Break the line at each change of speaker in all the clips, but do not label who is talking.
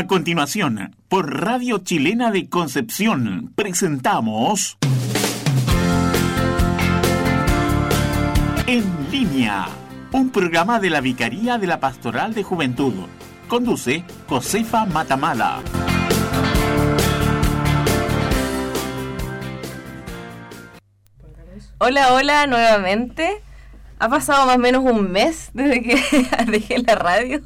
A continuación, por Radio Chilena de Concepción, presentamos... En línea, un programa de la Vicaría de la Pastoral de Juventud. Conduce Josefa Matamala.
Hola, hola, nuevamente. Ha pasado más o menos un mes desde que dejé la radio.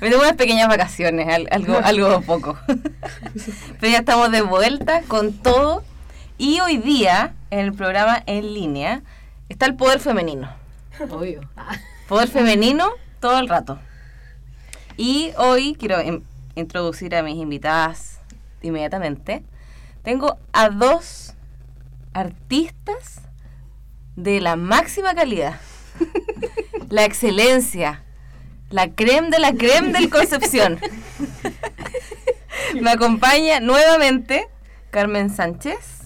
Me tengo unas pequeñas vacaciones, algo, algo poco. Pero ya estamos de vuelta con todo. Y hoy día, en el programa en línea, está el poder femenino.
Obvio.
Poder femenino todo el rato. Y hoy quiero in- introducir a mis invitadas inmediatamente. Tengo a dos artistas de la máxima calidad. La excelencia. La creme de la creme del Concepción. Me acompaña nuevamente Carmen Sánchez.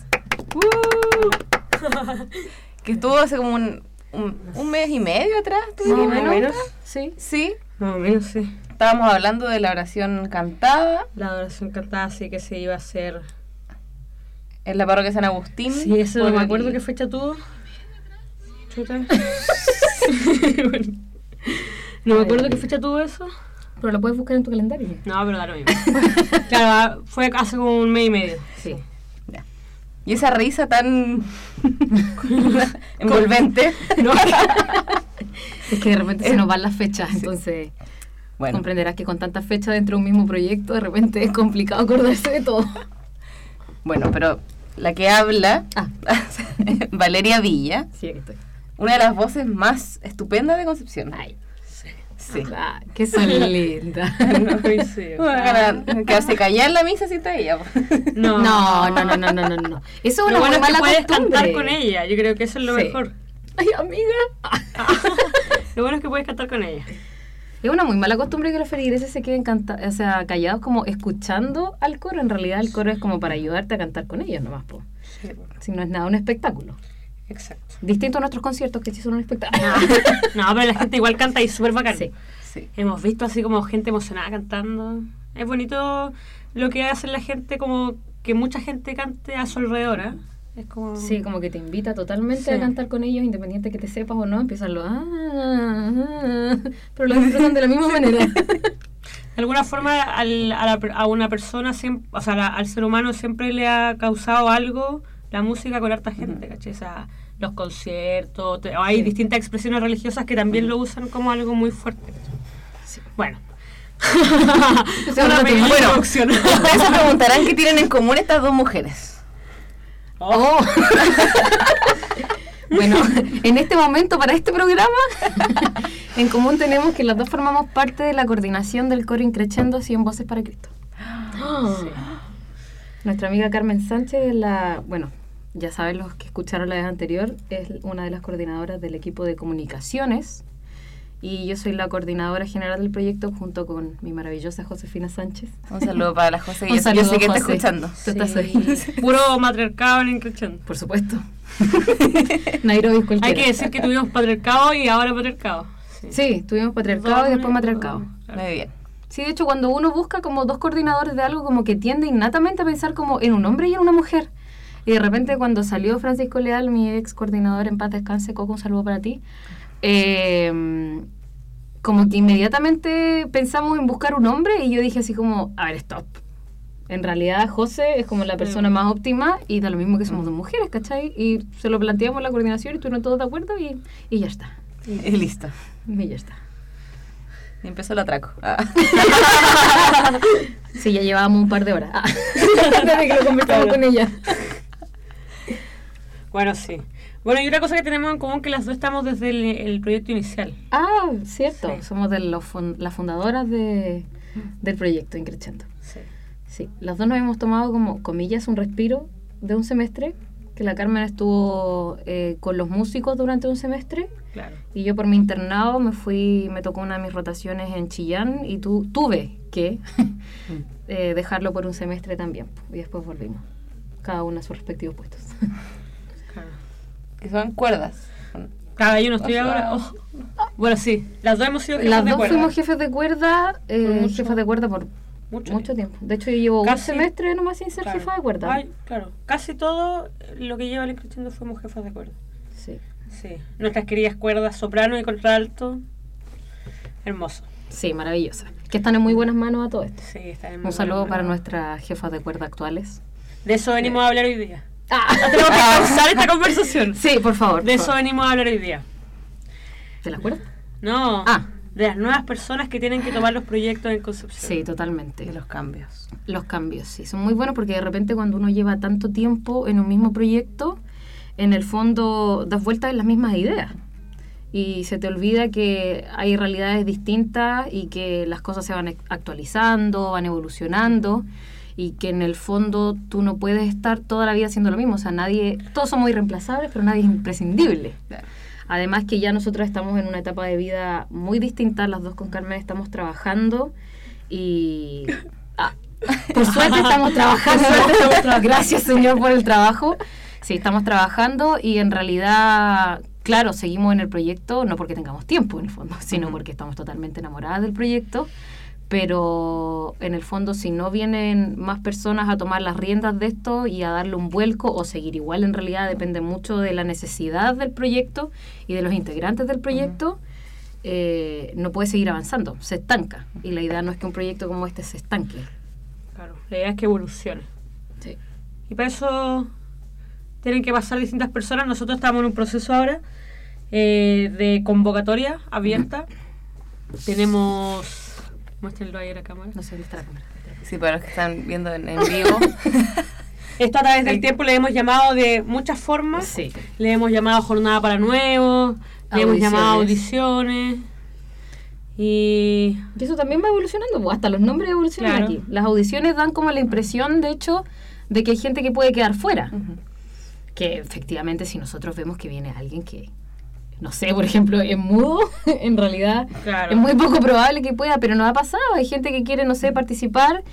Uh. que estuvo hace como un, un- un mes y medio atrás. ¿tú
Más o
dirías,
menos. Sí.
Sí.
Más o menos, sí.
Estábamos hablando de la oración cantada
La adoración cantada sí que se iba a hacer.
en la parroquia San Agustín.
Sí, eso no me acuerdo qué fecha tuvo. Chuta. Bueno. No me acuerdo qué fecha tuvo eso.
Pero lo puedes buscar en tu calendario.
No, pero da lo mismo. Claro, ah, fue hace como un mes y medio.
Sí.
Y esa risa tan envolvente.
No,
Es que de repente se nos van las fechas, entonces
Bueno,
comprenderás que con tantas fechas dentro de un mismo proyecto, de repente es complicado acordarse de todo.
bueno, pero la que habla,
Ah.
Valeria Villa,
Sí, aquí estoy.
Una de las voces más estupendas de Concepción.
Ay,
Sí.
ah, que son lindas.
no, sí, o
Una
sea,
gana- Quedarse callada en la misa si está ella.
no.
No, no, no, no, no, no, no. Eso es una
Lo bueno es que puedes
costumbre.
cantar con ella. Yo creo que eso es lo
Sí.
mejor.
Ay, amiga.
Lo bueno es que puedes cantar con ella.
Es una muy mala costumbre que los feligreses se queden canta o sea, callados como escuchando al coro. En realidad el coro es como para ayudarte a cantar con ellos nomás, po. Si no es nada un espectáculo.
Exacto.
Distinto a nuestros conciertos que sí son un espectáculo.
No, pero la gente igual canta y súper bacán.
Sí.
Sí.
Hemos visto así como gente emocionada cantando. Es bonito lo que hace la gente, como que mucha gente cante a su alrededor. ¿eh? Es como.
Sí, como que te invita totalmente
Sí.
a cantar con ellos, independiente que te sepas o no, empiezan los ah, ah, pero lo disfrutan de la misma manera.
De alguna forma, al- a, la per- a una persona, siempre, o sea, la- al ser humano siempre le ha causado algo la música con harta gente, ¿cachai? O sea, los conciertos, te- hay distintas expresiones religiosas que también lo usan como algo muy fuerte. Bueno. Una pequeña
Bueno,
introducción.
ustedes se preguntarán qué tienen en común estas dos mujeres.
Oh. bueno, en este momento para este programa, en común tenemos que las dos formamos parte de la coordinación del coro Increchendo 100 Voces para Cristo. Nuestra amiga Carmen Sánchez la, bueno, ya saben los que escucharon la vez anterior, es una de las coordinadoras del equipo de comunicaciones y yo soy la coordinadora general del proyecto junto con mi maravillosa Josefina Sánchez.
Un saludo para la José,
Un
yo, yo
saludo,
sé que está escuchando.
Tú estás
Sí.
ahí.
Puro matriarcado en Increchendo.
Por supuesto. Nairobi es
Hay
cualquiera.
que decir que tuvimos patriarcado y ahora patriarcado.
Sí, tuvimos patriarcado y después matriarcado.
Muy bien.
Sí, de hecho, cuando uno busca como dos coordinadores de algo, como que tiende innatamente a pensar como en un hombre y en una mujer. Y de repente cuando salió Francisco Leal, mi ex coordinador en paz descanse, Coco, un saludo para ti, eh, como que inmediatamente pensamos en buscar un hombre y yo dije así como, a ver, stop. En realidad José es como la persona más óptima y da lo mismo que somos dos mujeres, ¿cachai? Y se lo planteamos en la coordinación y estuvieron todos de acuerdo y, y ya está.
Y listo.
Y ya está.
Y empezó el atraco. Ah.
Sí, ya llevábamos un par de horas. Ah. Desde que lo conversamos con ella.
Bueno, sí. Bueno, y una cosa que tenemos en común que las dos estamos desde el, el proyecto inicial.
Ah, cierto.
Sí.
Somos de los fun- las fundadoras de, del proyecto Increchendo.
Sí.
Sí, las dos nos hemos tomado como, comillas, un respiro de un semestre, que la Carmen estuvo eh, con los músicos durante un semestre
Claro.
y yo por mi internado me fui, me tocó una de mis rotaciones en Chillán y tu, tuve que eh, dejarlo por un semestre también. Y después volvimos, cada uno a sus respectivos puestos.
Que son cuerdas.
Claro, yo no estoy
O sea-
ahora. oh. Bueno, sí, las dos hemos sido jefas
Las
de
dos
cuerda.
fuimos jefes de cuerda, eh, jefas de cuerda por
Mucho,
Mucho tiempo. De hecho, yo llevo
Casi-
un semestre nomás sin ser
Claro.
jefa de cuerda.
Ay, claro. Casi todo lo que lleva el Crescendo fuimos jefas de cuerda.
Sí.
Sí. Nuestras queridas cuerdas soprano y contralto. Hermoso.
Sí, maravillosa. Que están en muy buenas manos a todo esto.
Sí, está en
Un
muy
saludo
buena
para nuestras jefas de cuerda actuales.
De eso venimos a hablar hoy día.
Ah,
Tenemos que pausar esta conversación.
Sí, por favor.
De
por
eso
favor.
venimos a hablar hoy día.
¿De las cuerdas?
No.
Ah.
De las nuevas personas que tienen que tomar los proyectos en Concepción.
Sí, totalmente.
De los cambios.
Los cambios, sí, son muy buenos porque de repente cuando uno lleva tanto tiempo en un mismo proyecto, en el fondo das vueltas en las mismas ideas. Y se te olvida que hay realidades distintas y que las cosas se van actualizando, van evolucionando y que en el fondo tú no puedes estar toda la vida haciendo lo mismo. O sea, nadie, todos somos irreemplazables, pero nadie es imprescindible. Además que ya nosotros estamos en una etapa de vida muy distinta, las dos con Carmen estamos trabajando y... ah, por suerte estamos trabajando. Gracias Señor por el trabajo. Sí, estamos trabajando y en realidad, claro, seguimos en el proyecto, no porque tengamos tiempo en el fondo, sino porque estamos totalmente enamoradas del proyecto. Pero en el fondo, si no vienen más personas a tomar las riendas de esto y a darle un vuelco o seguir igual, en realidad depende mucho de la necesidad del proyecto y de los integrantes del proyecto. eh, no puede seguir avanzando, se estanca. Y la idea no es que un proyecto como este se estanque.
Claro. La idea es que evolucione.
Sí.
Y para eso tienen que pasar distintas personas. Nosotros estamos en un proceso ahora eh, de convocatoria abierta. Tenemos... Muéstrenlo ahí a la cámara.
No sé dónde está la cámara.
Sí, para los que están viendo en, en vivo.
Esto a través del tiempo le hemos llamado de muchas formas.
Sí.
Le hemos llamado jornada para nuevos, le hemos llamado audiciones. Y
Y eso también va evolucionando, pues, hasta los nombres evolucionan
Claro.
aquí. Las audiciones dan como la impresión, de hecho, de que hay gente que puede quedar fuera. Que efectivamente si nosotros vemos que viene alguien que, no sé, por ejemplo, es mudo, en realidad
Claro.
es muy poco probable que pueda, pero no ha pasado. Hay gente que quiere, no sé, participar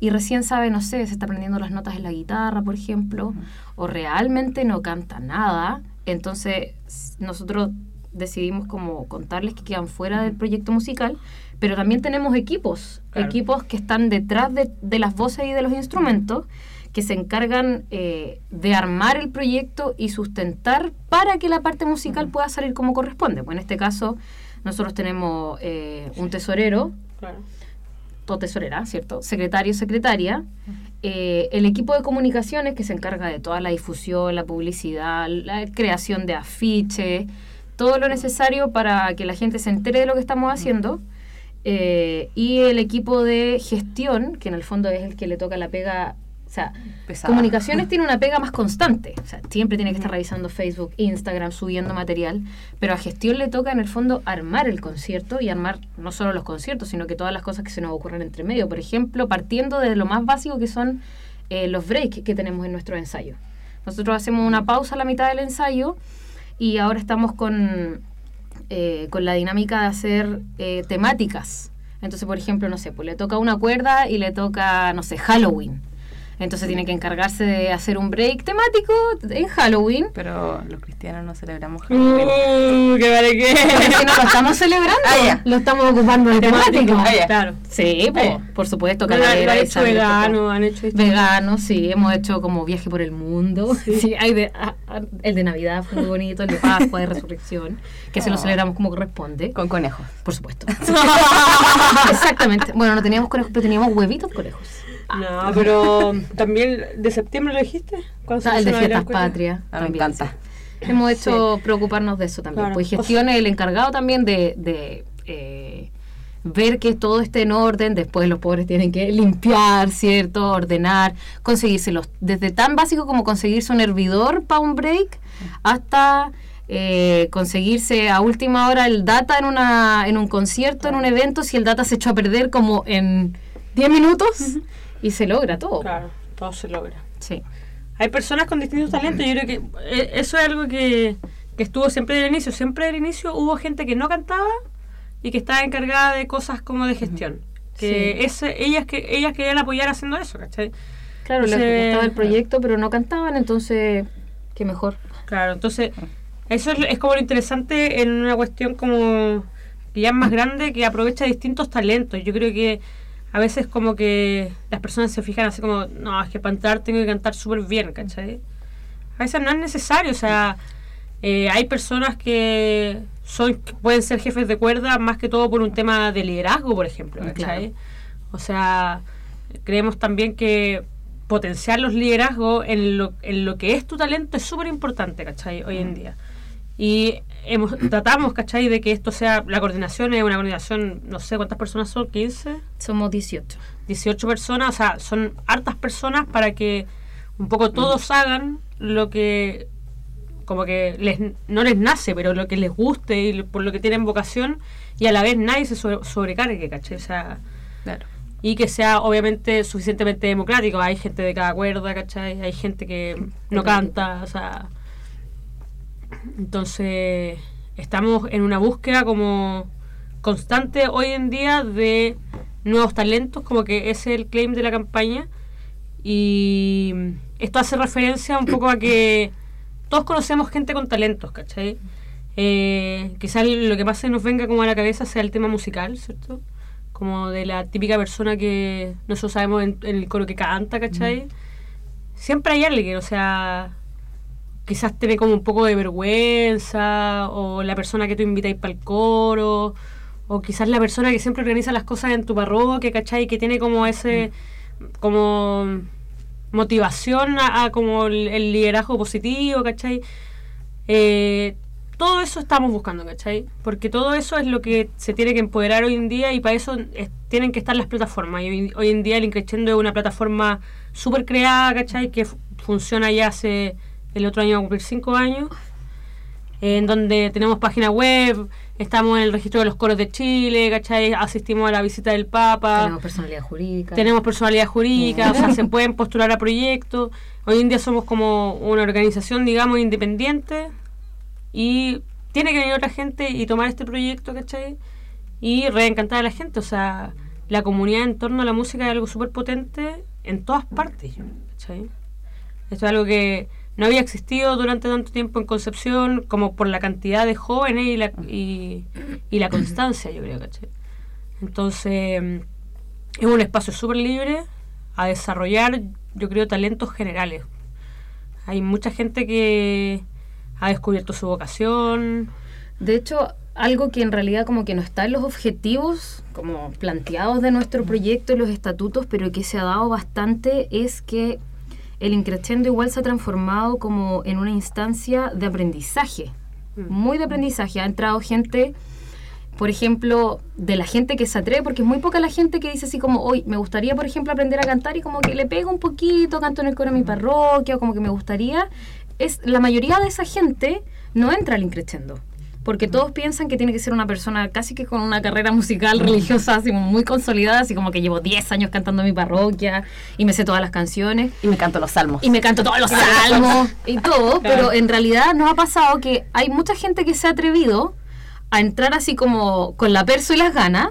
y recién sabe, no sé, se está aprendiendo las notas en la guitarra, por ejemplo, o realmente no canta nada. Entonces nosotros decidimos como contarles que quedan fuera del proyecto musical, pero también tenemos equipos,
Claro.
equipos que están detrás de, de las voces y de los instrumentos, que se encargan eh, de armar el proyecto y sustentar para que la parte musical pueda salir como corresponde. Pues en este caso nosotros tenemos eh, un tesorero,
claro.
o tesorera, ¿cierto? Secretario, secretaria. Eh, el equipo de comunicaciones que se encarga de toda la difusión, la publicidad, la creación de afiches, todo lo necesario para que la gente se entere de lo que estamos haciendo. Eh, y el equipo de gestión, que en el fondo es el que le toca la pega, o sea,
Pesada.
comunicaciones tiene una pega más constante, o sea, siempre tiene que estar revisando Facebook, Instagram, subiendo material, pero a gestión le toca en el fondo armar el concierto y armar no solo los conciertos, sino que todas las cosas que se nos ocurren entre medio, por ejemplo, partiendo de lo más básico que son eh, los breaks que tenemos en nuestro ensayo. Nosotros hacemos una pausa a la mitad del ensayo y ahora estamos con, eh, con la dinámica de hacer eh, temáticas. Entonces, por ejemplo, no sé, pues le toca una cuerda y le toca, no sé, Halloween. Entonces tiene que encargarse de hacer un break temático en Halloween.
Pero los cristianos no celebramos Halloween.
Uh, qué vale
si no lo estamos celebrando,
Ah,
lo estamos ocupando de temático.
Ah.
Claro.
Sí, po,
ya.
por supuesto,
han hecho vegano, han hecho
Vegano, sí, hemos hecho como viaje por el mundo. Sí, hay de, ah, el de Navidad fue muy bonito, el de Pascua, de Resurrección, que se lo
Oh.
celebramos como corresponde.
Con conejos.
Por supuesto. Exactamente. Bueno, no teníamos conejos, pero teníamos huevitos conejos.
No, pero también de septiembre lo dijiste. ¿Cuándo
Ah, el de Fiestas
celebra el
Patria.
Ah, me
también,
encanta.
sí. Hemos hecho preocuparnos de eso también.
Claro.
Pues gestión es el encargado también de, de, eh, ver que todo esté en orden. Después los pobres tienen que limpiar, ¿cierto? Ordenar, conseguírselos. Desde tan básico como conseguirse un hervidor para un break hasta eh, conseguirse a última hora el data en, una, en un concierto, en un evento, si el data se echó a perder como en 10 minutos y se logra todo.
Claro, todo se logra.
Sí.
Hay personas con distintos talentos. Yo creo que eh, eso es algo que, que estuvo siempre desde el inicio. Siempre desde el inicio hubo gente que no cantaba y que estaba encargada de cosas como de gestión. Que
Sí.
ese, ellas que ellas querían apoyar haciendo eso, ¿cachai?
Claro, les gustaba el proyecto, pero no cantaban, entonces, qué mejor.
Claro, entonces eso es, es como lo interesante en una cuestión como que ya es más grande, que aprovecha distintos talentos. Yo creo que a veces como que las personas se fijan así como, no, es que para entrar tengo que cantar súper bien, ¿cachai? A veces no es necesario, o sea, eh, hay personas que son que pueden ser jefes de cuerda más que todo por un tema de liderazgo, por ejemplo, ¿cachai? O sea, creemos también que potenciar los liderazgos en lo, en lo que es tu talento es súper importante, ¿cachai? Hoy en día. Y hemos, tratamos, ¿cachai? De que esto sea, la coordinación es una coordinación, no sé cuántas personas son, 15,
Somos 18.
18 personas, o sea, son hartas personas para que un poco todos hagan lo que como que les, no les nace, pero lo que les guste y por lo que tienen vocación y a la vez nadie se sobre- sobrecargue, ¿cachai? O sea,
Claro.
y que sea obviamente suficientemente democrático. Hay gente de cada cuerda, ¿cachai? Hay gente que no canta, o sea... Entonces, estamos en una búsqueda como constante hoy en día de nuevos talentos, como que ese es el claim de la campaña. Y esto hace referencia un poco a que todos conocemos gente con talentos, ¿cachai? Eh, quizás lo que más se nos venga como a la cabeza sea el tema musical, ¿cierto? Como de la típica persona que nosotros sabemos en, en el coro que canta, ¿cachai? Siempre hay alguien, o sea, quizás tiene como un poco de vergüenza, o la persona que tú invitáis para el coro, o quizás la persona que siempre organiza las cosas en tu parroquia, ¿cachai? Que tiene como ese, como motivación a, a como el, el liderazgo positivo, ¿cachai? Eh, todo eso estamos buscando, ¿cachai? Porque todo eso es lo que se tiene que empoderar hoy en día y para eso es- tienen que estar las plataformas. Y hoy, hoy en día el Increchendo es una plataforma súper creada, ¿cachai? Que fu- funciona ya hace el otro año va a cumplir cinco años, en donde tenemos página web, estamos en el registro de los coros de Chile, ¿cachai? Asistimos a la visita del Papa.
Tenemos personalidad jurídica.
Tenemos personalidad jurídica, o sea, se pueden postular a proyectos. Hoy en día somos como una organización, digamos, independiente y tiene que venir otra gente y tomar este proyecto, ¿cachai? Y reencantar a la gente, o sea, la comunidad en torno a la música es algo súper potente en todas partes, ¿cachai? Esto es algo que no había existido durante tanto tiempo en Concepción como por la cantidad de jóvenes y la, y, y la constancia, yo creo. Entonces, mm, es un espacio súper libre a desarrollar, yo creo, talentos generales. Hay mucha gente que ha descubierto su vocación.
De hecho, algo que en realidad como que no está en los objetivos como planteados de nuestro proyecto los estatutos, pero que se ha dado bastante es que el increchendo igual se ha transformado como en una instancia de aprendizaje, muy de aprendizaje. Ha entrado gente, por ejemplo, de la gente que se atreve, porque es muy poca la gente que dice así como, hoy me gustaría, por ejemplo, aprender a cantar y como que le pego un poquito, canto en el coro de mi parroquia, o como que me gustaría. Es, la mayoría de esa gente no entra al increchendo. Porque todos piensan que tiene que ser una persona casi que con una carrera musical religiosa así muy consolidada, así como que llevo 10 años cantando en mi parroquia y me sé todas las canciones.
Y me canto los salmos.
y me canto todos los salmos y todo, pero en realidad nos ha pasado que hay mucha gente que se ha atrevido a entrar así como con la perso y las ganas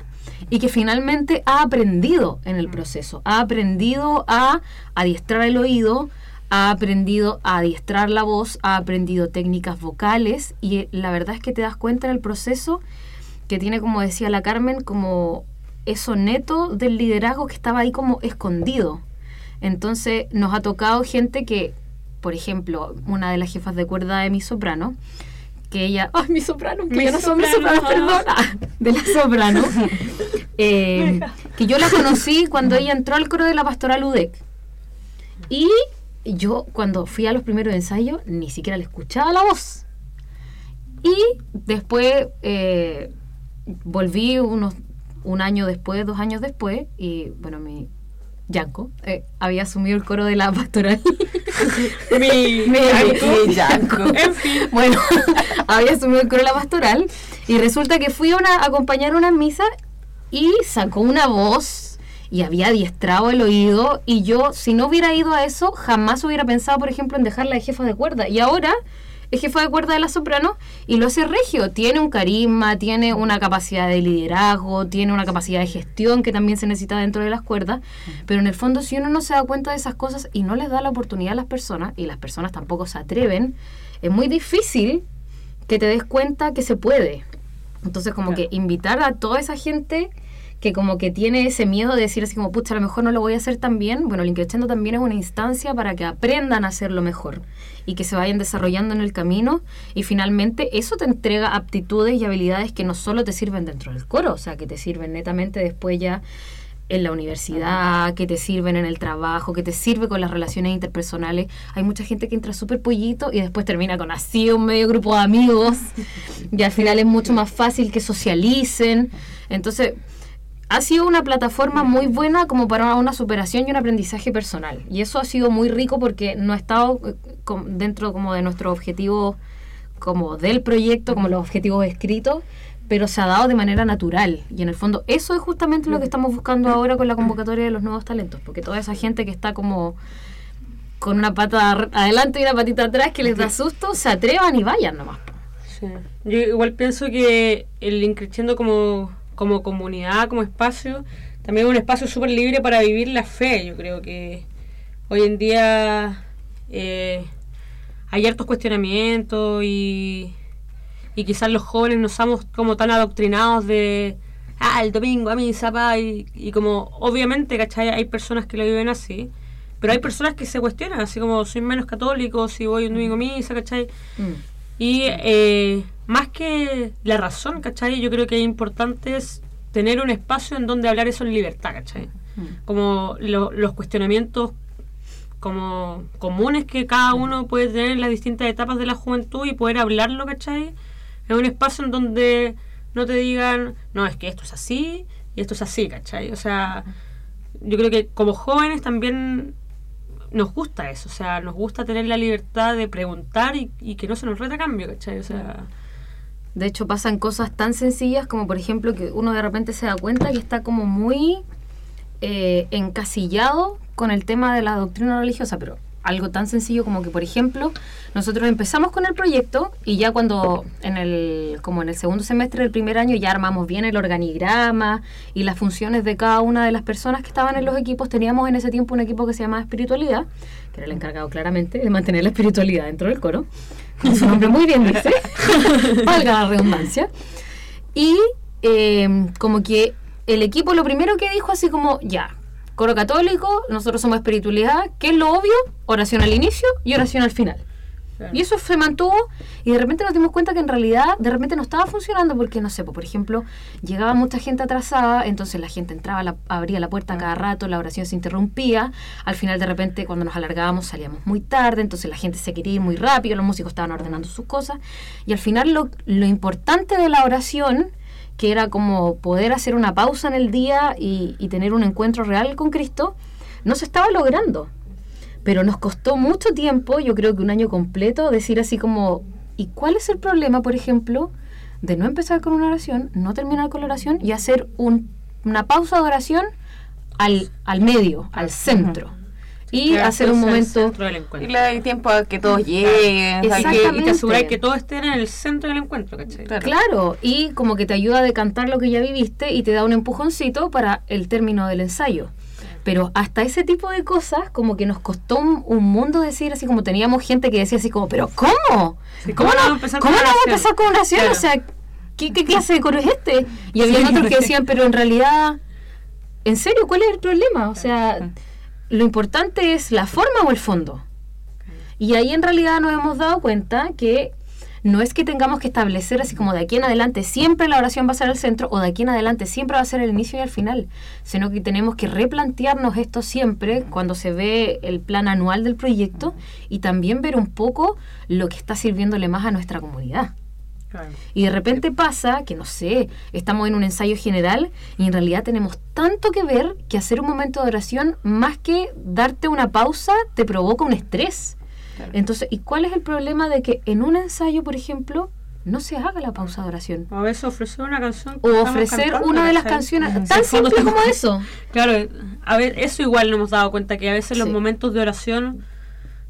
y que finalmente ha aprendido en el proceso, ha aprendido a adiestrar el oído, ha aprendido a adiestrar la voz, ha aprendido técnicas vocales y eh, la verdad es que te das cuenta en el proceso que tiene, como decía la Carmen, como eso neto del liderazgo que estaba ahí como escondido. Entonces nos ha tocado gente que, por ejemplo, una de las jefas de cuerda de mi soprano, que ella, ¡ay, mi soprano! Que
Mi
yo no soy mi soprano,
soprano.
perdona, de la soprano, eh, que yo la conocí cuando ella entró al coro de la pastoral UDEC. Y yo cuando fui a los primeros ensayos ni siquiera le escuchaba la voz. Y después eh, volví unos un año después, dos años después, y bueno, mi Yanko eh, había asumido el coro de la pastoral.
Mi,
Mi
Mi Yanko.
En fin.
bueno, había asumido el coro de la pastoral y resulta que fui a, una, a acompañar una misa y sacó una voz y había adiestrado el oído y yo, si no hubiera ido a eso, jamás hubiera pensado, por ejemplo, en dejarla de jefa de cuerda. Y ahora es jefa de cuerda de la soprano y lo hace regio. Tiene un carisma, tiene una capacidad de liderazgo, tiene una capacidad de gestión que también se necesita dentro de las cuerdas. Pero en el fondo, si uno no se da cuenta de esas cosas y no les da la oportunidad a las personas, y las personas tampoco se atreven, es muy difícil que te des cuenta que se puede. Entonces, como
Claro.
que invitar a toda esa gente que como que tiene ese miedo de decir así como, pucha, a lo mejor no lo voy a hacer tan bien. Bueno, el increchendo también es una instancia para que aprendan a hacerlo mejor y que se vayan desarrollando en el camino y finalmente eso te entrega aptitudes y habilidades que no solo te sirven dentro del coro, o sea, que te sirven netamente después ya en la universidad, que te sirven en el trabajo, que te sirve con las relaciones interpersonales. Hay mucha gente que entra súper pollito y después termina con así un medio grupo de amigos y al final es mucho más fácil que socialicen. Entonces, ha sido una plataforma muy buena como para una superación y un aprendizaje personal. Y eso ha sido muy rico porque no ha estado eh, dentro como de nuestro objetivo como del proyecto, como los objetivos escritos, pero se ha dado de manera natural. Y en el fondo eso es justamente lo que estamos buscando ahora con la convocatoria de los nuevos talentos, porque toda esa gente que está como con una pata adelante y una patita atrás que les da susto, se atrevan y vayan nomás.
Sí. Yo igual pienso que el Increciendo como, como comunidad, como espacio, también un espacio súper libre para vivir la fe. Yo creo que hoy en día eh, hay hartos cuestionamientos y, y quizás los jóvenes no estamos como tan adoctrinados de, ah, el domingo a misa, pa", y, y como obviamente, ¿cachai? Hay personas que lo viven así. Pero hay personas que se cuestionan, así como soy menos católico si voy un domingo a misa, ¿cachai?
Mm.
Y eh, más que la razón, ¿cachai? Yo creo que es importante es tener un espacio en donde hablar eso en libertad, ¿cachai?
Mm.
Como lo- los cuestionamientos como comunes que cada uno puede tener en las distintas etapas de la juventud y poder hablarlo, ¿cachai? Es un espacio en donde no te digan, no, es que esto es así y esto es así, ¿cachai? O sea, yo creo que como jóvenes también nos gusta eso, o sea, nos gusta tener la libertad de preguntar y, y que no se nos reta cambio, ¿cachai? O sea,
De hecho, pasan cosas tan sencillas como, por ejemplo, que uno de repente se da cuenta que está como muy eh, encasillado con el tema de la doctrina religiosa, pero algo tan sencillo como que, por ejemplo, nosotros empezamos con el proyecto y ya cuando en el como en el segundo semestre del primer año ya armamos bien el organigrama y las funciones de cada una de las personas que estaban en los equipos, teníamos en ese tiempo un equipo que se llamaba espiritualidad, que era el encargado claramente de mantener la espiritualidad dentro del coro. Como su nombre muy bien dice, valga la redundancia. Y eh, como que el equipo lo primero que dijo así como, ya, coro católico, nosotros somos espiritualidad, ¿qué es lo obvio? Oración al inicio y oración al final.
claro.
Y eso se mantuvo y de repente nos dimos cuenta que en realidad de repente no estaba funcionando porque, no sé, pues, por ejemplo, llegaba mucha gente atrasada, entonces la gente entraba, la- abría la puerta cada rato, la oración se interrumpía, al final de repente cuando nos alargábamos salíamos muy tarde, entonces la gente se quería ir muy rápido, los músicos estaban ordenando sus cosas y al final lo, lo importante de la oración que era como poder hacer una pausa en el día y, y tener un encuentro real con Cristo, no se estaba logrando. Pero nos costó mucho tiempo, yo creo que un año completo, decir así como, ¿y cuál es el problema, por ejemplo, de no empezar con una oración, no terminar con la oración y hacer un- una pausa de oración al, al medio, al centro? Y hacer un momento...
Y le da tiempo a que todos lleguen. o sea,
Y que, y
Exactamente.
te asegurar que todos estén en el centro del encuentro, ¿cachai?
Claro.
Claro, y como que te ayuda a decantar lo que ya viviste y te da un empujoncito para el término del ensayo. Pero hasta ese tipo de cosas, como que nos costó un, un mundo decir, así como teníamos gente que decía así como, pero ¿cómo?
Sí,
¿Cómo,
¿cómo
no,
empezar
¿cómo
con
no vamos a empezar con oración?
Claro.
O sea, ¿qué, qué clase de coro es este? Y había
Sí.
otros que decían, pero en realidad, ¿en serio cuál es el problema? O sea, lo importante es la forma o el fondo. Y ahí en realidad nos hemos dado cuenta que no es que tengamos que establecer así como de aquí en adelante siempre la oración va a ser el centro o de aquí en adelante siempre va a ser el inicio y el final, sino que tenemos que replantearnos esto siempre cuando se ve el plan anual del proyecto y también ver un poco lo que está sirviéndole más a nuestra comunidad.
Claro.
Y de repente pasa que, no sé, estamos en un ensayo general y en realidad tenemos tanto que ver que hacer un momento de oración, más que darte una pausa, te provoca un estrés. Entonces, ¿y cuál es el problema de que en un ensayo, por ejemplo, no se haga la pausa de oración?
O a veces ofrecer una canción.
O ofrecer
cantando,
una de las canciones tan simple como eso.
Claro, a ver, eso igual nos hemos dado cuenta que a veces los momentos de oración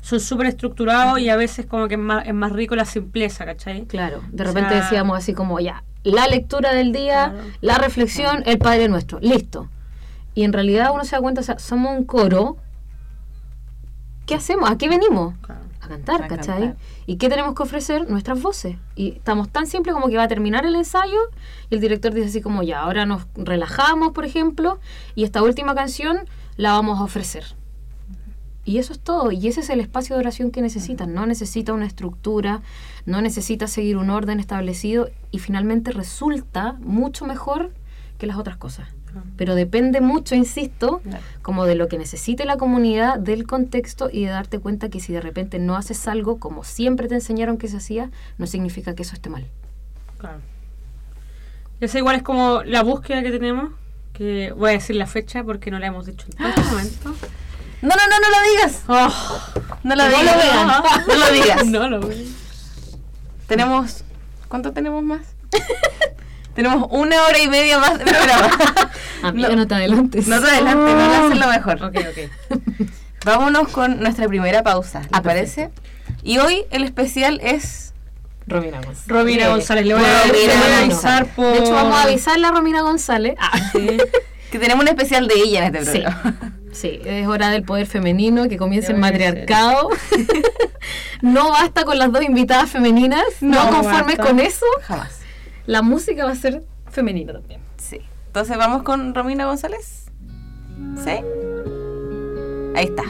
son súper estructurados y a veces como que es más, es más rico la simpleza, ¿cachai?
Claro, de
O
repente
sea-
decíamos así como, ya, la lectura del día,
Claro.
la reflexión, el Padre Nuestro, listo. Y en realidad uno se da cuenta, o sea, somos un coro ¿qué hacemos? ¿A qué venimos?
Claro.
A cantar,
A
¿cachai?
cantar.
¿Y qué tenemos que ofrecer? Nuestras voces. Y estamos tan simple como que va a terminar el ensayo y el director dice así como, ya, ahora nos relajamos, por ejemplo, y esta última canción la vamos a ofrecer. Y eso es todo. Y ese es el espacio de oración que necesitan. No necesita una estructura, no necesita seguir un orden establecido y finalmente resulta mucho mejor que las otras cosas. Pero depende mucho, insisto,
Claro.
como de lo que necesite la comunidad, del contexto y de darte cuenta que si de repente no haces algo como siempre te enseñaron que se hacía, no significa que eso esté mal.
Claro. Eso igual es como la búsqueda que tenemos, que voy a decir la fecha porque no la hemos dicho en todo este momento.
No, no, no, no lo digas. No lo
No
digas.
lo vean.
No lo digas.
No lo vean.
Tenemos. ¿Cuánto tenemos más? tenemos una hora y media más de programa.
Amiga,
No.
no, te adelantes.
No te adelante, no lo haces lo mejor.
Ok, ok.
Vámonos con nuestra primera pausa. ¿Les
Ah?
Y hoy el especial es.
Romina González.
Robina
Eh,
González, le voy a, voy avisar por...
De hecho, vamos a avisarle a Romina González. Ah,
Sí.
que tenemos un especial de ella en este programa.
Sí, es hora del poder femenino, que comience el matriarcado. no basta con las dos invitadas femeninas, no,
No
conformes
basta.
con eso,
Jamás.
la música va a ser femenina también.
Sí. Entonces vamos con Romina González. ¿Sí? Ahí está.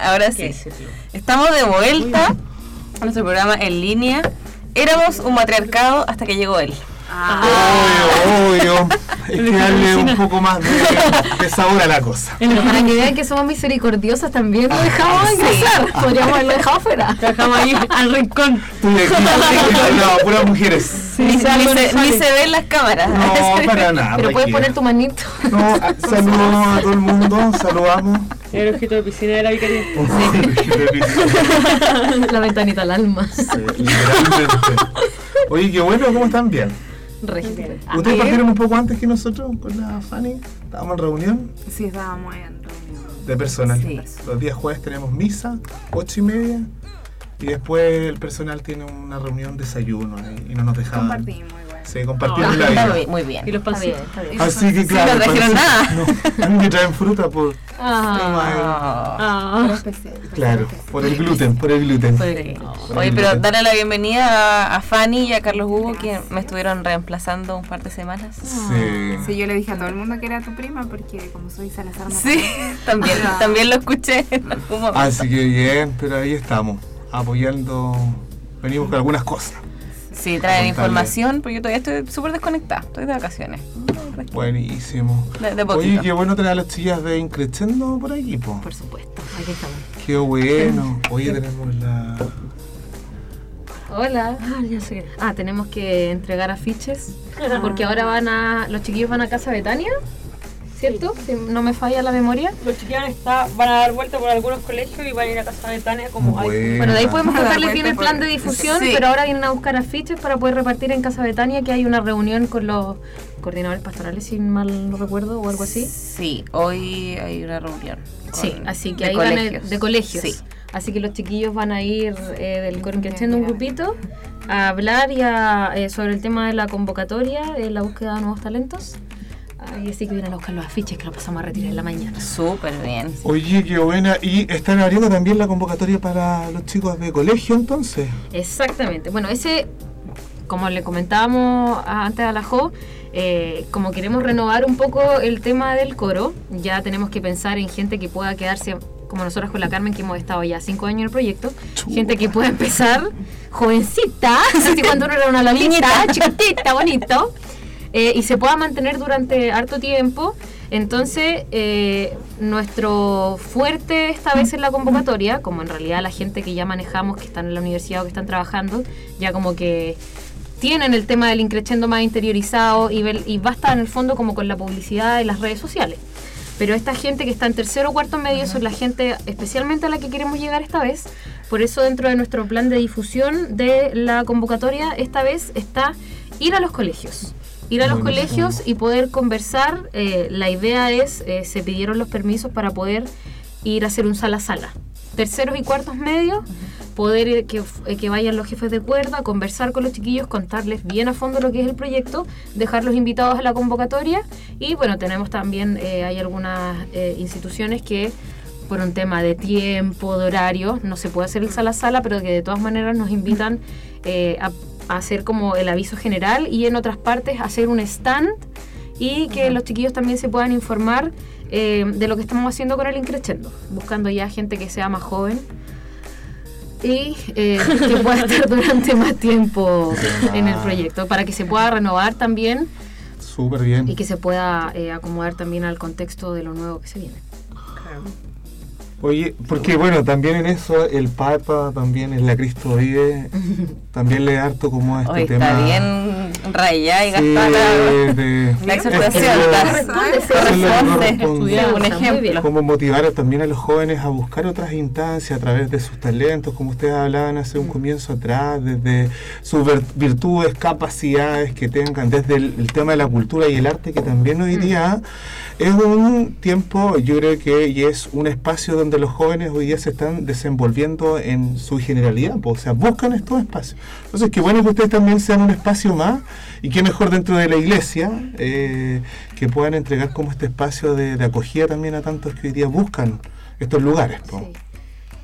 Ahora sí. Estamos de vuelta a nuestro programa en línea. Éramos un matriarcado hasta que llegó él.
Obvio, obvio. Hay que darle un poco más de, de sabor a la cosa.
Pero para que vean que somos misericordiosas también lo
Ah,
dejamos
sí.
ingresar. Podríamos haberlo dejado fuera.
Dejamos ahí al rincón.
No, puras mujeres.
Ni,
Sí,
se- ni
algo
se,
nos sale.
ni se ven las cámaras.
No, para nada.
Pero puedes poner tu manito.
No, ah, saludos a todo el mundo, saludamos.
El ojito de piscina de la vicaría.
La ventanita al alma.
Sí, literalmente. Oye, qué bueno, ¿cómo están? Bien.
Registro.
¿Ustedes partieron un poco antes que nosotros con la Fanny? Estábamos en reunión
Sí, estábamos en reunión.
de personal.
Sí.
Los días jueves tenemos misa, ocho y media. Y después el personal tiene una reunión desayuno y no nos dejaban.
Compartimos igual.
Sí, compartimos la
Está
vida.
bien, muy bien.
Y los pancitos.
Así que
Sí,
claro.
no trajeron nada.
No, a mí me traen fruta por.
Ah.
Ah.
Especial.
Claro, por el gluten, por el gluten.
Sí. Oye, pero darle la bienvenida a, a Fanny y a Carlos Hugo que me estuvieron reemplazando un par de semanas.
Sí.
Sí, yo le dije a todo el mundo que era tu prima porque como soy Salazar no
Sí, también, también lo escuché en algún momento.
Así que bien, pero ahí estamos, apoyando. Venimos con algunas cosas.
Sí, traen
Contarle.
información, porque yo todavía estoy súper desconectada, estoy de vacaciones.
Buenísimo.
De, de
Oye, qué bueno tener a las chillas de Increchendo por aquí, po.
Por supuesto, aquí estamos.
Qué bueno. Oye, tenemos la.
Hola. Ah, ya sé. Ah, tenemos que entregar afiches porque ahora van a los chiquillos van a casa Betania, ¿cierto? Si no me falla la memoria.
Los chiquillos está, van a dar vuelta por algunos colegios y van a ir a casa de Tania como ay,
Buena.
Bueno, de ahí podemos contarles bien el
por-
plan de difusión,
Sí.
pero ahora vienen a buscar afiches para poder repartir en Casa Betania, que hay una reunión con los coordinadores pastorales, si mal no recuerdo, o algo así.
Sí, hoy hay una reunión.
Sí, así que
de
ahí van a-
colegios.
de colegios.
Sí.
Así que los chiquillos van a ir eh, del Coro Creciendo un grupito a hablar y a, eh, sobre el tema de la convocatoria, eh, la búsqueda de nuevos talentos. Ay, así que vienen a buscar los afiches que los pasamos a retirar en la mañana.
Súper bien.
Oye, qué buena. ¿Y están abriendo también la convocatoria para los chicos de colegio entonces?
Exactamente. Bueno, ese, como le comentábamos antes a la Jo, eh, como queremos renovar un poco el tema del coro, ya tenemos que pensar en gente que pueda quedarse, como nosotras con la Carmen, que hemos estado ya cinco años en el proyecto, gente que pueda empezar jovencita, así cuando uno era una lamita, chiquitita, bonito, eh, y se pueda mantener durante harto tiempo. Entonces, eh, nuestro fuerte esta vez en la convocatoria, como en realidad la gente que ya manejamos, que están en la universidad o que están trabajando, ya como que tienen el tema del increchendo más interiorizado y, y basta en el fondo como con la publicidad y las redes sociales. Pero esta gente que está en tercero o cuarto medio son la gente especialmente a la que queremos llegar esta vez. Por eso dentro de nuestro plan de difusión de la convocatoria esta vez está ir a los colegios. Ir a los colegios y poder conversar. eh, la idea es, eh, se pidieron los permisos para poder ir a hacer un sala a sala. Terceros y cuartos medios, poder ir- que, eh, que vayan los jefes de cuerda, conversar con los chiquillos, contarles bien a fondo lo que es el proyecto, dejarlos invitados a la convocatoria y bueno, tenemos también, eh, hay algunas instituciones que por un tema de tiempo, de horario, no se puede hacer el sala a sala, pero que de todas maneras nos invitan a hacer como el aviso general y en otras partes hacer un stand y que los chiquillos también se puedan informar eh, de lo que estamos haciendo con el Increchendo, buscando ya gente que sea más joven y eh, que pueda estar durante más tiempo en el proyecto, para que se pueda renovar también
Súper bien.
y que se pueda eh, acomodar también al contexto de lo nuevo que se viene.
Oye, porque bueno, también en eso el Papa, también en la Cristo vive, también le harto como a este
Hoy
tema.
está bien rayada y
Sí,
gastada la,
de-
la exhortación. Un ejemplo.
como motivar también a los jóvenes a buscar otras instancias a través de sus talentos, como ustedes hablaban hace un comienzo atrás, desde sus vir- virtudes, capacidades que tengan, desde el, el tema de la cultura y el arte, que también hoy día es un tiempo, yo creo que y es un espacio donde los jóvenes hoy día se están desenvolviendo en su generalidad, o sea, buscan estos espacios. Entonces, qué bueno que ustedes también sean un espacio más y qué mejor dentro de la iglesia eh, que puedan entregar como este espacio de, de acogida también a tantos que hoy día buscan estos lugares.
Sí.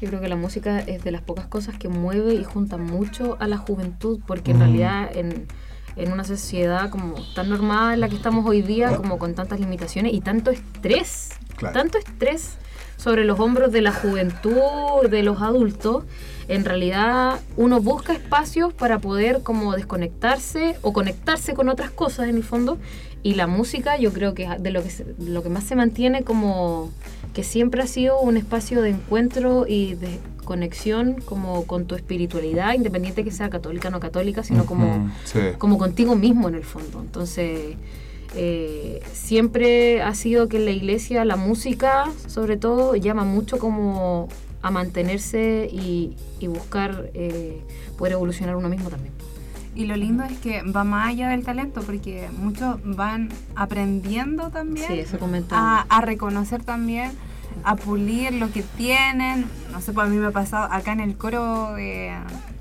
Yo creo que la música es de las pocas cosas que mueve y junta mucho a la juventud, porque en
Mm.
realidad en, en una sociedad como tan normada en la que estamos hoy día, como con tantas limitaciones y tanto estrés,
Claro.
tanto estrés sobre los hombros de la juventud, de los adultos, en realidad uno busca espacios para poder como desconectarse o conectarse con otras cosas en el fondo y la música yo creo que de lo que lo que más se mantiene como que siempre ha sido un espacio de encuentro y de conexión como con tu espiritualidad independiente que sea católica o no católica sino como
sí.
como contigo mismo en el fondo. Entonces, eh, siempre ha sido que en la iglesia la música, sobre todo, llama mucho como a mantenerse y, y buscar eh, poder evolucionar uno mismo también.
Y lo lindo es que va más allá del talento, porque muchos van aprendiendo también
Sí, eso comentaba.
a, a reconocer también, a pulir lo que tienen. No sé, pues a mí me ha pasado acá en el coro de,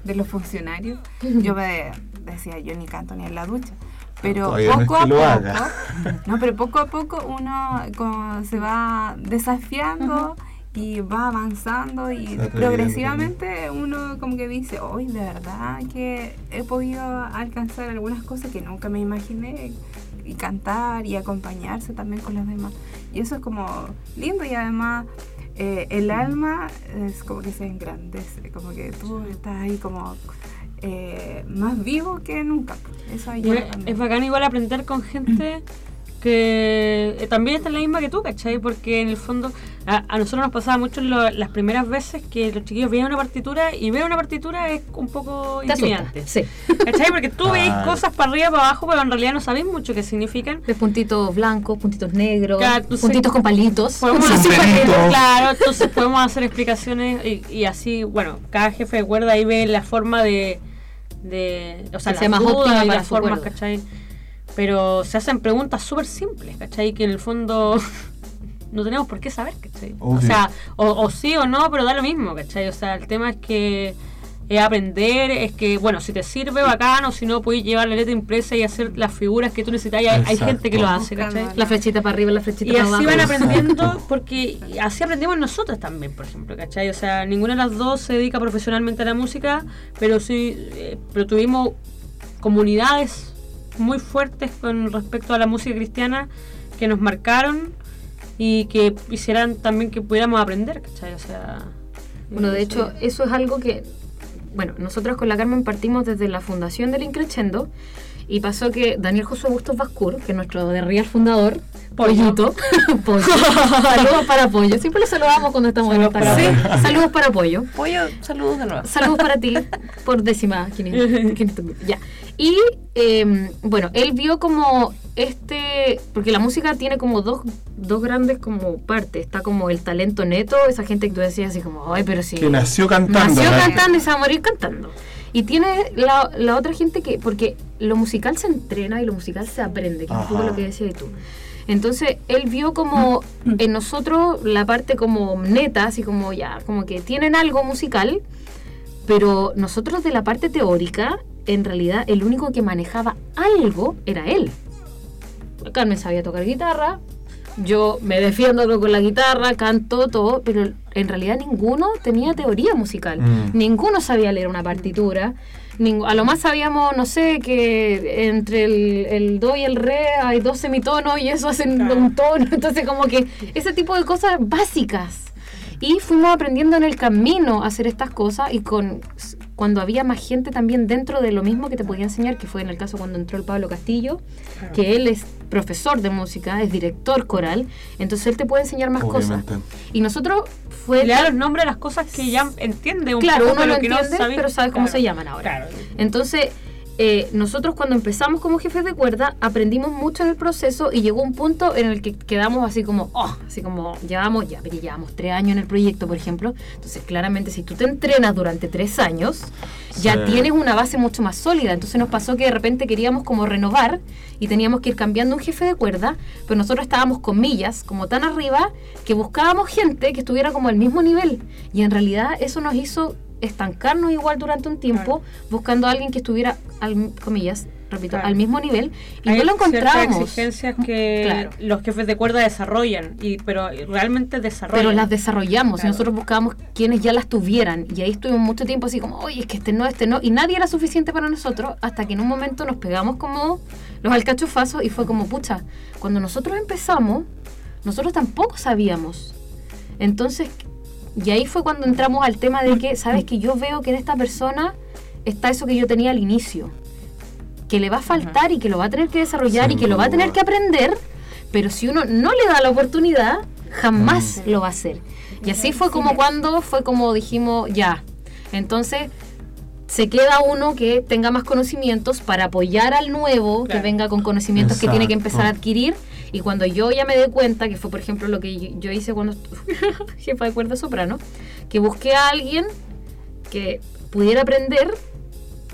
de los funcionarios. Yo me decía, yo ni canto ni en la ducha. Pero
Todavía no es
poco
que
a poco,
haga.
no, pero poco a poco uno como se va desafiando y va avanzando y progresivamente uno como que dice, hoy de verdad que he podido alcanzar algunas cosas que nunca me imaginé y cantar y acompañarse también con los demás. Y eso es como lindo y además eh, el alma es como que se engrandece, como que tú estás ahí como eh, más vivo que nunca. Eso
es, es bacán igual aprender con gente que eh, también está en la misma que tú, ¿cachai? Porque en el fondo a, a nosotros nos pasaba mucho lo- las primeras veces que los chiquillos veían una partitura y ver una partitura es un poco
Te asusta.
intimidante.
Sí.
¿Cachai? Porque tú veis
Claro.
cosas para arriba, para abajo, pero en realidad no sabéis mucho qué significan.
Ves puntitos blancos, puntitos negros,
Claro,
puntitos con palitos.
Podemos hacer,
sombrerito.
claro, entonces podemos hacer explicaciones y, y así, bueno, cada jefe de cuerda ahí ve la forma de, de o sea,
Que sea
las
más
dudas las formas. ¿cachai? Pero se hacen preguntas súper simples, ¿cachai? Que en el fondo no tenemos por qué saber, ¿cachai? O sea, o, o sí o no, pero da lo mismo, ¿cachai? O sea, el tema es que es aprender, es que, bueno, si te sirve, bacán, o si no, puedes llevar la letra impresa y hacer las figuras que tú necesitas. Y hay, hay gente que lo hace, ¿cachai?
La flechita para arriba, la flechita
Y
para
así
abajo.
van aprendiendo, porque así aprendemos nosotros también, por ejemplo, ¿cachai? O sea, ninguna de las dos se dedica profesionalmente a la música, pero sí, eh, pero tuvimos comunidades muy fuertes con respecto a la música cristiana que nos marcaron y que hicieran también que pudiéramos aprender, ¿cachai? O sea...
Bueno, de
eh,
hecho, eso es algo que, bueno, nosotros con la Carmen partimos desde la fundación del Increchendo y pasó que Daniel José Bustos Bascur, que es nuestro de Real fundador, Pollito, Pollo. saludos para Pollo, siempre lo saludamos cuando estamos
Saludos
en esta
para
casa.
Pollo.
Saludos para Pollo.
Pollo, saludos de nuevo.
Saludos para ti por décima. quinil- quinil- Ya. Y eh, bueno, él vio como este, porque la música tiene como dos, dos grandes como partes. Está como el talento neto, esa gente que tú decías así como, ay, pero sí.
Que nació cantando.
Nació
¿no?
cantando y se va a morir cantando. Y tiene la, la otra gente que, porque lo musical se entrena y lo musical se aprende, que es un poco lo que decías tú. Entonces él vio como en nosotros la parte como neta, así como ya, como que tienen algo musical, pero nosotros de la parte teórica, en realidad el único que manejaba algo era él. Carmen sabía tocar guitarra, yo me defiendo con la guitarra, canto todo, pero en realidad ninguno tenía teoría musical.
Mm.
Ninguno sabía leer una partitura. A lo más sabíamos, no sé, que entre el, el do y el re hay dos semitonos y eso hacen un tono. Entonces, como que ese tipo de cosas básicas. Y fuimos aprendiendo en el camino a hacer estas cosas y con cuando había más gente también dentro de lo mismo que te podía enseñar, que fue en el caso cuando entró el Pablo Castillo, que él es profesor de música, es director coral, entonces él te puede enseñar más
Obviamente.
cosas. Y nosotros fue...
Le da los nombres a las cosas que ya entiende un
Claro,
poco,
uno lo
que no
entiende,
sabe-
pero sabes cómo se llaman ahora.
Claro.
Entonces, eh, nosotros cuando empezamos como jefes de cuerda, aprendimos mucho en el proceso y llegó un punto en el que quedamos así como, oh, así como, llevamos, ya, pero llevamos tres años en el proyecto, por ejemplo. Entonces, claramente, si tú te entrenas durante tres años, ya tienes una base mucho más sólida. Entonces nos pasó que de repente queríamos como renovar y teníamos que ir cambiando un jefe de cuerda, pero nosotros estábamos con millas, como tan arriba, que buscábamos gente que estuviera como al mismo nivel. Y en realidad eso nos hizo estancarnos igual durante un tiempo, buscando a alguien que estuviera, al, comillas, repito,
Claro.
al mismo nivel, y
Hay
no lo
ciertas
encontrábamos.
exigencias que
Claro.
los jefes de cuerda desarrollan, y, pero realmente desarrollan.
Pero las desarrollamos y nosotros buscábamos quienes ya las tuvieran. Y ahí estuvimos mucho tiempo así como, oye, es que este no, este no. Y nadie era suficiente para nosotros hasta que en un momento nos pegamos como los alcachofazos y fue como, pucha, cuando nosotros empezamos, nosotros tampoco sabíamos. Entonces, y ahí fue cuando entramos al tema de que, ¿sabes? Que yo veo que en esta persona está eso que yo tenía al inicio. Que le va a faltar y que lo va a tener que desarrollar
Sin
y que lo va a tener que aprender, pero si uno no le da la oportunidad, jamás lo va a hacer. Y así fue como cuando fue como dijimos, ya. Entonces, se queda uno que tenga más conocimientos para apoyar al nuevo, que venga con conocimientos que tiene que empezar a adquirir. Y cuando yo ya me dé cuenta, que fue por ejemplo lo que yo- hice cuando jefa de cuerda soprano, que busqué a alguien que pudiera aprender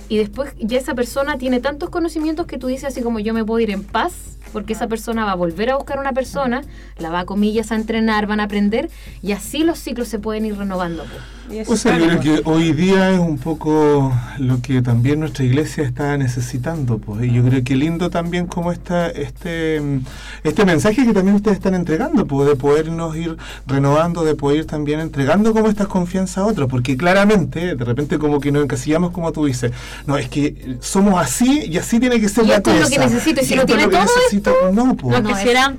y después ya esa persona tiene tantos conocimientos que tú dices así como yo me puedo ir en paz porque esa persona va a volver a buscar una persona, la va a comillas a entrenar, van a aprender y así los ciclos se pueden ir renovando. pues.
Sea, yo creo que hoy día es un poco lo que también nuestra iglesia está necesitando, pues. Y yo creo que lindo también como está este este mensaje que también ustedes están entregando, pues, de podernos ir renovando, de poder ir también entregando como estas confianzas a otros, porque claramente, de repente como que nos encasillamos como tú dices, no, es que somos así y así tiene que ser
Y
la
esto es lo
cosa.
que necesito, y si
Y
tiene
lo
todo
necesito, no, pues.
No,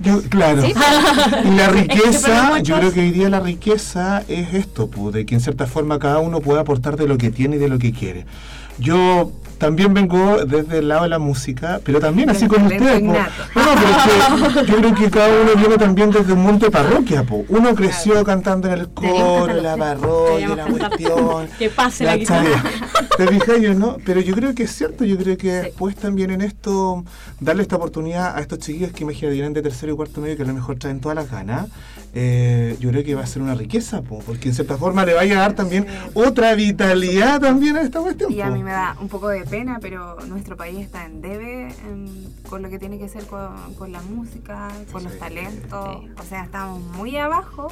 Yo, claro.
¿Sí?
Y la
Es que
riqueza, yo creo que hoy día la riqueza es esto, pues, de que en cierta forma cada uno puede aportar de lo que tiene y de lo que quiere. Yo también vengo desde el lado de la música, pero también así como ustedes. po.
innato.
No, no, pero es que yo creo que cada uno viene también desde un mundo de parroquia. Po. Uno creció cantando en el coro, en la parroquia, la cuestión.
Que pase la guitarra.
¿Te fijas yo, no? Pero yo creo que es cierto, yo creo que después también en esto, darle esta oportunidad a estos chiquillos que imagínate, vienen de tercero y cuarto medio, que a lo mejor traen todas las ganas, eh, yo creo que va a ser una riqueza, po, porque en cierta forma le vaya a dar también otra vitalidad también a esta cuestión.
Y a mí me da un poco de pena, pero nuestro país está en debe em, con lo que tiene que ser con, con la música, con los talentos.
sí.
O sea, estamos muy abajo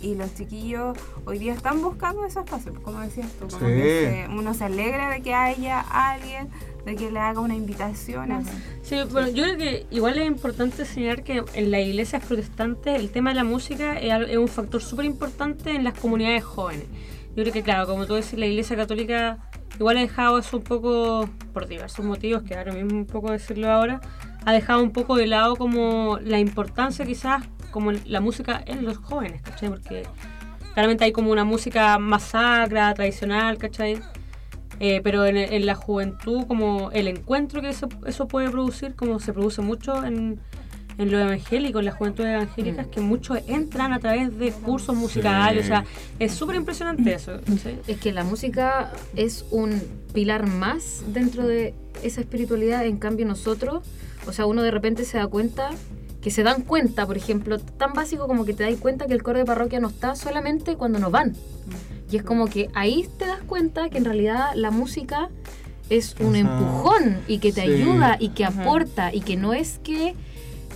y los chiquillos hoy día están buscando esos espacios, como decías tú. Como
Sí.
que se- uno se alegra de que haya alguien, de que le haga una invitación. así.
Sí, bueno, yo creo que igual es importante señalar que en las iglesias protestantes el tema de la música es un factor súper importante en las comunidades jóvenes. Yo creo que, claro, como tú decís, la iglesia católica igual ha dejado eso un poco, por diversos motivos, que ahora mismo un poco decirlo ahora, ha dejado un poco de lado como la importancia quizás como la música en los jóvenes, ¿cachai? Porque claramente hay como una música más sacra, tradicional, ¿cachai? Eh, pero en, en la juventud, como el encuentro que eso, eso puede producir, como se produce mucho en, en lo evangélico, en las juventudes evangélicas, que muchos entran a través de cursos musicales, o sea, es súper impresionante eso. ¿sí?
Es que la música es un pilar más dentro de esa espiritualidad, en cambio nosotros, o sea, uno de repente se da cuenta que se dan cuenta, por ejemplo, tan básico como que te das cuenta que el coro de parroquia no está solamente cuando nos van. Y es como que ahí te das cuenta que en realidad la música es un
Ajá.
empujón y que te
Sí.
ayuda y que aporta y que no es que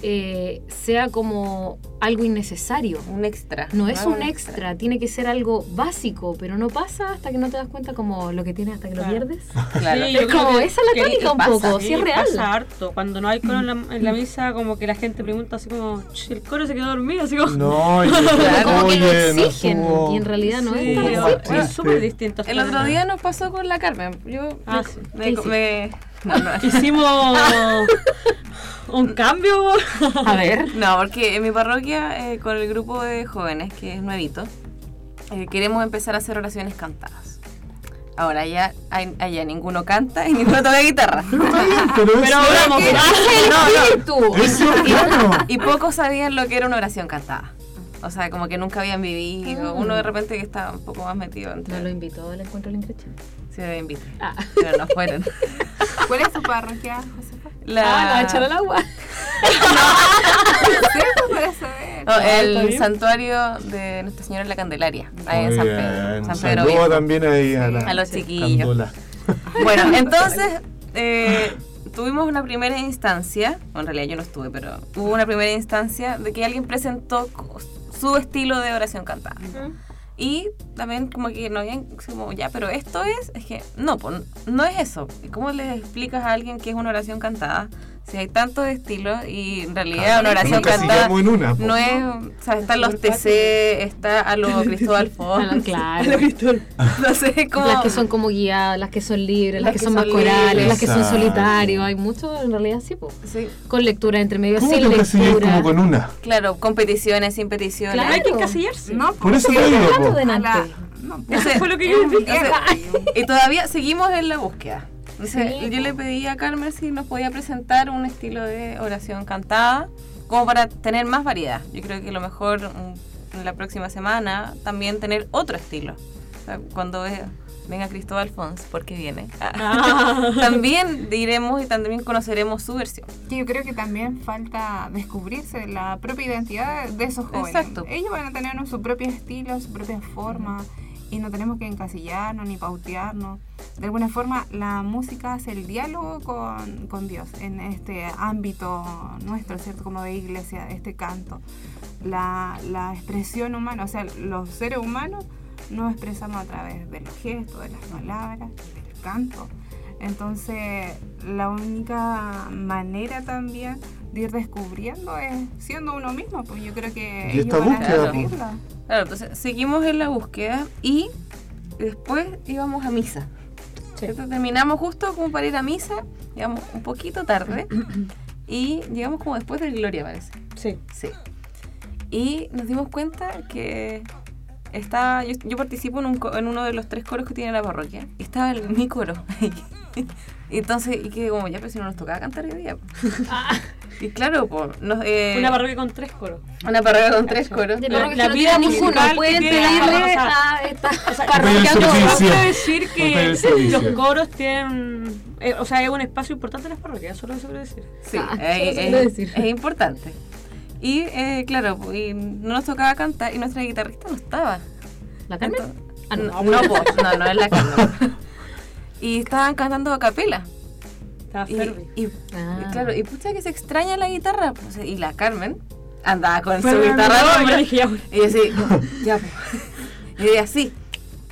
eh, sea como algo innecesario.
Un extra.
No es un extra, tiene que ser algo básico, pero no pasa hasta que no te das cuenta como lo que tienes hasta que
Claro.
lo pierdes.
Claro.
Sí,
Es como
que-
esa es la tónica un
pasa,
poco, sí, es real.
Pasa harto. Cuando no hay coro en la, en la misa, como que la gente pregunta así como, "Ch, el coro se quedó dormido, así como...
No, y
Claro, como que lo
oye, no
exigen
estuvo-
y en realidad no
Sí,
es tan
es
así.
triste.
es súper distinto.
El otro día nos pasó con la Carmen. Yo
Ah,
me- me- no, no.
Hicimos un cambio.
A ver.
No, porque en mi parroquia, eh, con el grupo de jóvenes, que es nuevito, eh, queremos empezar a hacer oraciones cantadas. Ahora ya hay- allá ninguno canta y ninguno toca guitarra.
Pero,
no, no.
claro.
Y pocos sabían lo que era una oración cantada. O sea, como que nunca habían vivido. Uno de repente que estaba un poco más metido entre...
No lo invitó al encuentro del Increche.
Sí, invité.
Ah.
Pero no fueron.
¿Cuál es tu parroquia, Josefa?
La...
Ah, la echar al agua.
No,
está
el santuario de Nuestra Señora de la Candelaria, ahí en San. Pedro. San Pedro
Saludo también ahí a, la,
A los chiquillos.
Candola.
Bueno, entonces eh, tuvimos una primera instancia, o en realidad yo no estuve, pero hubo una primera instancia de que alguien presentó su estilo de oración cantada. Y también como que no habían, como ya, pero esto es, es que no, pues, no es eso. ¿Y ¿Cómo le explicas a alguien que es una oración cantada? Si hay tantos estilos y en realidad una oración cantada
una.
no es, o sea, están los TC, está a lo Cristóbal Font,
Claro.
no sé, como...
Las que son como guiadas, las que son libres, las,
Las
que,
que
son más corales,
libres.
las que son solitarios. Hay mucho, en realidad sí, po.
Sí,
Con lectura entre medio,
¿Cómo
sin lectura.
como con una?
claro, competiciones, sin peticiones.
Claro.
Hay que encasillarse.
No,
Por eso te digo,
a no, pues,
Ese-
fue lo que yo dije.
Y todavía seguimos en la búsqueda.
Sí,
yo le pedí a Carmen si nos podía presentar un estilo de oración cantada, como para tener más variedad. Yo creo que lo mejor mm, en la próxima semana también tener otro estilo. O sea, cuando eh, venga Cristóbal Fons, porque viene, también diremos y también conoceremos su versión.
que yo creo que también falta descubrirse la propia identidad de esos jóvenes.
Exacto.
Ellos van a tener su propio estilo, su propia forma y no tenemos que encasillarnos ni pautearnos. De alguna forma, la música hace el diálogo con, con Dios en este ámbito nuestro, ¿cierto? Como de iglesia, este canto. La, la expresión humana, o sea, los seres humanos nos expresamos a través de los gestos, de las palabras, del canto. Entonces, la única manera también de ir descubriendo es siendo uno mismo, pues yo creo que
Y esta búsqueda, pues.
Claro, entonces seguimos en la búsqueda y después íbamos a misa. ¿cierto? Terminamos justo como para ir a misa, llegamos un poquito tarde y llegamos como después de Gloria, parece.
Sí.
Sí. Y nos dimos cuenta que estaba, yo, yo participo en, un co- en uno de los tres coros que tiene la parroquia y estaba el, mi coro. y entonces, y que como ya, pero si no nos tocaba cantar hoy día. Y claro, pues, nos, eh,
Una parroquia con tres coros.
una parroquia con tres coros.
De
La-
parroquia
la
no
vida
ninguno.
musical
Pueden pedirle a esta parroquia
quiero decir que los coros tienen. eh, o sea, es un espacio importante en las parroquias, solo eso quiero decir.
Sí,
Ah,
eh, eh,
quiero decir.
es importante. Y eh, claro, y no nos tocaba cantar y nuestra guitarrista no estaba.
¿La Carmen?
Entonces-
Ah, no.
no, no, no, no es la Carmen. y estaban cantando a capela.
Estaba
Y, y-
Ah.
y claro, y pucha que se extraña la guitarra. pues, y la Carmen andaba con su guitarra.
no, ya,
Y yo así, ya, pues. Y así.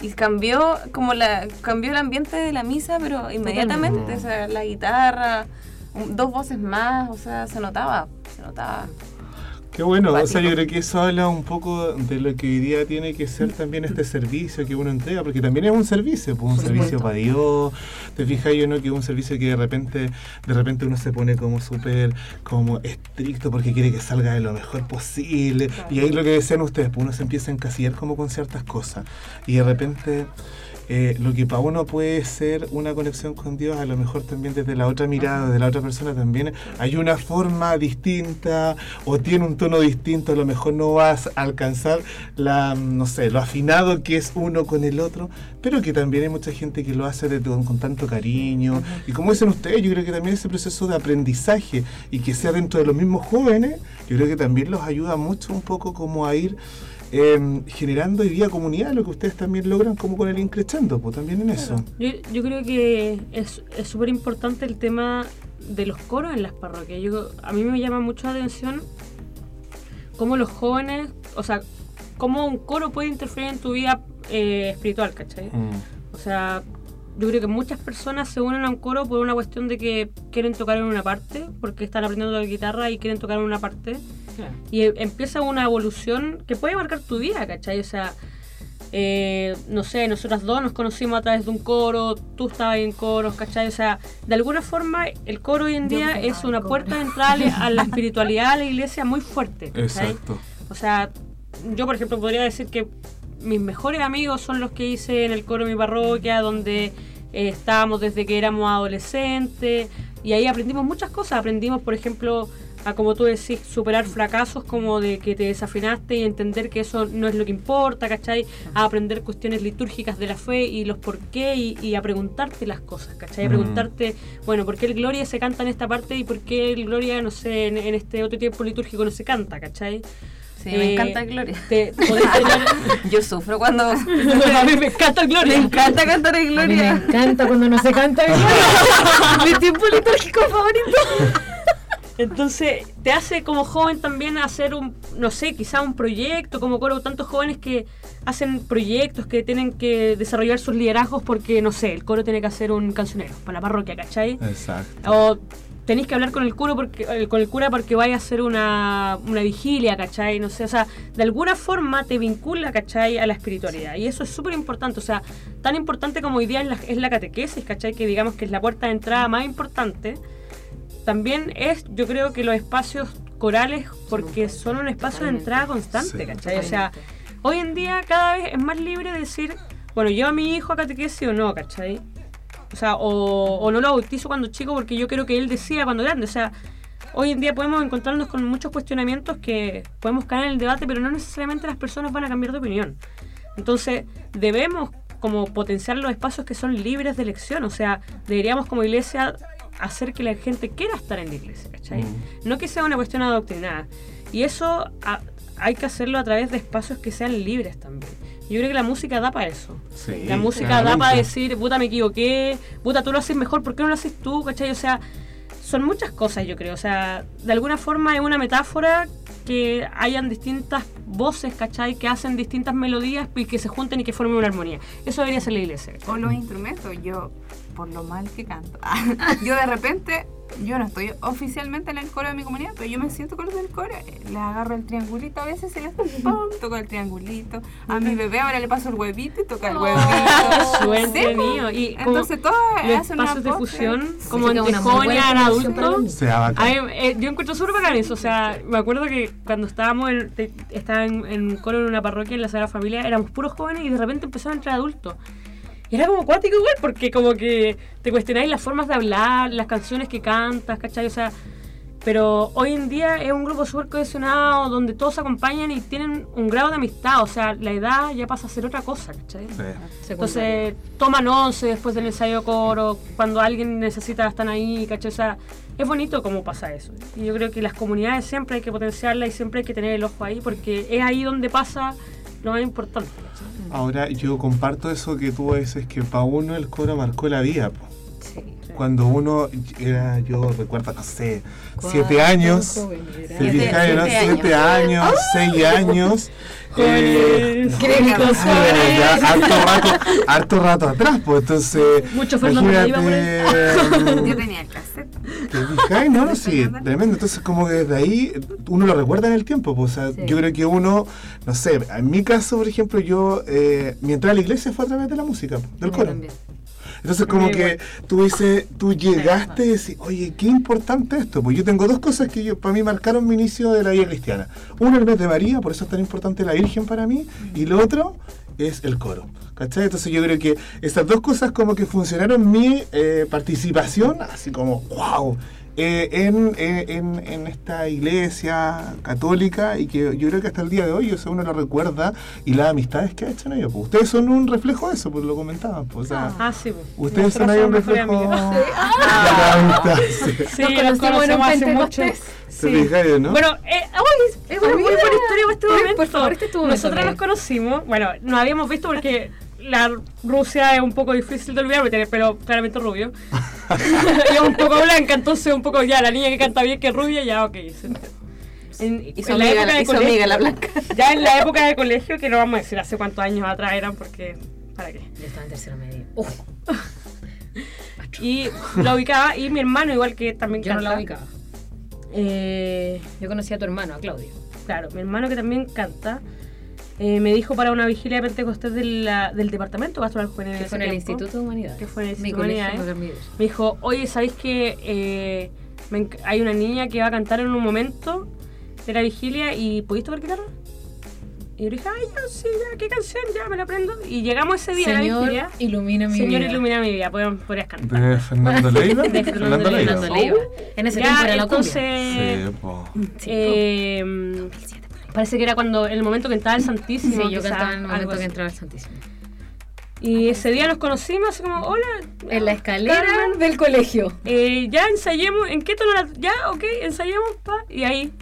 Y cambió como la cambió el ambiente de la misa, pero inmediatamente, o sea, la guitarra, dos voces más, o sea, se notaba, se notaba.
Qué bueno, o sea, yo creo que eso habla un poco de lo que hoy día tiene que ser también este servicio que uno entrega, porque también es un servicio, pues un servicio para Dios, te fijas yo no que es un servicio que de repente, de repente uno se pone como súper como estricto porque quiere que salga de lo mejor posible, y ahí lo que decían ustedes, pues uno se empieza a encasillar como con ciertas cosas, y de repente eh, lo que para uno puede ser una conexión con Dios, a lo mejor también desde la otra mirada, de la otra persona también hay una forma distinta o tiene un tono distinto, a lo mejor no vas a alcanzar la, no sé, lo afinado que es uno con el otro, pero que también hay mucha gente que lo hace de- con, con tanto cariño. Y como dicen ustedes, yo creo que también ese proceso de aprendizaje y que sea dentro de los mismos jóvenes, yo creo que también los ayuda mucho un poco como a ir eh, generando hoy día comunidad, lo que ustedes también logran como con el increchando, pues también en eso.
Yo, yo creo que es es súper importante el tema de los coros en las parroquias. Yo, a mí me llama mucho la atención cómo los jóvenes, o sea, cómo un coro puede interferir en tu vida eh, espiritual, ¿cachai?
Mm.
O sea, yo creo que muchas personas se unen a un coro por una cuestión de que quieren tocar en una parte, porque están aprendiendo la guitarra y quieren tocar en una parte. Y eh, empieza una evolución que puede marcar tu vida, ¿cachai? O sea, eh, no sé, nosotras dos nos conocimos a través de un coro, tú estabas en coros, ¿cachai? O sea, de alguna forma el coro hoy en día es una puerta de entrada a la espiritualidad, a la iglesia muy fuerte, ¿cachai?
Exacto.
O sea, yo por ejemplo podría decir que mis mejores amigos son los que hice en el coro de mi parroquia, donde eh, estábamos desde que éramos adolescentes. Y ahí aprendimos muchas cosas. Aprendimos, por ejemplo, a como tú decís, superar fracasos como de que te desafinaste y entender que eso no es lo que importa, ¿cachai? A aprender cuestiones litúrgicas de la fe y los por qué y, y a preguntarte las cosas, ¿cachai? A
Mm.
preguntarte, bueno, ¿por qué el Gloria se canta en esta parte y por qué el Gloria, no sé, en, en este otro tiempo litúrgico no se canta, ¿cachai?
Sí, me
Eh,
encanta Gloria.
Te,
Yo sufro cuando...
a mí me encanta el
Me
Gloria.
encanta cantar en
A mí me
Gloria.
encanta cuando no se canta. Mi tiempo litúrgico favorito.
Entonces, te hace como joven también hacer un, no sé, quizá un proyecto, como coro, tantos jóvenes que hacen proyectos, que tienen que desarrollar sus liderazgos porque, no sé, el coro tiene que hacer un cancionero para la parroquia, ¿cachai?
Exacto.
O tenéis que hablar con el cura porque eh, con el cura porque vaya a hacer una, una vigilia, ¿cachai? No sé, o sea, de alguna forma te vincula, ¿cachai? A la espiritualidad. Y eso es súper importante, o sea, tan importante como hoy día es la, es la catequesis, ¿cachai? Que digamos que es la puerta de entrada más importante. También es, yo creo que los espacios corales, porque son un espacio de entrada constante,
Sí.
¿cachai? O sea, hoy en día cada vez es más libre de decir, bueno, yo a mi hijo a catequesis o no, ¿cachai? O sea, o, o no lo bautizo cuando chico porque yo quiero que él decida cuando grande. O sea, hoy en día podemos encontrarnos con muchos cuestionamientos que podemos caer en el debate, pero no necesariamente las personas van a cambiar de opinión. Entonces, debemos como potenciar los espacios que son libres de elección. O sea, deberíamos como iglesia hacer que la gente quiera estar en la iglesia, ¿cachai? No que sea una cuestión adoctrinada. Y eso a- hay que hacerlo a través de espacios que sean libres también. Yo creo que la música da para eso.
Sí,
La música da para decir, puta, me equivoqué, puta, tú lo haces mejor, ¿por qué no lo haces tú? ¿Cachai? O sea, son muchas cosas, yo creo. O sea, de alguna forma es una metáfora que hayan distintas voces, ¿cachai? Que hacen distintas melodías y que se junten y que formen una armonía. Eso debería ser la iglesia.
O los instrumentos, yo, por lo mal que canto, yo de repente, yo no estoy oficialmente en el coro de mi comunidad, pero yo me siento con los del coro, eh, le agarro el triangulito a veces y le ¡pum! toco el triangulito. A mi bebé ahora le paso el huevito y toca el huevito.
Su
Sí,
entretenido. Y
Entonces todo
los
hacen una
de fusión,
Sí.
como
Sí,
entre
una muy
jóvenes
buena
y
formación para
adultos.
los
Se va
A mí, eh, yo encuentro súper bacán eso, o sea, me acuerdo que cuando estábamos en, te- estaba en, en un coro en una parroquia en la Sagrada Familia, éramos puros jóvenes y de repente empezaron a entrar adultos. Y era como cuático igual, porque como que te cuestionáis las formas de hablar, las canciones que cantas, ¿cachai? O sea, pero hoy en día es un grupo súper cohesionado, donde todos se acompañan y tienen un grado de amistad, o sea, la edad ya pasa a ser otra cosa, ¿cachai?
Sí.
Entonces toman once después del ensayo coro, cuando alguien necesita están ahí, ¿cachai? O sea, es bonito cómo pasa eso. Y yo creo que las comunidades siempre hay que potenciarlas y siempre hay que tener el ojo ahí, porque es ahí donde pasa lo más importante.
Ahora yo comparto eso que tú dices que para uno el coro marcó la vida. po.
Sí.
Cuando uno era, yo recuerdo, no sé, siete años,
Siete-
¿no?
siete
años, seis años. eh,
Jóvenes.
Críticos,
ya, harto rato, harto rato atrás, pues entonces.
Mucho
imagínate,
Yo tenía cassette.
¿Te fijas? No, sí, tremendo. Entonces, como que desde ahí uno lo recuerda en el tiempo. Pues, o sea,
Sí.
yo creo que uno, no sé, en mi caso, por ejemplo, yo, eh, mi entrada a la iglesia fue a través de la música, del coro.
también.
Entonces, como que tú dices, tú llegaste y decís, oye, qué importante esto. Pues yo tengo dos cosas que yo, para mí marcaron mi inicio de la vida cristiana. Uno, el mes de María, por eso es tan importante la Virgen para mí. Y lo otro es el coro. ¿Cachai? Entonces yo creo que esas dos cosas como que funcionaron mi eh, participación, así como, wow, eh, en, eh, en, en esta iglesia católica y que yo creo que hasta el día de hoy o sea, uno lo recuerda y las amistades que ha hecho en ellos. Pues ustedes son un reflejo de eso, pues lo comentaban. Pues, o sea,
Ah, sí. pues.
Ustedes son ahí un reflejo de la amistad. Sí.
Sí,
Nos en un
hace mucho. Bueno, eh, uy, es una muy buena historia para este momento.
por favor, este
Nosotros nos conocimos, bueno, nos habíamos visto porque la Rusia es un poco difícil de olvidar, pelo claramente rubio. y es un poco blanca, entonces un poco ya, la niña que canta bien que es rubia, ya, ok. En, la época de
amiga, blanca.
ya en la época de colegio, que no vamos a decir hace cuántos años atrás eran, porque, ¿para qué?
Yo estaba en tercero medio. Uf,
Y la ubicaba, y mi hermano igual que también
yo no la ubicaba.
Eh,
Yo conocí a tu hermano, a Claudio.
Claro, mi hermano que también canta, eh, me dijo para una vigilia de Pentecostés de la- del departamento pastoral juvenil.
Que fue en el
tiempo.
Instituto de Humanidades.
Que fue en el Instituto de Humanidades. Me dijo, oye, ¿sabéis que eh, me hay una niña que va a cantar en un momento de la vigilia y ¿podéis tocar guitarra? Y yo dije, ay, ya, sí, ya, ¿qué canción? Ya me la aprendo. Y llegamos ese día a la
Señor,
vigilia.
ilumina mi
Señor,
vida.
ilumina mi vida. Podrías, podrías cantar.
De Fernando Leiva.
De Fernando Leiva. Leiva. En ese
Ya,
tiempo era la cumbia.
entonces,
Sí, po.
eh, parece que era cuando, en el momento que entraba el Santísimo.
Sí, yo cantaba en el momento que entraba el Santísimo.
Y ese día nos conocimos, así como, hola.
En la escalera
Carmen,
del colegio.
eh, ya ensayemos, ¿en qué tono? la- Ya, ok, ensayemos, pa, y ahí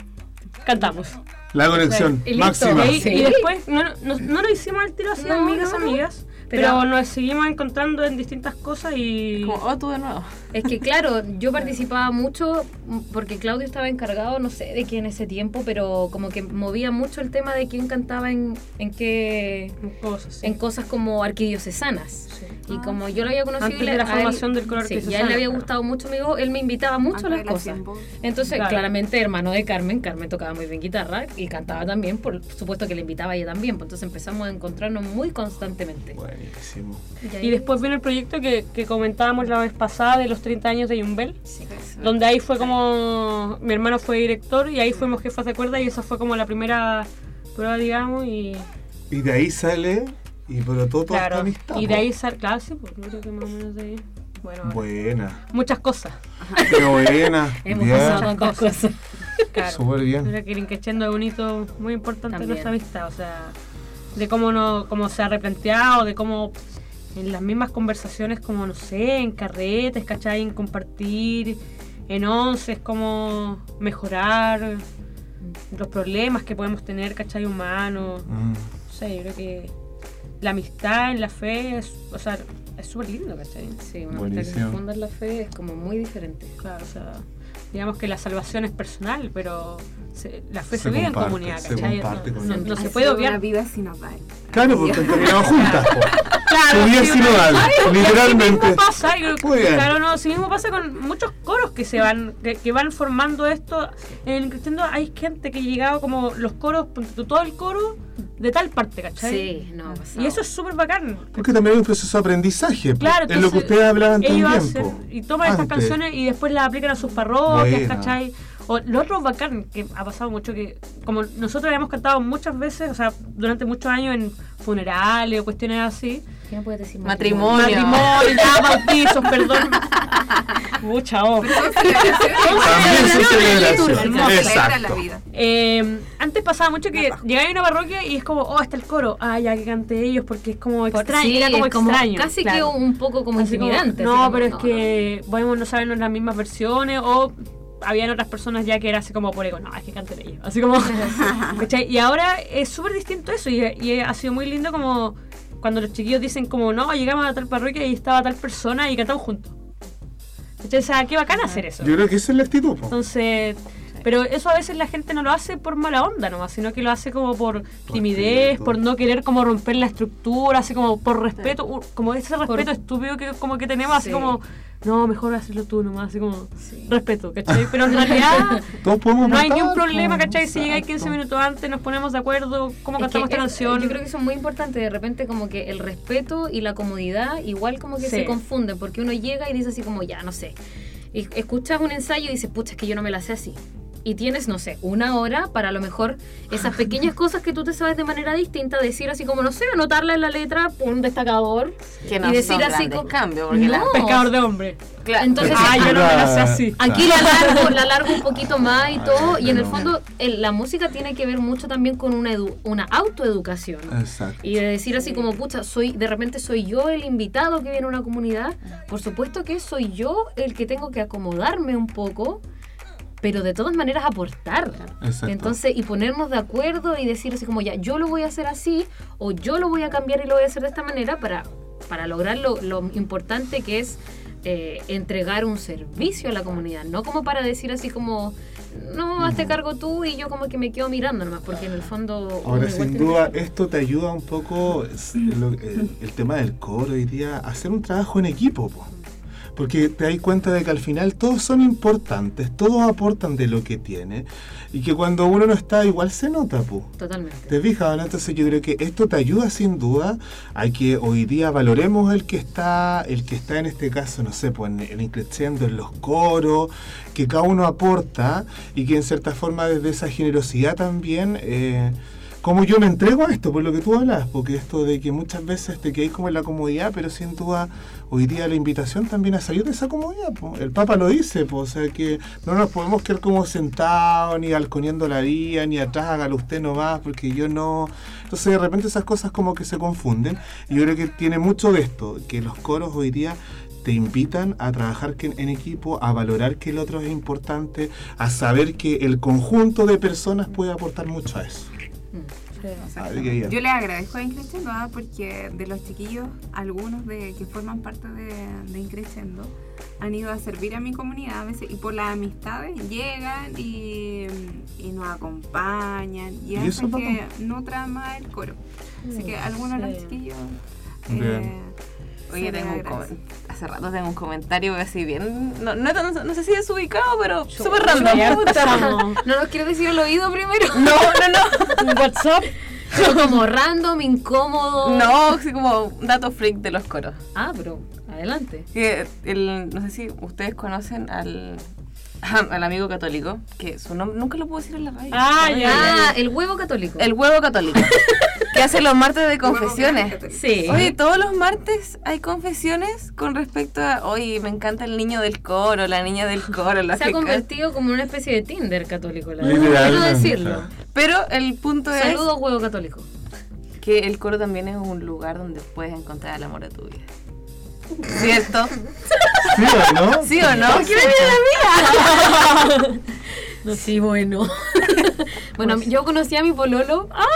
cantamos.
La conexión
Y
máxima.
Y, ahí-
Sí.
y después no, no, no nos hicimos al tiro así,
No,
amigas,
no, no.
amigas, pero, nos seguimos encontrando en distintas cosas y...
Como, oh, tú de nuevo.
Es que claro, yo participaba mucho porque Claudio estaba encargado, no sé de quién ese tiempo, pero como que movía mucho el tema de quién cantaba en, en qué
cosas, sí.
en cosas como arquidiocesanas.
Sí.
Y como yo lo había conocido
Antes
y le-
de la
a él-
formación del coro
sí, y a él le había gustado mucho, amigo, él me invitaba mucho a las cosas. Entonces,
Claro.
claramente, hermano de Carmen, Carmen tocaba muy bien guitarra y cantaba también, por supuesto que le invitaba a ella también, pues entonces empezamos a encontrarnos muy constantemente.
Buenísimo.
ahí-
Y después viene el proyecto que, que comentábamos la vez pasada de los 30 años de Yumbel,
Sí.
donde ahí fue como mi hermano fue director y ahí fuimos jefas de cuerda y esa fue como la primera prueba, digamos, y
Y de ahí sale y brotó toda esta
claro,
amistad.
y de ahí sal, claro, sí, pues creo que más o menos de ahí. Bueno,
Buena.
muchas cosas.
Qué buena.
Hemos
bien.
pasado tantas cosas.
Claro.
Súper bien.
Mira que Rinquechendo es un hito muy importante
También.
de nuestra amistad, o sea, de cómo no, cómo se ha replanteado, de cómo en las mismas conversaciones, como no sé, en carretes, ¿cachai? En compartir, en once, como mejorar los problemas que podemos tener, ¿cachai? Humanos.
Mm.
No sé, yo creo que la amistad en la fe es, o sea, es súper lindo, ¿cachai?
Sí, una amistad que se funda en la fe es como muy diferente.
Claro, o sea, digamos que la salvación es personal, pero se- la fe se,
Se
vive en comunidad,
se
¿cachai?
comparte
No, no- no se puede obviar.
Una vida sinodal.
Claro, porque caminado juntas. po.
Claro,
Su vida sinodal,
y así
literalmente.
mismo pasa, y-
Muy bien.
claro, no, así mismo pasa con muchos coros que se van, que, que van formando esto. En el cristiano hay gente que ha llegado como los coros, todo el coro de tal parte, ¿cachai?
Sí, no, pasado.
Y eso es súper bacán.
Porque también hay un proceso de aprendizaje.
Claro,
es lo que ustedes hablaban todo el tiempo.
hacen y toman estas canciones y después las aplican a sus parroquias,
Buena.
¿cachai? O lo otro bacán que ha pasado mucho que como nosotros habíamos cantado muchas veces, o sea, durante muchos años en funerales o cuestiones así,
¿Qué me puedes decir?
Matrimonio.
matrimonio, ya, bautizos, perdón. Mucha oh.
Exacto.
Eh, antes pasaba mucho que llegaba a una parroquia y es como, oh, está el coro. Ah, ya que cante ellos porque es como extraño.
sí,
era como
es como
extraño.
Casi
claro.
que un poco como
Así como,
intimidante.
no,
como,
pero es
no,
que podemos no sabernos las mismas versiones o habían otras personas ya que era así como por ego, no, es que canten ellos. Así como, ¿cachai? Y ahora es súper distinto eso y, y ha sido muy lindo como cuando los chiquillos dicen como, no, llegamos a tal parroquia y estaba tal persona y cantamos juntos. ¿Cachai? O sea, qué bacán hacer eso.
Yo creo que esa es la actitud. po.
Entonces, pero eso a veces la gente no lo hace por mala onda nomás, sino que lo hace como por timidez, por no querer como romper la estructura, así como por respeto, como ese respeto estúpido que como que tenemos, así
Sí.
como, no, mejor hacerlo tú nomás, así como,
Sí.
respeto, ¿cachai? Pero en realidad
Todos podemos
no hay ni un
aportar,
problema. ¿cachai? Si llegáis 15
Exacto.
minutos antes, nos ponemos de acuerdo, cómo
Es
cantamos
que
esta
es-
canción.
Yo creo que eso es muy importante. De repente, como que el respeto y la comodidad, igual como que
Sí.
se confunden, porque uno llega y dice así como, ya, no sé. Y escuchas un ensayo y dices, pucha, es que yo no me la sé así. Y tienes, no sé, una hora para a lo mejor esas pequeñas cosas que tú te sabes de manera distinta, decir así como, no sé, anotarla en la letra, un destacador.
Que no
y decir
son
así como-
cambios, porque la-
No.
Pescador de hombre.
claro,
Entonces,
Ah, yo no me la sé así.
Aquí la largo, la largo un poquito más y todo. Y en el fondo, el- la música tiene que ver mucho también con una, edu- una autoeducación.
Exacto.
Y de decir así como, pucha, soy, de repente soy yo el invitado que viene a una comunidad. Por supuesto que soy yo el que tengo que acomodarme un poco, pero de todas maneras aportar.
Exacto.
Entonces, y ponernos de acuerdo y decir así como, ya, yo lo voy a hacer así, o yo lo voy a cambiar y lo voy a hacer de esta manera para, para lograr lo, lo importante que es eh, entregar un servicio a la comunidad. No como para decir así como, no, hazte cargo tú y yo como que me quedo mirando nomás, porque en el fondo...
Ahora, sin duda, esto te ayuda un poco, es lo- el, el tema del coro hoy día, hacer un trabajo en equipo. po. Porque te das cuenta de que al final todos son importantes, todos aportan de lo que tiene, y que cuando uno no está, igual se nota. po.
Totalmente.
¿Te fijas? no? Entonces yo creo que esto te ayuda sin duda a que hoy día valoremos el que está, el que está en este caso, no sé, pues en el increciendo, en los coros, que cada uno aporta y que en cierta forma desde esa generosidad también eh, cómo yo me entrego a esto, por lo que tú hablas, porque esto de que muchas veces te quedáis como en la comodidad, pero sin duda hoy día la invitación también a salir de esa comodidad. El Papa lo dice, po, o sea que no nos podemos quedar como sentados, ni halconiendo la vía, ni atrás, hágalo usted nomás, porque yo no... Entonces de repente esas cosas como que se confunden. Y yo creo que tiene mucho de esto, que los coros hoy día te invitan a trabajar en equipo, a valorar que el otro es importante, a saber que el conjunto de personas puede aportar mucho a eso.
Yo les agradezco a Increciendo ¿ah? porque de los chiquillos, algunos de que forman parte de, de Increciendo han ido a servir a mi comunidad a veces y por las amistades llegan y, y nos acompañan y,
¿Y eso,
hacen que nutra más el coro. Así que algunos de los chiquillos...
Bien.
eh,
Oye, tengo un
agradece.
comen- hace rato tengo un comentario así bien, no, no, no, no sé si es ubicado, pero súper random.
No nos quiero decir al oído primero.
No, no,
Un WhatsApp.
Pero como random, incómodo.
no. No, así como un dato freak de los coros.
Ah, pero adelante.
Que el, no sé si ustedes conocen al, al amigo católico, que su nombre nunca lo puedo decir en la radio.
Ah, ya.
ay,
Ah,
ay.
el huevo católico.
El huevo católico. que hace los martes de confesiones.
Sí.
Oye, todos los martes hay confesiones con respecto a, oye, me encanta el niño del coro, la niña del coro, la
se ha convertido como en una especie de Tinder católico, la verdad. Quiero decirlo.
Pero el punto
Saludos, huevo católico.
es que el coro también es un lugar donde puedes encontrar el amor de tu vida. ¿Cierto?
¿Sí o no?
¿Sí o no?
No, sí, bueno. bueno, yo conocí a mi pololo ¡ah!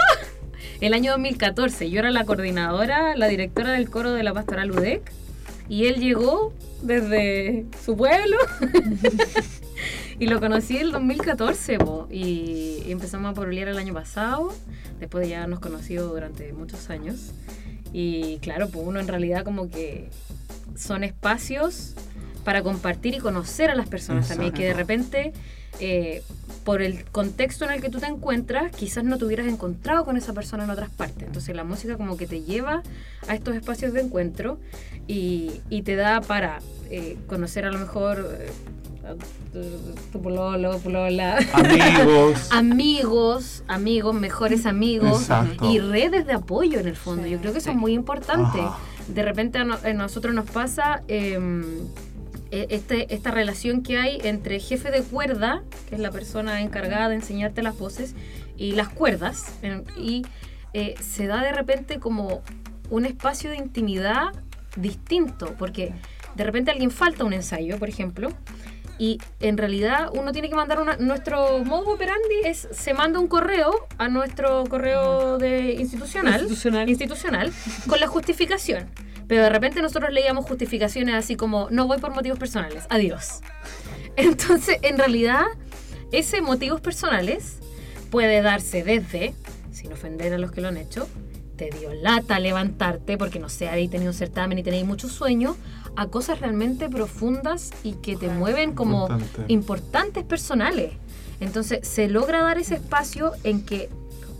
el año 2014. Yo era la coordinadora, la directora del coro de la pastoral UDEC. Y él llegó desde su pueblo. y lo conocí el 2014, po, y, y empezamos a pololear el año pasado. Después de ya habernos conocido durante muchos años. Y claro, pues uno en realidad como que son espacios para compartir y conocer a las personas también, que de repente, eh, por el contexto en el que tú te encuentras, quizás no te hubieras encontrado con esa persona en otras partes. Entonces la música como que te lleva a estos espacios de encuentro y, y te da para eh, conocer a lo mejor eh, tu- pololo, polola,
Amigos.
amigos, amigos, mejores amigos
Exacto.
y redes de apoyo en el fondo. Yo creo que eso es muy importante.
Ajá.
De repente a, no- a nosotros nos pasa eh, eh, este, esta relación que hay entre jefe de cuerda, que es la persona encargada de enseñarte las voces, y las cuerdas, y eh, se da de repente como un espacio de intimidad distinto, porque de repente alguien falta un ensayo, por ejemplo, y en realidad uno tiene que mandar una, nuestro modo operandi es se manda un correo a nuestro correo de institucional,
Institucional.
institucional con la justificación. Pero de repente nosotros leíamos justificaciones así como no voy por motivos personales, adiós. Entonces, en realidad, ese motivos personales puede darse desde, sin ofender a los que lo han hecho, te dio lata levantarte porque no sé, habéis tenido un certamen y tenéis mucho sueño, a cosas realmente profundas y que te mueven como
Importante.
importantes personales. Entonces se logra dar ese espacio en que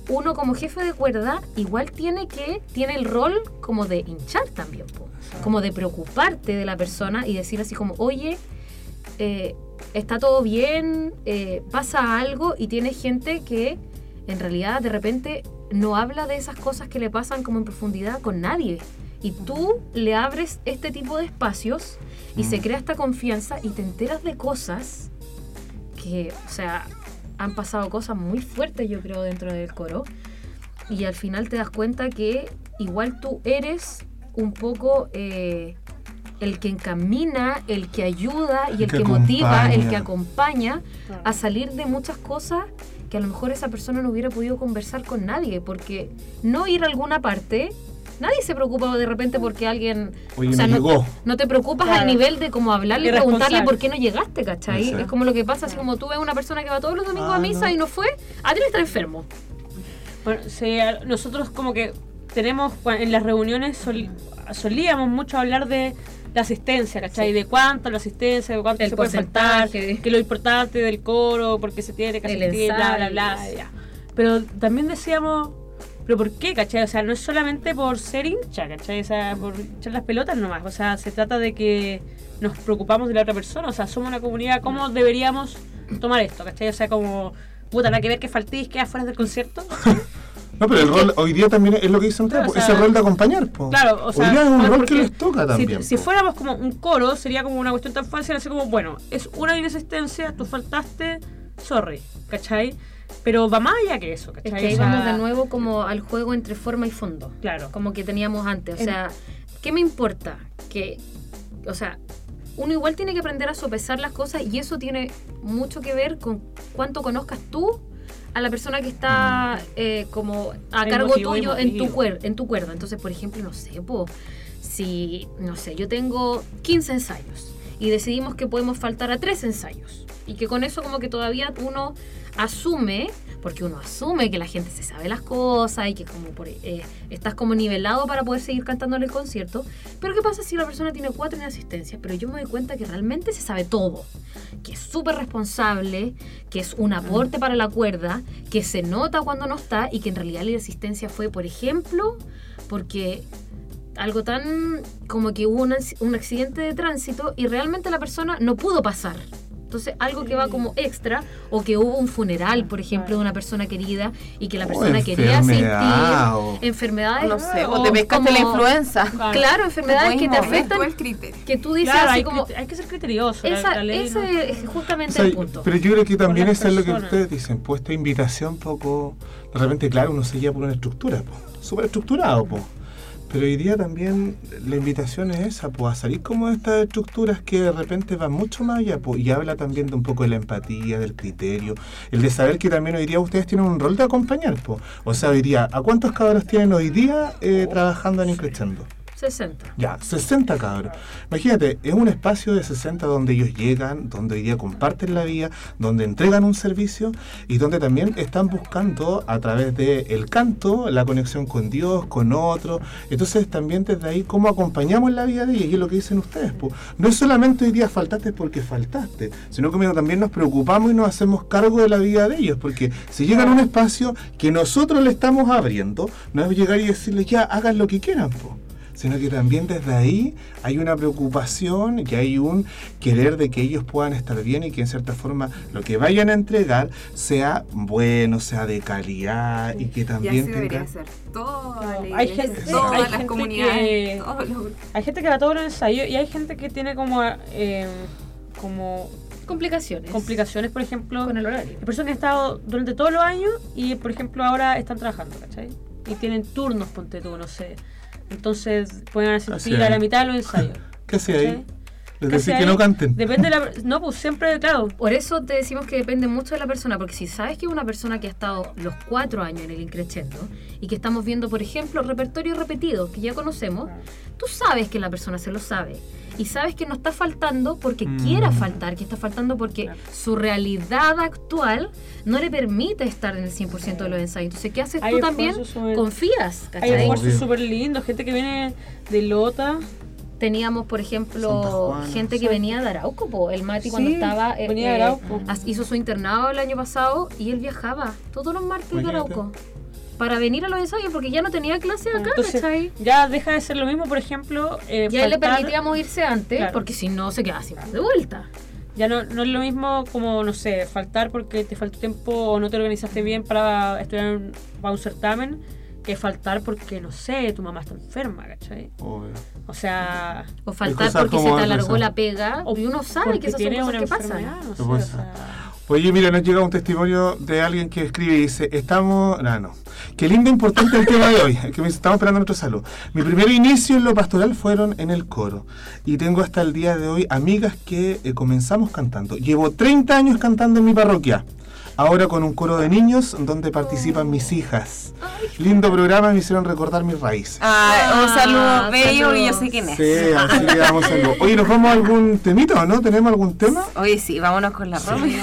uno como jefe de cuerda igual tiene que, tiene el rol como de hinchar también, po. como de preocuparte de la persona y decir así como, oye, eh, está todo bien, eh, pasa algo y tiene gente que en realidad de repente no habla de esas cosas que le pasan como en profundidad con nadie. Y tú le abres este tipo de espacios y se crea esta confianza y te enteras de cosas que, o sea, han pasado cosas muy fuertes yo creo dentro del coro. Y al final te das cuenta que igual tú eres un poco eh, el que encamina, el que ayuda y el
Que
que, motiva, el que
acompaña.
acompaña a salir de muchas cosas que a lo mejor esa persona no hubiera podido conversar con nadie, porque no ir a alguna parte, nadie se preocupa de repente porque alguien...
Oye,
o sea,
me
no,
llegó.
no te preocupas al nivel de como hablarle y preguntarle por qué no llegaste, ¿cachai?
Exacto.
Es como lo que pasa, así como tú ves una persona que va todos los domingos
Ah,
a misa
no.
y no fue, a ti le está enfermo.
Bueno, sí, nosotros como que tenemos, en las reuniones sol- solíamos mucho hablar de la asistencia, ¿cachai? De cuánto la asistencia, de cuánto
El
se puede faltar, que lo importante del coro, porque se tiene que
El
asistir, bla, bla,
ensayo,
bla, ya. Pero también decíamos, ¿pero por qué, cachai? O sea, no es solamente por ser hincha, cachai? O sea, por echar las pelotas nomás. O sea, se trata de que nos preocupamos de la otra persona. O sea, somos una comunidad, ¿cómo deberíamos tomar esto, cachai? O sea, como, puta, nada que ver que faltéis, que afuera del concierto.
No, pero el rol hoy día también es lo que dicen
Claro, o sea,
ese rol de acompañar. po.
Claro, o sea,
hoy día es un rol que les toca
si-
también.
Si,
po.
fuéramos como un coro, sería como una cuestión tan fácil, así como, bueno, es una inasistencia, tú faltaste, sorry, ¿cachai? Pero va más allá que eso,
Es
¿cachai?
que ahí vamos de nuevo como al juego entre forma y fondo.
Claro.
Como que teníamos antes. O sea, ¿qué me importa? Que, o sea, uno igual tiene que aprender a sopesar las cosas y eso tiene mucho que ver con cuánto conozcas tú a la persona que está eh, como a cargo tuyo en tu, cuer en tu cuerda. Entonces, por ejemplo, no sé, po, si, no sé, yo tengo 15 ensayos y decidimos que podemos faltar a tres ensayos y que con eso como que todavía uno asume, porque uno asume que la gente se sabe las cosas y que como eh, estás como nivelado para poder seguir cantando en el concierto, pero ¿qué pasa si la persona tiene cuatro inasistencias? Pero yo me doy cuenta que realmente se sabe todo, que es súper responsable, que es un aporte para la cuerda, que se nota cuando no está y que en realidad la inasistencia fue, por ejemplo, porque algo tan como que hubo un accidente de tránsito y realmente la persona no pudo pasar. Entonces, algo que va como extra, o que hubo un funeral, por ejemplo, de una persona querida y que la
O
persona quería
enfermedad, o-
sentir enfermedades.
No sé,
o
o te pescaste la influenza.
Claro, enfermedades que te afectan, que tú dices
Claro,
así
hay,
como.
hay que ser criterioso.
Esa,
la ley no-
ese es
O
justamente
sea,
el punto.
pero yo creo que también eso es lo que ustedes dicen, pues esta invitación poco, de repente claro, uno se lleva por una estructura, po, súper estructurado, po. Pero hoy día también la invitación es esa, pues a salir como de estas estructuras que de repente van mucho más allá, po, y habla también de un poco de la empatía, del criterio, el de saber que también hoy día ustedes tienen un rol de acompañar, po. o sea, hoy día, ¿a cuántos cabros tienen hoy día eh, trabajando en Increchendo?
60.
Ya, 60 cabros. Imagínate, es un espacio de 60 donde ellos llegan, donde hoy día comparten la vida, donde entregan un servicio y donde también están buscando a través del el canto la conexión con Dios, con otros. Entonces también desde ahí cómo acompañamos la vida de ellos y es lo que dicen ustedes. po. No es solamente hoy día faltaste porque faltaste, sino que también nos preocupamos y nos hacemos cargo de la vida de ellos, porque si llegan a un espacio que nosotros le estamos abriendo, no es llegar y decirles ya hagan lo que quieran. Po sino que también desde ahí hay una preocupación y hay un querer de que ellos puedan estar bien y que en cierta forma lo que vayan a entregar sea bueno, sea de calidad y que
Y así
también
debería
tenga...
ser. Toda la
Hay gente-
todas
hay
las
gente
comunidades,
que-
todos los.
Hay gente que va a todos los ensayos y hay gente que tiene como, eh, como
Complicaciones.
complicaciones, por ejemplo.
Con el horario.
Hay personas que han estado durante todos los años y, por ejemplo, ahora están trabajando, ¿cachai? Y tienen turnos, ponte tú, no sé. Entonces pueden asistir a la mitad de los ensayos.
¿Qué hace ahí? Les
¿Qué
decir que no canten.
Depende de la... No, pues siempre, claro.
Por eso te decimos que depende mucho de la persona, porque si sabes que es una persona que ha estado los cuatro años en el increchendo y que estamos viendo, por ejemplo, repertorio repetido que ya conocemos, tú sabes que la persona se lo sabe y sabes que no está faltando porque
Mm.
quiera faltar, que está faltando porque
Claro.
su realidad actual no le permite estar en el 100% de los ensayos. Entonces, ¿qué haces
Hay
tú también?
esfuerzos
Confías,
Hay
¿cachai?
esfuerzos
Obvio.
súper lindos, gente que viene de Lota.
Teníamos, por ejemplo,
Juana.
gente que venía de Arauco, po. el Mati cuando estaba... eh,
venía de
eh,
Arauco.
hizo su internado el año pasado y él viajaba todos los martes de. Arauco para venir a los ensayos porque ya no tenía clase acá,
Entonces,
¿cachai?
ya deja de ser lo mismo, por ejemplo. eh,
Y a él le
faltar-
permitíamos irse antes
Claro.
porque si no se quedaba sin de vuelta.
Ya no, no es lo mismo como, no sé, faltar porque te faltó tiempo o no te organizaste bien para estudiar un- para un certamen, que faltar porque, no sé, tu mamá está enferma, ¿cachai?
Obvio.
O sea...
O faltar
cosas
porque se te alargó la pega y uno sabe que esas son
tiene
cosas
una
que pasan.
no sé,
¿Qué
o sea...
Oye, mira, nos llega un testimonio de alguien que escribe y dice, estamos... No, no. Qué lindo e importante el tema de hoy, que me dice, estamos esperando nuestro salud. Mi primer inicio en lo pastoral fueron en el coro. Y tengo hasta el día de hoy amigas que eh, comenzamos cantando. Llevo 30 años cantando en mi parroquia. Ahora con un coro de niños donde participan mis hijas. Lindo programa, me hicieron recordar mis raíces.
Ah, un saludo
Ah,
bello y yo sé quién es.
Sí, así que vamos a algo. Oye, ¿nos vamos a algún temito o no? ¿Tenemos algún tema?
Oye, sí, vámonos con la Romy.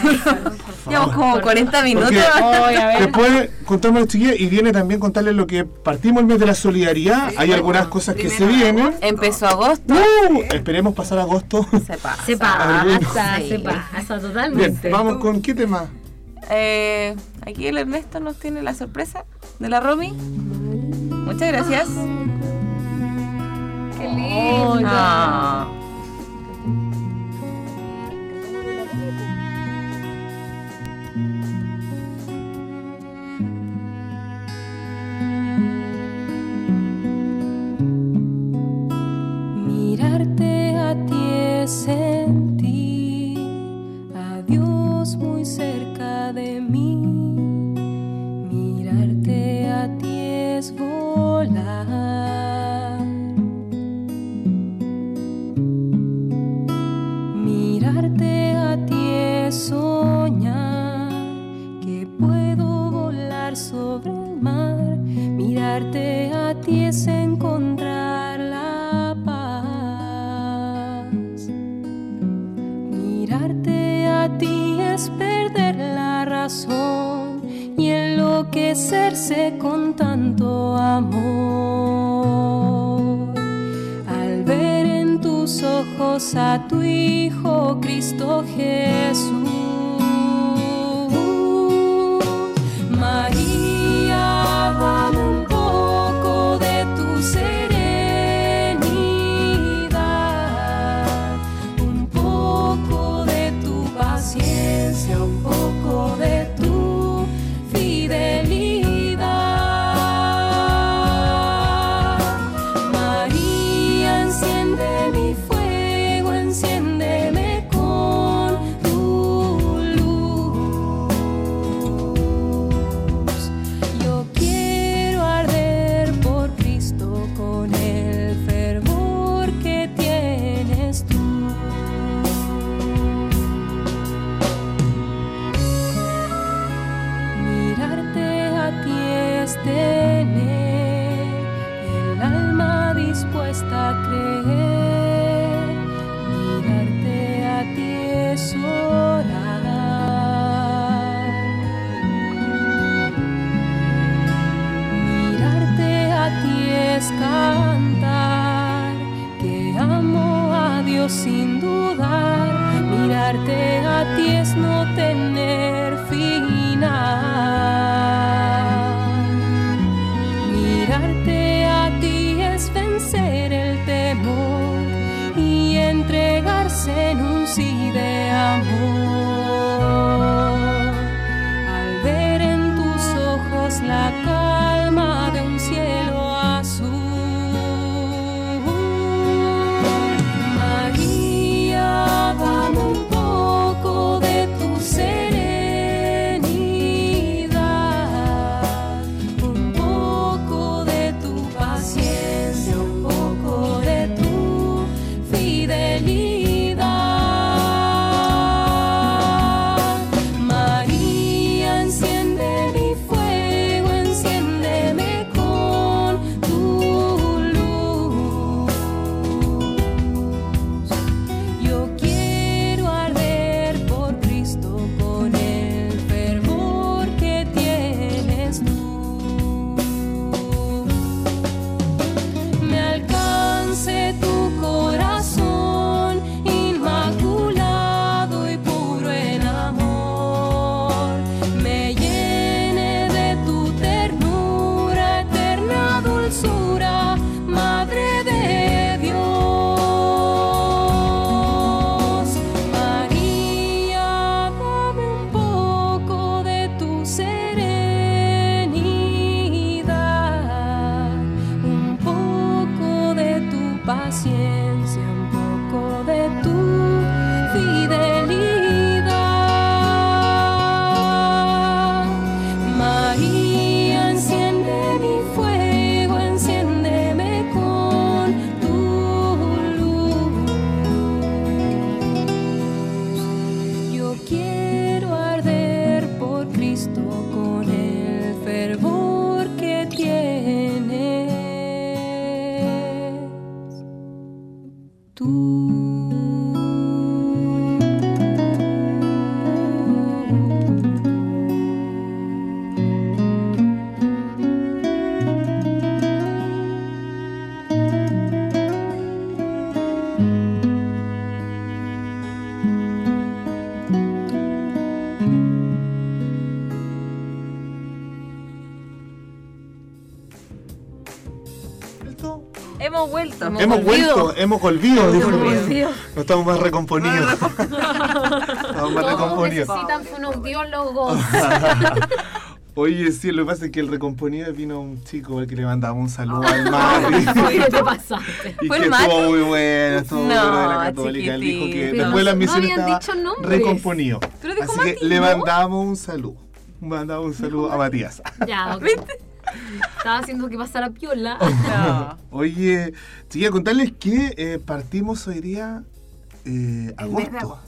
Llevamos como 40 minutos.
A ver.
después contamos a los chiquillos y viene también contarles lo que partimos el mes de la solidaridad. Hay algunas cosas que se vienen.
Empezó agosto.
¡Uh! esperemos pasar agosto.
Se pasa.
Se pasa, se pasa
Bien,
totalmente.
vamos con qué tema.
Eh, aquí el Ernesto nos tiene la sorpresa de la Romy. Muchas gracias.
Qué lindo.
Mirarte a ti es de mí. Mirarte a ti es volar. Mirarte a ti es soñar que puedo volar sobre el mar. Mirarte a ti es encontrar la paz. Mirarte a ti es y enloquecerse con tanto amor. Al ver en tus ojos a tu Hijo Cristo Jesús. María,
Hemos vuelto.
Hemos vuelto, hemos volvido.
Hemos volvido.
No estamos más recomponidos. estamos más recomponidos.
necesitan unos biólogos.
Oye, sí, lo que pasa es que el recomponido vino un chico al que le mandaba un saludo al Mati.
Oye, te pasaste.
Y
¿Fue
que
el
estuvo muy bueno, estuvo
No,
bueno de la católica. Él dijo que después de las
No
misiones
habían
estaba recomponido.
Pero dijo
Así
Mati,
que le
¿no?
mandamos un saludo. Mandamos un saludo a Matías.
Ya, ok. Estaba haciendo que pasara piola.
No.
Oye, chiquilla, contarles que eh, partimos hoy día eh,
El mes de
agosto.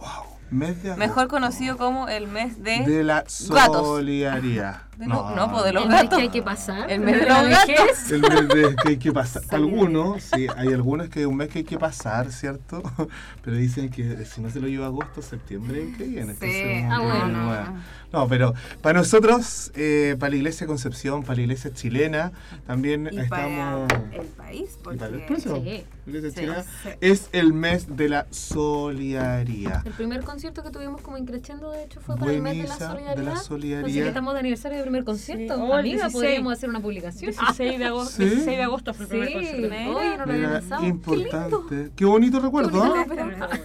agosto.
Mes de
Mejor
agosto.
conocido como el mes de,
de la
gatos.
solidaridad.
De lo- no, pues de los
El mes
gatos.
que hay que pasar.
El mes de
la
los gatos.
vejez.
El mes de que hay que pasar. Algunos, sí, hay algunos que un mes que hay que pasar, ¿cierto? Pero dicen que si no se lo lleva agosto, septiembre que viene.
Sí.
Ah, bueno.
no. No, pero para nosotros, eh, para la Iglesia Concepción, para la Iglesia chilena, también
Y
estamos...
para el país,
para el
porque
expreso.
Sí.
Iglesia
Sí.
chilena
Sí.
es el mes de la solidaridad.
El primer concierto que tuvimos como increchendo, de hecho, fue para el mes de la solidaridad.
de la
Así que
solidaridad.
estamos de aniversario del primer concierto.
Sí. Oh, el
Amiga,
16.
podríamos hacer una publicación.
16 de agosto,
Sí.
16 de agosto fue el
Sí,
primer concierto.
oye, no lo había
Mira,
pensado. Qué
importante. Qué, bonito recuerdo.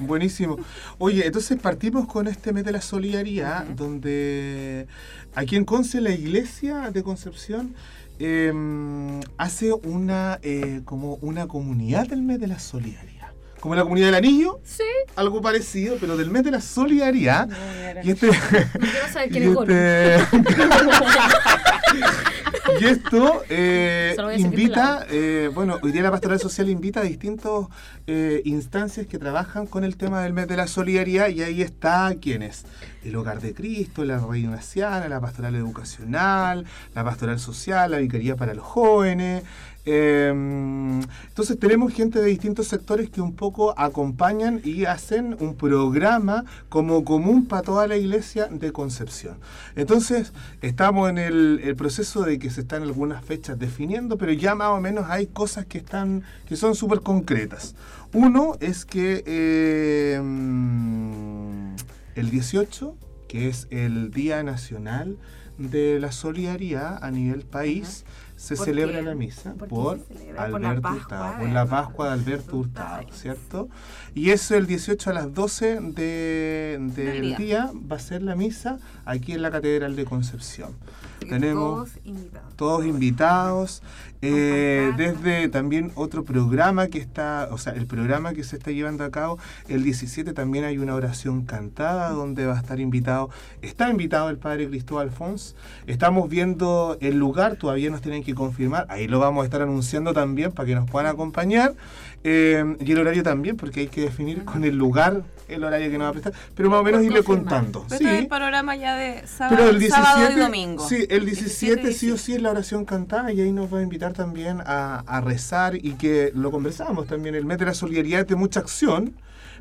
Buenísimo. Oye, entonces partimos con este mes de la solidaridad, donde aquí en Conce, la iglesia de Concepción eh, hace una eh, como una comunidad del mes de la solidaridad. Como la comunidad del anillo,
Sí,
algo parecido, pero del mes de la solidaridad. Y este,
no quiero saber quién
y,
es Golo.
este- y esto eh, invita, eh, bueno, hoy día la pastoral social invita a distintas instancias que trabajan con el tema del mes de la solidaridad y ahí está quiénes. El Hogar de Cristo, la Reina Ignaciana, la pastoral educacional, la pastoral social, la Vicaría para los jóvenes. eh, entonces tenemos gente de distintos sectores que un poco acompañan y hacen un programa como común para toda la iglesia de Concepción. Entonces estamos en el, proceso de que se están algunas fechas definiendo, pero ya más o menos hay cosas que están que son súper concretas. Uno es que mm, el 18, que es el Día Nacional de la Solidaridad a nivel país, se
¿Por
celebra
qué?
la misa
¿Por
Alberto Hurtado, por la Pascua de Alberto
Hurtado.
¿cierto? Y eso el 18 a las 12 de, del
día
va a ser la misa aquí en la Catedral de Concepción. Tenemos
Todos invitados.
todos invitados, eh, desde también otro programa que está, o sea, el programa que se está llevando a cabo, el 17 también hay una oración cantada donde va a estar invitado, está invitado el Padre Cristóbal Fons, estamos viendo el lugar, todavía nos tienen que confirmar, ahí lo vamos a estar anunciando también para que nos puedan acompañar, eh, y el horario también, porque hay que definir con el lugar el horario que nos va a prestar, pero más o menos irle contando.
Pero
Sí.
el panorama ya de sábado,
Pero el 17,
sábado y domingo.
Sí, el 17,
17
sí o sí es la oración cantada y ahí nos va a invitar también a, a rezar y que lo conversamos también, el mes de la solidaridad es de mucha acción,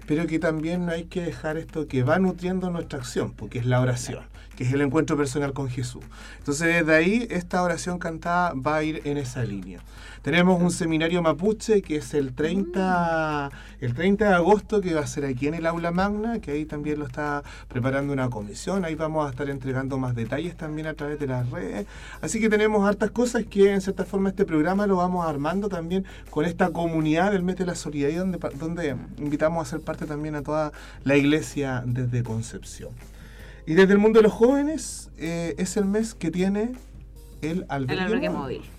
pero que también no hay que dejar esto que va nutriendo nuestra acción, porque es la oración, que es el encuentro personal con Jesús. Entonces desde ahí esta oración cantada va a ir en esa línea. Tenemos un seminario mapuche que es el 30, el 30 de agosto que va a ser aquí en el aula magna, que ahí también lo está preparando una comisión. Ahí vamos a estar entregando más detalles también a través de las redes. Así que tenemos hartas cosas que en cierta forma este programa lo vamos armando también con esta comunidad del mes de la solidaridad donde, donde invitamos a ser parte también a toda la iglesia desde Concepción. Y desde el mundo de los jóvenes eh, es el mes que tiene el
El
albergue,
albergue
móvil.
móvil.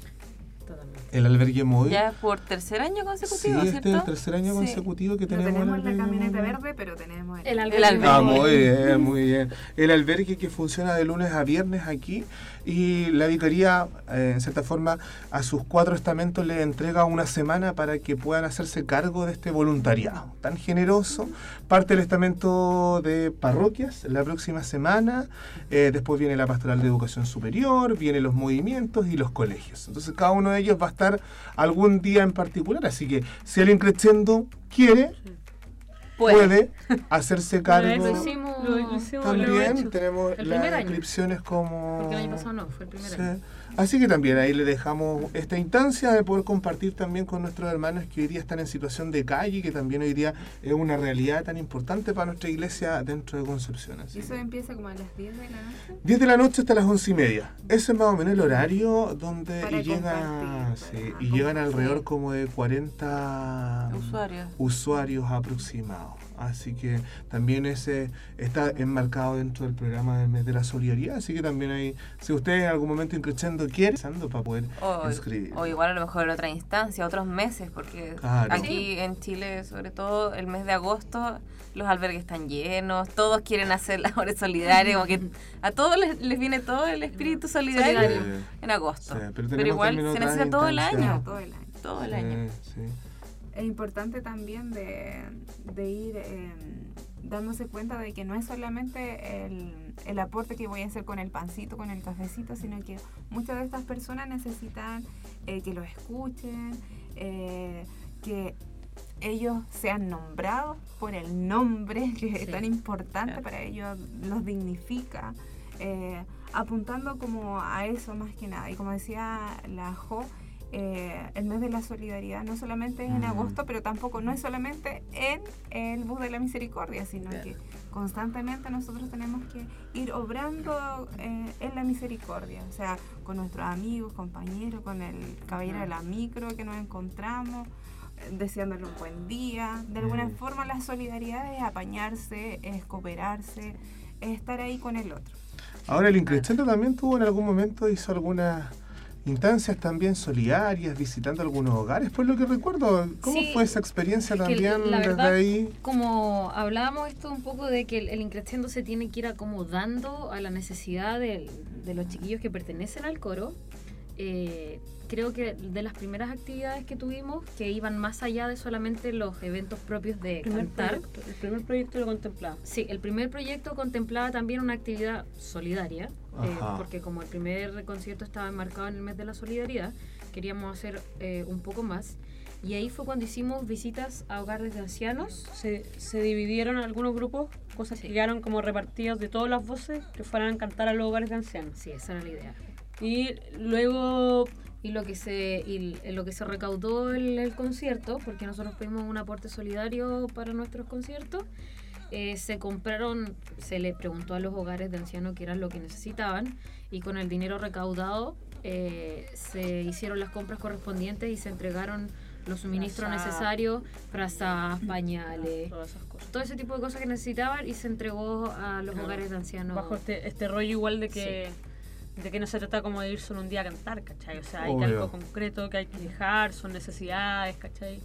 El albergue móvil.
Ya por tercer año
Sí,
consecutivo,
este
¿cierto?
es el tercer año
Sí.
consecutivo que
No
tenemos.
tenemos
el
la
albergue
camioneta
móvil.
verde, pero tenemos el,
El
El albergue.
Ah,
móvil.
muy bien, muy bien. El albergue que funciona de lunes a viernes aquí y la vicaría, eh, en cierta forma, a sus cuatro estamentos le entrega una semana para que puedan hacerse cargo de este voluntariado tan generoso. Parte el estamento de parroquias la próxima semana, eh, después viene la pastoral de educación superior, vienen los movimientos y los colegios. Entonces cada uno de ellos va a estar algún día en particular, así que si alguien creciendo quiere, puede hacerse cargo.
Lo hicimos,
Lo hicimos, lo hemos
También tenemos
El
las
primer año.
inscripciones como...
porque el año pasado no, fue el primer
Sí.
año.
Así que también ahí le dejamos esta instancia de poder compartir también con nuestros hermanos que hoy día están en situación de calle, que también hoy día es una realidad tan importante para nuestra iglesia dentro de Concepción. Así
Y eso empieza como a las 10 de la noche.
10 de la noche hasta las 11 y media. Ese es más o menos el horario donde
Para
y llega, sí, llegan alrededor como de 40
Usuarios.
usuarios aproximados. Así que también ese está enmarcado dentro del programa del mes de la solidaridad. Así que también hay, si usted en algún momento increchando quiere, para poder
O,
inscribir.
o igual a lo mejor en otra instancia, otros meses, porque
Claro.
aquí en Chile, sobre todo el mes de agosto, los albergues están llenos, todos quieren hacer labores solidarias, como que a todos les, les viene todo el espíritu solidario, en agosto.
Sí, pero
igual se necesita todo el año,
Todo el año.
todo el
Sí,
año.
Es importante también de, de ir eh, dándose cuenta de que no es solamente el, el aporte que voy a hacer con el pancito, con el cafecito, sino que muchas de estas personas necesitan eh, que los escuchen, eh, que ellos sean nombrados por el nombre que es tan importante
claro.
para ellos, los dignifica, eh, apuntando como a eso más que nada. Y como decía la Jo, eh, el mes de la solidaridad no solamente es en
Mm.
agosto, pero tampoco no es solamente en el bus de la misericordia, sino
Claro.
que constantemente nosotros tenemos que ir obrando eh, en la misericordia, o sea, con nuestros amigos, compañeros, con el caballero de la micro que nos encontramos, deseándole un buen día. De alguna forma la solidaridad es apañarse, es cooperarse, es estar ahí con el otro.
Ahora, el Increscendo también tuvo en algún momento, hizo algunas instancias también solidarias, visitando algunos hogares, por lo que recuerdo. ¿Cómo
Sí,
fue esa experiencia también
la
desde ahí?
Como hablábamos esto un poco de que el, el increciendo se tiene que ir acomodando a la necesidad del- de, los chiquillos que pertenecen al coro, eh, creo que de las primeras actividades que tuvimos, que iban más allá de solamente los eventos propios de
El
cantar,
proyecto, el primer proyecto lo contemplaba.
Sí, el primer proyecto contemplaba también una actividad solidaria, eh, porque como el primer concierto estaba enmarcado en el mes de la solidaridad, queríamos hacer eh, un poco más. Y ahí fue cuando hicimos visitas a hogares de ancianos.
Se, se dividieron algunos grupos, cosas
Sí.
que quedaron como repartidas de todas las voces que fueran a cantar a los hogares de ancianos.
Sí, esa era la idea.
Y luego
Y lo que se, y lo que se recaudó el, el concierto, porque nosotros pedimos un aporte solidario para nuestros conciertos, eh, se compraron, se le preguntó a los hogares de ancianos qué era lo que necesitaban y con el dinero recaudado eh, se hicieron las compras correspondientes y se entregaron los suministros
Frazada.
necesarios, frazas, pañales,
todas esas cosas.
todo ese tipo de cosas que necesitaban y se entregó a los
Claro.
hogares de ancianos.
Bajo este, este rollo igual de que, de que no se trata como de ir solo un día a cantar, ¿cachai? O sea, hay
Obvio.
algo concreto que hay que dejar, son necesidades, ¿cachai?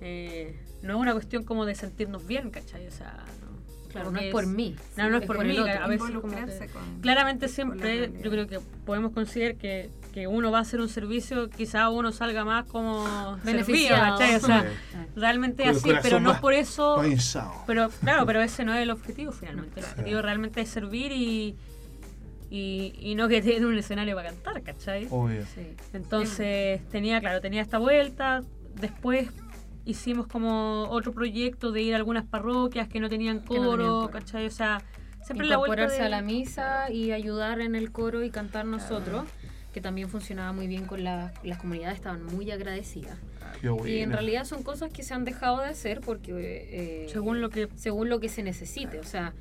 Eh, no es una cuestión como de sentirnos bien, ¿cachai? O sea, no.
Claro, no es por mí,
No, no es
es
por, mí.
otro.
A veces como que-
con-
claramente siempre yo creo que podemos considerar que, que uno va a hacer un servicio, quizá uno salga más como servido,
Beneficiado.
¿cachai? O sea,
Sí.
realmente
Con
así, pero no por eso...
hinchado.
Pero claro, pero ese no es el objetivo finalmente. El objetivo realmente es servir y, y, y no que tenga un escenario para cantar, ¿cachai?
Obvio.
Sí.
Entonces tenía, claro, tenía esta vuelta. Después hicimos como otro proyecto de ir a algunas parroquias que no tenían
no
coro,
coro.
¿cachai? O sea, siempre la vuelta
incorporarse
de-
a la misa y ayudar en el coro y cantar nosotros, que también funcionaba muy bien con la- las comunidades, estaban muy agradecidas.
Qué bueno.
Y en realidad son cosas que se han dejado de hacer porque eh,
Según lo que
según lo que se necesite, o sea,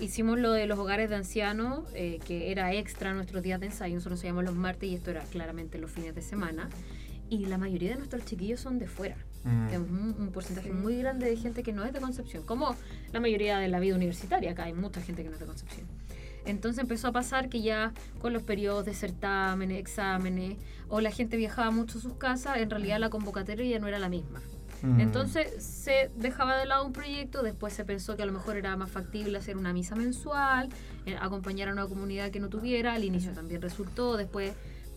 hicimos lo de los hogares de ancianos, eh, que era extra nuestros días de ensayo, nosotros hacíamos los martes y esto era claramente los fines de semana. Y la mayoría de nuestros chiquillos son de fuera.
Mm.
Tenemos un, un porcentaje muy grande de gente que no es de Concepción, como la mayoría de la vida universitaria, acá hay mucha gente que no es de Concepción. Entonces empezó a pasar que ya con los periodos de certámenes, exámenes, o la gente viajaba mucho a sus casas, en realidad la convocatoria ya no era la misma.
Mm.
Entonces se dejaba de lado un proyecto, después se pensó que a lo mejor era más factible hacer una misa mensual, eh, acompañar a una comunidad que no tuviera, al inicio también resultó, después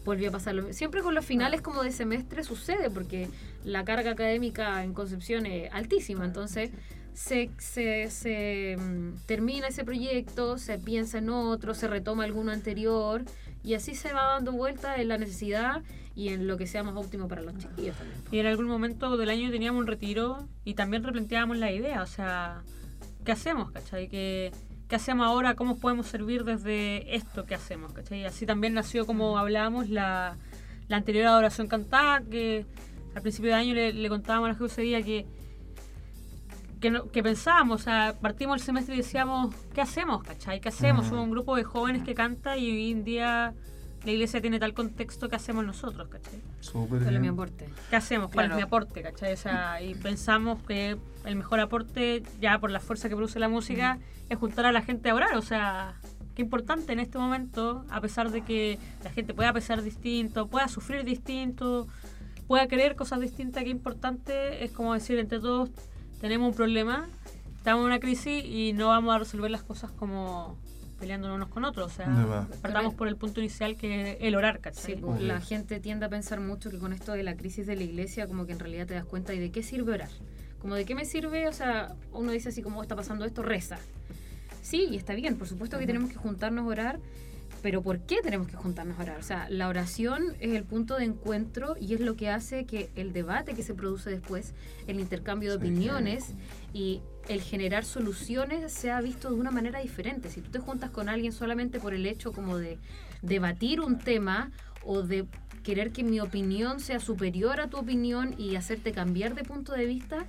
volvió a pasar lo Siempre con los finales como de semestre sucede, porque la carga académica en Concepción es altísima, entonces se, se, se, mm, termina ese proyecto, se piensa en otro, se retoma alguno anterior, y así se va dando vuelta en la necesidad y en lo que sea más óptimo para los chiquillos también.
Y en algún momento del año teníamos un retiro y también replanteábamos la idea, o sea, ¿qué hacemos, cachai? ¿Qué, qué hacemos ahora? ¿Cómo podemos servir desde esto que hacemos, cachai? Y así también nació, como hablábamos, la, la anterior adoración cantada, que al principio de año le, le contábamos a la día que, que, no- que pensábamos, o sea, partimos el semestre y decíamos, ¿qué hacemos, cachai? ¿Qué hacemos?
Mm.
Somos un grupo de jóvenes que canta y hoy en día la iglesia tiene tal contexto que hacemos nosotros, cachai?
Súper
Solo mi
bien.
aporte.
¿Qué hacemos? ¿Cuál
Claro.
es mi aporte? ¿cachai? O sea, y pensamos que el mejor aporte, ya por la fuerza que produce la música, es juntar a la gente a orar. O sea, qué importante en este momento, a pesar de que la gente pueda pensar distinto, pueda sufrir distinto, pueda querer cosas distintas, qué importante es como decir, entre todos tenemos un problema, estamos en una crisis y no vamos a resolver las cosas como peleándonos unos con otros. O sea, partamos por el punto inicial que es el orar,
Sí,
¿cachai?
pues,
Obvio.
la gente tiende a pensar mucho que con esto de la crisis de la iglesia, como que en realidad te das cuenta y de qué sirve orar. Como de qué me sirve, o sea, uno dice así como está pasando esto, reza. Sí, y está bien, por supuesto que tenemos que juntarnos a orar, pero ¿por qué tenemos que juntarnos a orar? O sea, la oración es el punto de encuentro y es lo que hace que el debate que se produce después, el intercambio de
Sí,
opiniones y el generar soluciones sea visto de una manera diferente. Si tú te juntas con alguien solamente por el hecho como de debatir un tema o de querer que mi opinión sea superior a tu opinión y hacerte cambiar de punto de vista,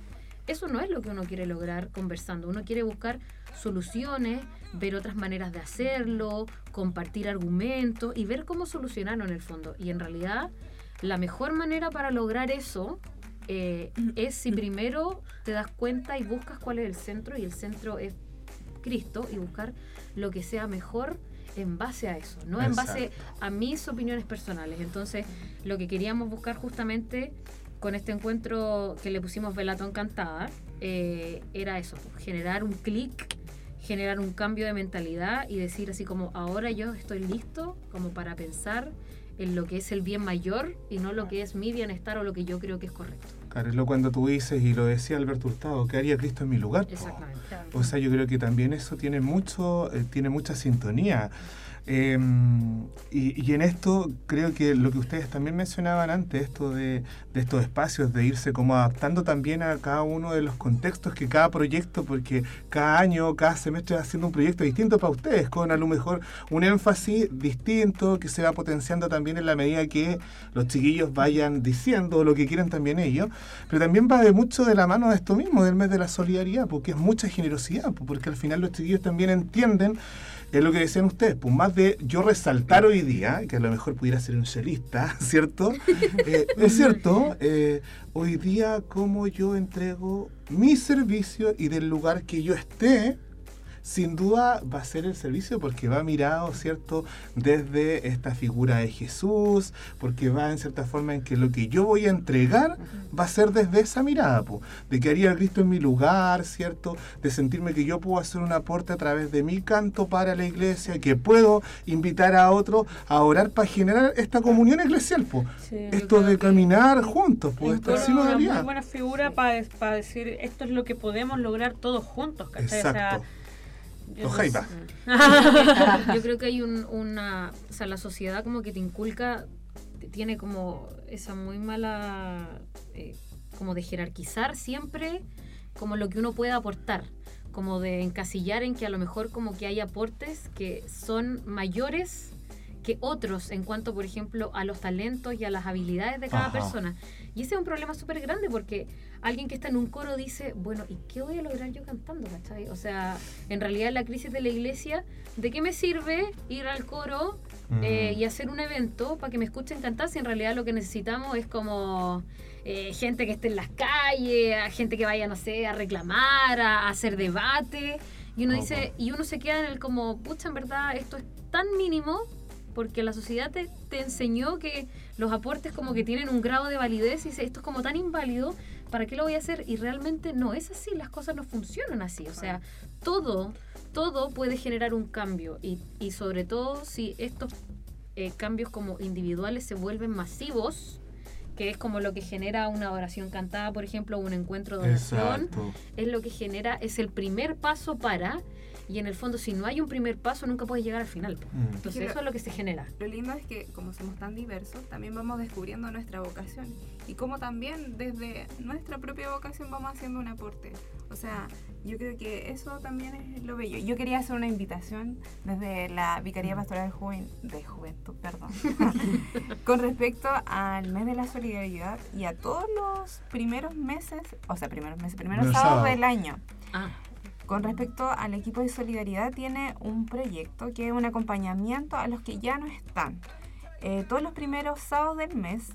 eso no es lo que uno quiere lograr conversando. Uno quiere buscar soluciones, ver otras maneras de hacerlo, compartir argumentos y ver cómo solucionarlo en el fondo. Y en realidad, la mejor manera para lograr eso eh, es si primero te das cuenta y buscas cuál es el centro, y el centro es Cristo, y buscar lo que sea mejor en base a eso, no en base a mis opiniones personales. Entonces, lo que queríamos buscar justamente con este encuentro que le pusimos Velatón Cantada, eh, era eso, pues, generar un clic, generar un cambio de mentalidad y decir así como, ahora yo estoy listo como para pensar en lo que es el bien mayor y no lo que es mi bienestar o lo que yo creo que es correcto.
Claro, es lo cuando tú dices, y lo decía Alberto Hurtado, ¿qué haría Cristo en mi lugar? po?
Exactamente.
O sea, yo creo que también eso tiene mucho, eh, tiene mucha sintonía. Eh, y, en esto creo que lo que ustedes también mencionaban antes, esto de, estos espacios, de irse como adaptando también a cada uno de los contextos que cada proyecto, porque cada año, cada semestre haciendo un proyecto distinto para ustedes, con a lo mejor un énfasis distinto que se va potenciando también en la medida que los chiquillos vayan diciendo lo que quieren también ellos, pero también va de mucho de la mano de esto mismo, del mes de la solidaridad, porque es mucha generosidad, porque al final los chiquillos también entienden es lo que decían ustedes, pues más de yo resaltar hoy día, que a lo mejor pudiera ser un chelista, ¿cierto? Eh, es cierto, eh, hoy día cómo yo entrego mi servicio y del lugar que yo esté, sin duda va a ser el servicio porque va mirado, ¿cierto?, desde esta figura de Jesús, porque va en cierta forma en que lo que yo voy a entregar va a ser desde esa mirada, po, de que haría Cristo en mi lugar, ¿cierto?, de sentirme que yo puedo hacer un aporte a través de mi canto para la iglesia, que puedo invitar a otros a orar para generar esta comunión eclesial, po.
Sí,
esto de caminar juntos, pues,
Es
esta
una muy buena figura para decir esto es lo que podemos lograr todos juntos, ¿cachai? O sea,
Exacto. Los
no
jaiba.
sé.
Yo creo que hay un- una, o sea, la sociedad como que te inculca, tiene como esa muy mala, eh, como de jerarquizar siempre como lo que uno puede aportar, como de encasillar en que a lo mejor como que hay aportes que son mayores que otros en cuanto, por ejemplo, a los talentos y a las habilidades de cada
Ajá.
persona. Y ese es un problema súper grande porque alguien que está en un coro dice, bueno, ¿y qué voy a lograr yo cantando? ¿cachai? O sea, en realidad la crisis de la iglesia, ¿de qué me sirve ir al coro eh,
Mm.
y hacer un evento para que me escuchen cantar si en realidad lo que necesitamos es como eh, gente que esté en las calles, gente que vaya, no sé, a reclamar, a, a hacer debate? Y uno
Ojo.
dice, y uno se queda en el como, pucha, en verdad, esto es tan mínimo porque la sociedad te, te enseñó que los aportes como que tienen un grado de validez y dice, esto es como tan inválido, ¿para qué lo voy a hacer? Y realmente no es así, las cosas no funcionan así, o sea, todo, todo puede generar un cambio y, y sobre todo si estos eh, cambios como individuales se vuelven masivos, que es como lo que genera una oración cantada, por ejemplo, un encuentro de oración,
Exacto.
es lo que genera, es el primer paso para, y en el fondo si no hay un primer paso nunca puedes llegar al final.
Mm.
Entonces eso es lo que se genera.
Lo lindo es que como somos tan diversos, también vamos descubriendo nuestra vocación y como también desde nuestra propia vocación vamos haciendo un aporte. O sea, yo creo que eso también es lo bello. Yo quería hacer una invitación desde la Vicaría Pastoral Juven- de Juventud, perdón, con respecto al mes de la solidaridad y a todos los primeros meses, o sea, primeros meses, primeros
Primer
sábados
sábado.
del año.
Ah,
Con respecto al equipo de solidaridad, tiene un proyecto que es un acompañamiento a los que ya no están. Eh, todos los primeros sábados del mes,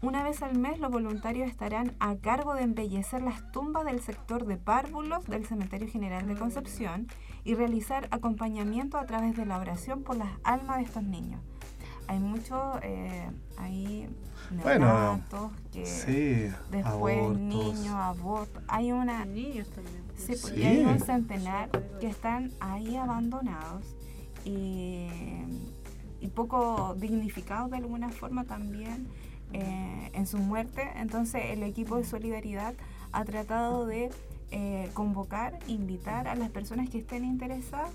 una vez al mes, los voluntarios estarán a cargo de embellecer las tumbas del sector de párvulos del Cementerio General de Concepción y realizar acompañamiento a través de la oración por las almas de estos niños. Hay mucho eh, ahí
Bueno,
neonatos que
Sí,
después
abortos.
niños, abortos. Hay una
Niños también.
Sí, pues,
Sí.
hay un centenar que están ahí abandonados y, y poco dignificados de alguna forma también eh, en su muerte. Entonces el equipo de solidaridad ha tratado de eh, convocar, invitar a las personas que estén interesadas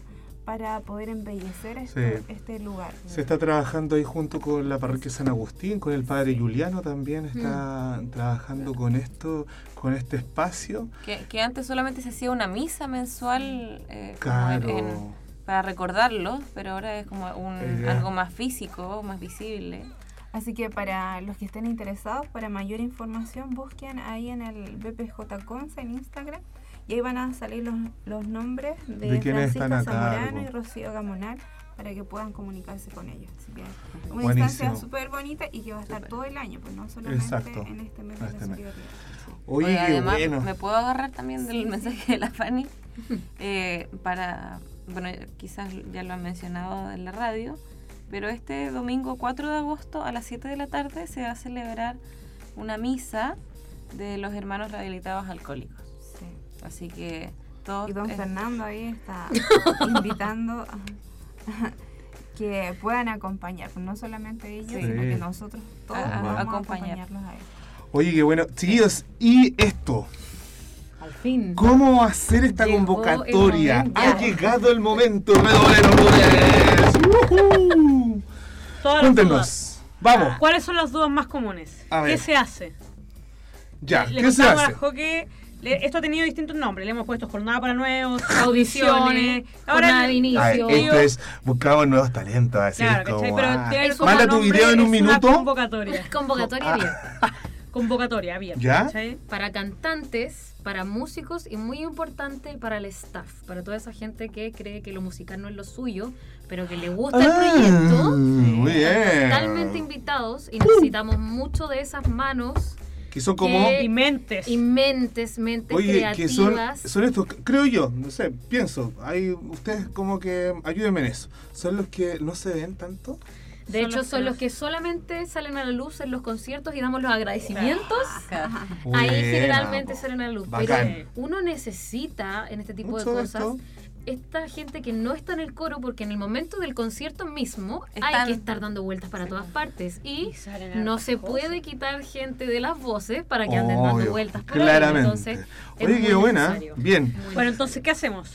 para poder embellecer este,
Sí.
este lugar.
Se está trabajando ahí junto con la parroquia San Agustín, con el padre Juliano también está trabajando con esto, con este espacio.
Que, que antes solamente se hacía una misa mensual eh,
Claro.
en- para recordarlo, pero ahora es como un,
idea.
algo más físico, más visible.
Así que para los que estén interesados, para mayor información, busquen ahí en el BPJ Conce en Instagram y ahí van a salir los, los nombres de,
De quienes
Francisca Zamorano y Rocío Gamonal para que puedan comunicarse con ellos. Así que una
Buenísimo.
instancia súper bonita y que va a estar todo el año, pues no solamente
Exacto.
en este mes de
Este mes. Oye,
Oye, además,
bueno.
me puedo agarrar también del mensaje de la Fanny eh, para, bueno, quizás ya lo han mencionado en la radio, pero este domingo 4 de agosto a las 7 de la tarde se va a celebrar una misa de los hermanos rehabilitados alcohólicos.
Sí.
Así que todos...
Y don Fernando ahí está invitando a- que puedan acompañar, pues no solamente ellos,
Sí.
sino que nosotros todos
A- a-
vamos a
acompañar.
acompañarlos a ellos.
Oye, qué bueno. Chiquillos, y esto,
Al fin.
¿cómo hacer esta
Llegó
convocatoria? Ha llegado el momento, redoble. Cuéntenos. Vamos,
¿Cuáles son las dudas más comunes?
A ver.
¿Qué se hace?
ya,
Le
¿qué se hace?
que le- esto ha tenido distintos nombres. Le hemos puesto jornada para nuevos,
Audiciones,
audiciones.
jornada de
el-
inicio.
Ay,
Yo-
esto es, buscamos nuevos talentos, así
Claro,
es como,
¿cachai? Pero
ah,
tiene
Es
como
Manda tu video en un minuto.
convocatoria.
Convocatoria
Ah.
abierta.
Convocatoria abierta.
¿Ya?
¿cachai?
Para cantantes, para músicos y muy importante para el staff. Para toda esa gente que cree que lo musical no es lo suyo, pero que le gusta el
Ah,
proyecto.
muy bien.
Totalmente invitados y necesitamos mucho de esas manos
Que son como...
que-
Y mentes.
y mentes, mentes
Oye, que son,
creativas.
son estos, creo yo, no sé, pienso, hay, ustedes como que ayúdenme en eso. Son los que no se ven tanto.
De
son
hecho,
los
son los que solamente salen a la luz en los conciertos y damos los agradecimientos. Ahí
Buena,
generalmente salen a la luz.
Bacán.
Pero uno necesita en este tipo
Mucho
de
de
cosas
esto.
Esta gente que no está en el coro porque en el momento del concierto mismo
Están-
hay que estar dando vueltas para todas partes y
Y
no se
cosas.
puede quitar gente de las voces para que anden dando vueltas por ahí.
claramente.
Entonces, es
Oye,
muy
qué buena.
necesario.
Bien,
Muy
Bueno, entonces, ¿qué hacemos?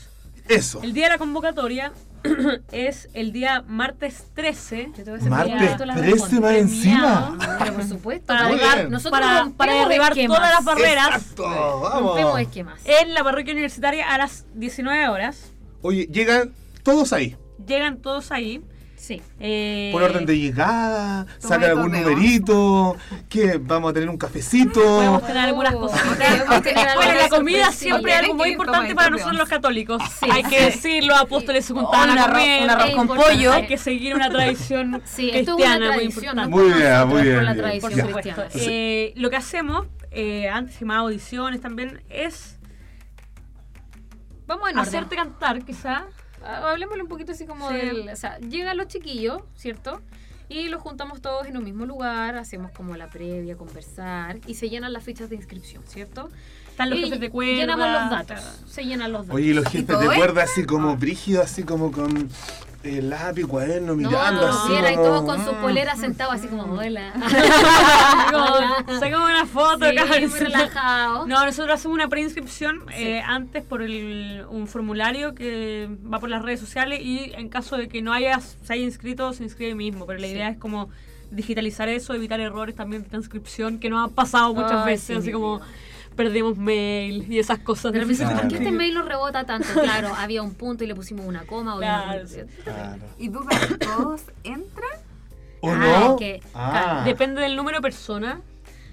eso.
El día de la convocatoria es el día martes 13.
Yo te voy a hacer
Martes
premiado, las
13 más encima.
Pero por supuesto,
Para
para derribar- nosotros
para, para derribar
esquemas.
todas las barreras
Exacto, vamos.
Rompemos esquemas.
en la parroquia universitaria a las 19 horas.
Oye, llegan todos ahí.
Llegan todos ahí.
Sí.
eh,
Por orden de llegada, sacan algún numerito, que vamos a tener un cafecito.
Podemos tener algunas
Oh,
cositas. Bueno, la comida siempre es algo muy importante para nosotros los católicos.
Sí,
Hay que decirlo, apóstoles se juntaban
un
a comer.
un arroz con pollo.
Hay que seguir una tradición
Sí, esto es una
cristiana muy importante.
Muy bien, muy bien,
Por la
bien.
tradición
Por
Ya.
supuesto. Eh, lo que hacemos, eh, antes que más audiciones también, es
Vamos orden.
hacerte cantar, quizá.
Hablemosle un poquito así como
Sí.
del... O sea, llegan los chiquillos, ¿cierto? Y los juntamos todos en un mismo lugar, hacemos como la previa, conversar, y se llenan las fichas de inscripción, ¿cierto?
Están los
Y
jefes de cuerda.
Llenamos los datos, se llenan los datos.
Oye, y los jefes de cuerda así como brígidos, así como con eh, lápiz, cuaderno,
no,
mirando
no,
así.
y todos con sus
mm.
poleras sentados así como, hola.
Como, Sacamos una foto
Sí, relajado.
No, nosotros hacemos una preinscripción eh, antes por el, un formulario que va por las redes sociales y en caso de que no haya, se haya inscrito, se inscribe mismo. Pero la
Sí.
idea es como digitalizar eso, evitar errores también de transcripción que nos han pasado muchas
Ay,
veces,
sí,
así como. Perdimos mail y esas cosas.
Repente,
difíciles
¿por qué este mail nos rebota tanto? Claro, había un punto y le pusimos una coma. o
Claro.
Claro.
¿Y duda, todos entran?
¿O
Ah,
no?
que-
Ah.
Depende del número de personas.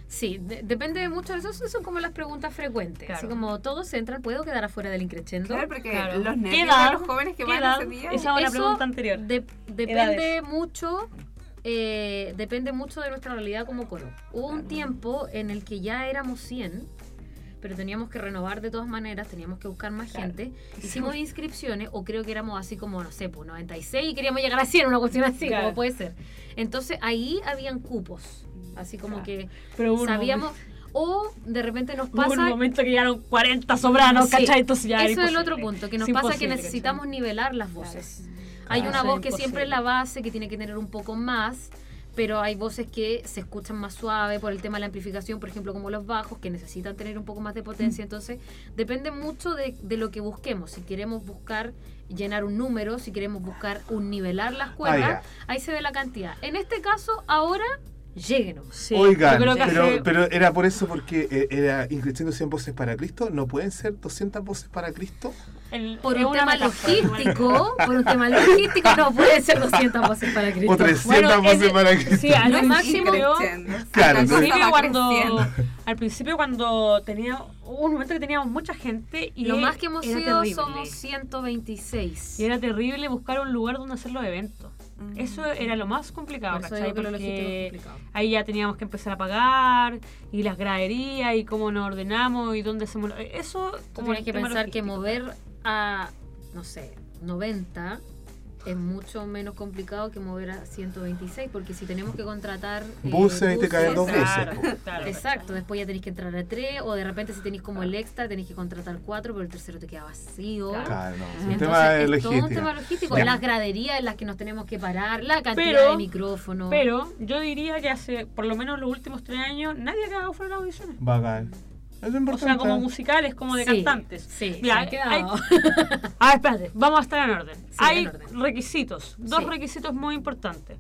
Sí, de- depende de mucho de eso. Esas son como las preguntas frecuentes.
Claro.
Así como todos entran, ¿puedo quedar afuera del increchendo?
Claro, porque
Claro.
los
¿Qué
nervios
edad?
de los jóvenes que
¿Qué
van
edad?
ese día.
Esa es la pregunta anterior.
de- depende
Edades.
mucho. eh, depende mucho de nuestra realidad como coro. Hubo un tiempo en el que ya éramos 100, pero teníamos que renovar de todas maneras, teníamos que buscar más
Claro.
gente. Hicimos inscripciones, o creo que éramos así como, no sé, pues 96 y queríamos llegar a 100, una cuestión así,
Claro.
como puede ser. Entonces ahí habían cupos, así como
Claro.
que
Pero hubo un
sabíamos. O de repente nos
Hubo
pasa.
un momento que llegaron 40 sobranos,
Sí,
¿cachai? Entonces ya
Eso es el otro punto, que nos pasa que necesitamos
¿cachai?
nivelar las voces. Hay
Ah,
una voz que siempre es la base, que tiene que tener un poco más, pero hay voces que se escuchan más suave por el tema de la amplificación, por ejemplo, como los bajos, que necesitan tener un poco más de potencia. Entonces, depende mucho de, de lo que busquemos. Si queremos buscar llenar un número, si queremos buscar un nivelar las cuerdas,
Ah,
ahí se ve la cantidad. En este caso, ahora, lléguenos.
Sí,
Oigan,
yo creo que
pero,
hace-
pero era por eso porque eh, era increciendo 100 voces para Cristo. ¿No pueden ser 200 voces para Cristo?
el-
Por un tema logístico, por un tema logístico, no pueden ser 200 voces para Cristo.
O 300
Bueno,
voces
ese-
para Cristo.
Sí, al
Lo máximo-.
Claro, no-
al principio
va
cuando al principio cuando tenía un momento que teníamos mucha gente y
Lo más que hemos sido
terrible.
somos 126.
y era terrible buscar un lugar donde hacer los eventos eso era lo más complicado
Por
¿cachai?
que
porque
complicado.
ahí ya teníamos que empezar a pagar y las graderías y cómo nos ordenamos y dónde hacemos eso
Tú
como
tienes que pensar que
logístico.
mover a, no sé, 90 es mucho menos complicado que mover a 126, porque si tenemos que contratar... eh,
Buses y te caen dos
buses,
buses.
Claro, claro,
Exacto, después ya tenéis que entrar a tres, o de repente si tenéis como el extra, tenéis que contratar cuatro, pero el tercero te queda vacío.
Claro.
Claro, no. Es un
Entonces,
tema
es todo un tema logístico.
Ya.
Las graderías en las que nos tenemos que parar, la cantidad
Pero-
de micrófonos.
pero yo diría que hace por lo menos los últimos tres años nadie ha quedado fuera de las audiciones
Bacán. Es
o sea como musicales como de
Sí,
cantantes
Sí,
Mira,
quedado.
hay- Ah, espérate, vamos a estar en orden.
Sí,
Hay
en orden.
requisitos, dos
Sí.
requisitos muy importantes.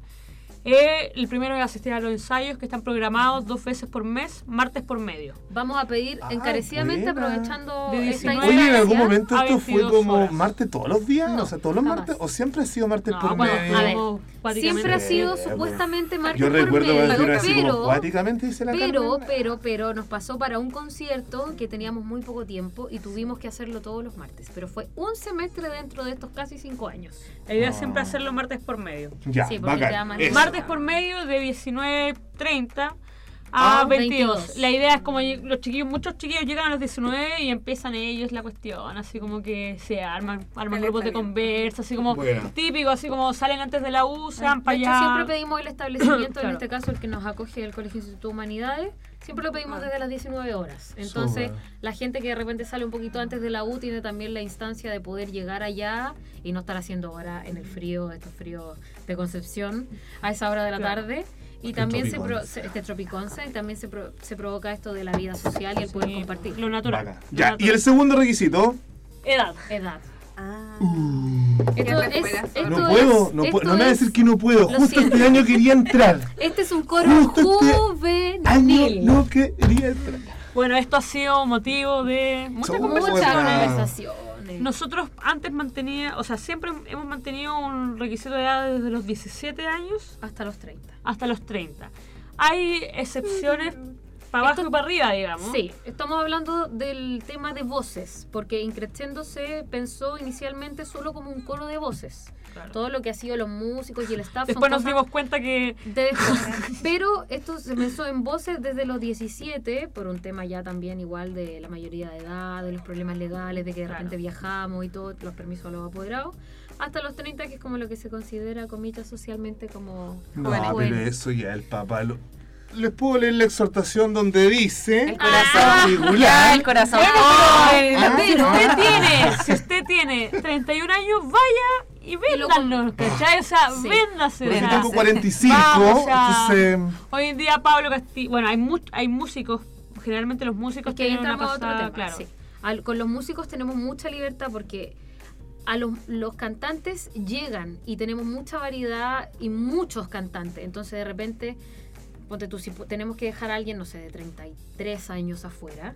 Eh, el primero es asistir a los ensayos que están programados dos veces por mes, martes por medio.
Vamos a pedir
Ah,
encarecidamente,
buena.
aprovechando
De
esta
19
Oye, en algún momento esto fue
22
como
horas.
martes todos los días,
No,
o sea, todos los
jamás.
martes, o siempre ha sido martes
No,
por
bueno,
medio.
a ver. Siempre ha sido
Sí,
supuestamente martes
Yo
por
recuerdo era así como
pero,
cuáticamente dice la
pero,
Carmen.
pero, pero nos pasó para un concierto que teníamos muy poco tiempo y tuvimos que hacerlo todos los martes. Pero fue un semestre dentro de estos casi cinco años.
La idea es
Ah.
siempre hacerlo martes por medio.
Ya,
Sí, porque te da
bacán.
más-
eso.
Martes por medio de 19.30 a
Ah,
22.
22.
La idea es como los chiquillos, muchos chiquillos llegan a los 19 y empiezan ellos la cuestión, así como que se arman, arman grupos de conversa, así como
Bueno.
típico, así como salen antes de la U, se van para allá.
siempre pedimos el establecimiento, en este caso el que nos acoge el Colegio Instituto de Humanidades, siempre lo pedimos desde las 19 horas. Entonces, la gente que de repente sale un poquito antes de la U tiene también la instancia de poder llegar allá y no estar haciendo hora en el frío, este frío de Concepción, a esa hora de la
Claro.
tarde. Y
Este
también se, pro- se- este tropiconce y también se, pro- se provoca esto de la vida social y el poder
Sí,
compartir.
Lo natural. Lo
Ya, y
natural.
el segundo requisito.
Edad.
Edad.
Ah.
Esto
te
es,
juegas?
esto
No puedo, no,
esto
puedo, no me va a decir que no puedo.
lo
Justo
siento.
este año quería entrar.
Este es un coro
Justo este
juvenil.
Año no quería entrar.
Bueno, esto ha sido motivo de muchas
Somos
Nosotros antes mantenía, o sea, siempre hemos mantenido un requisito de edad desde los 17 años
Hasta los 30.
hasta los 30. Hay excepciones para abajo
Esto-
y para arriba, digamos.
Sí, estamos hablando del tema de voces, porque Increscendo se pensó inicialmente solo como un coro de voces.
Claro.
Todo lo que ha sido los músicos y el staff. son
Después nos dimos cuenta que
de. Pero esto se pensó en voces desde los 17, por un tema ya también igual de la mayoría de edad, de los problemas legales, de que de
Claro.
repente viajamos y todo, los permisos a los apoderados, hasta los 30, que es como lo que se considera, comillas, socialmente como
No,
jóvenes.
pero eso ya el papá lo... Les puedo leer la exhortación donde dice...
El corazón.
particular-
Ya, el corazón.
Bueno,
Oh,
pero,
ah,
si
ah.
usted tiene, si usted tiene 31 años, vaya y
lo
véndanos, ¿cachai? O sea,
Sí.
véndase. o
Porque
sea,
tengo 45,
Vamos, o sea,
entonces...
Hoy en día Pablo Castillo, bueno, hay, mu- hay músicos, generalmente los músicos
Es que
tienen una
entramos a otro
pasada,
tema.
claro.
sí. Al- con los músicos tenemos mucha libertad porque a los, los cantantes llegan y tenemos mucha variedad y muchos cantantes. Entonces de repente, ponte tú, si tenemos que dejar a alguien, no sé, de 33 años afuera,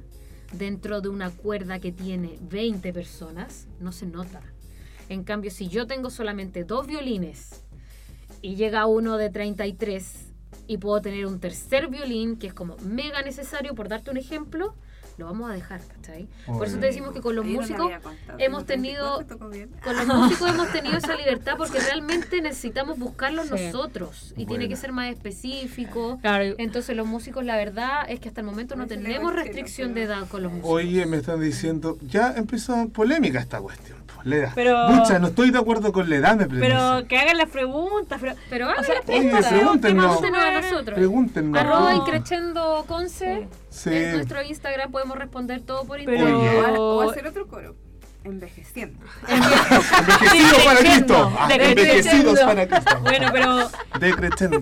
dentro de una cuerda que tiene 20 personas, no se nota. En cambio, si yo tengo solamente dos violines y llega uno de 33 y puedo tener un tercer violín que es como mega necesario, por darte un ejemplo, lo vamos a dejar, ¿cachai? Por eso te decimos que con los músicos
contado.
hemos tenido
34, tocó bien.
con los músicos hemos tenido esa libertad porque realmente necesitamos buscarlos
Sí.
nosotros y tiene que ser más específico.
Claro, y-
Entonces los músicos, la verdad es que hasta el momento no tenemos restricción
pero-
de edad con los músicos.
Oye, me están diciendo... Ya empezó polémica esta cuestión. la edad.
Pero-
Pucha, no estoy de acuerdo con la edad, me
pero que hagan las preguntas. Pero,
Pero
o
hagan
sea,
las
Oye,
preguntas.
pregúntenos.
Pregúntenos a nosotros.
Pregúntenme.
Arroba
No.
increchendo conce.
Sí.
En nuestro Instagram podemos responder todo por internet.
O hacer otro coro. Envejeciendo.
Envejecidos para Cristo. Ah,
Decreciendo.
envejecidos para Cristo.
Bueno, pero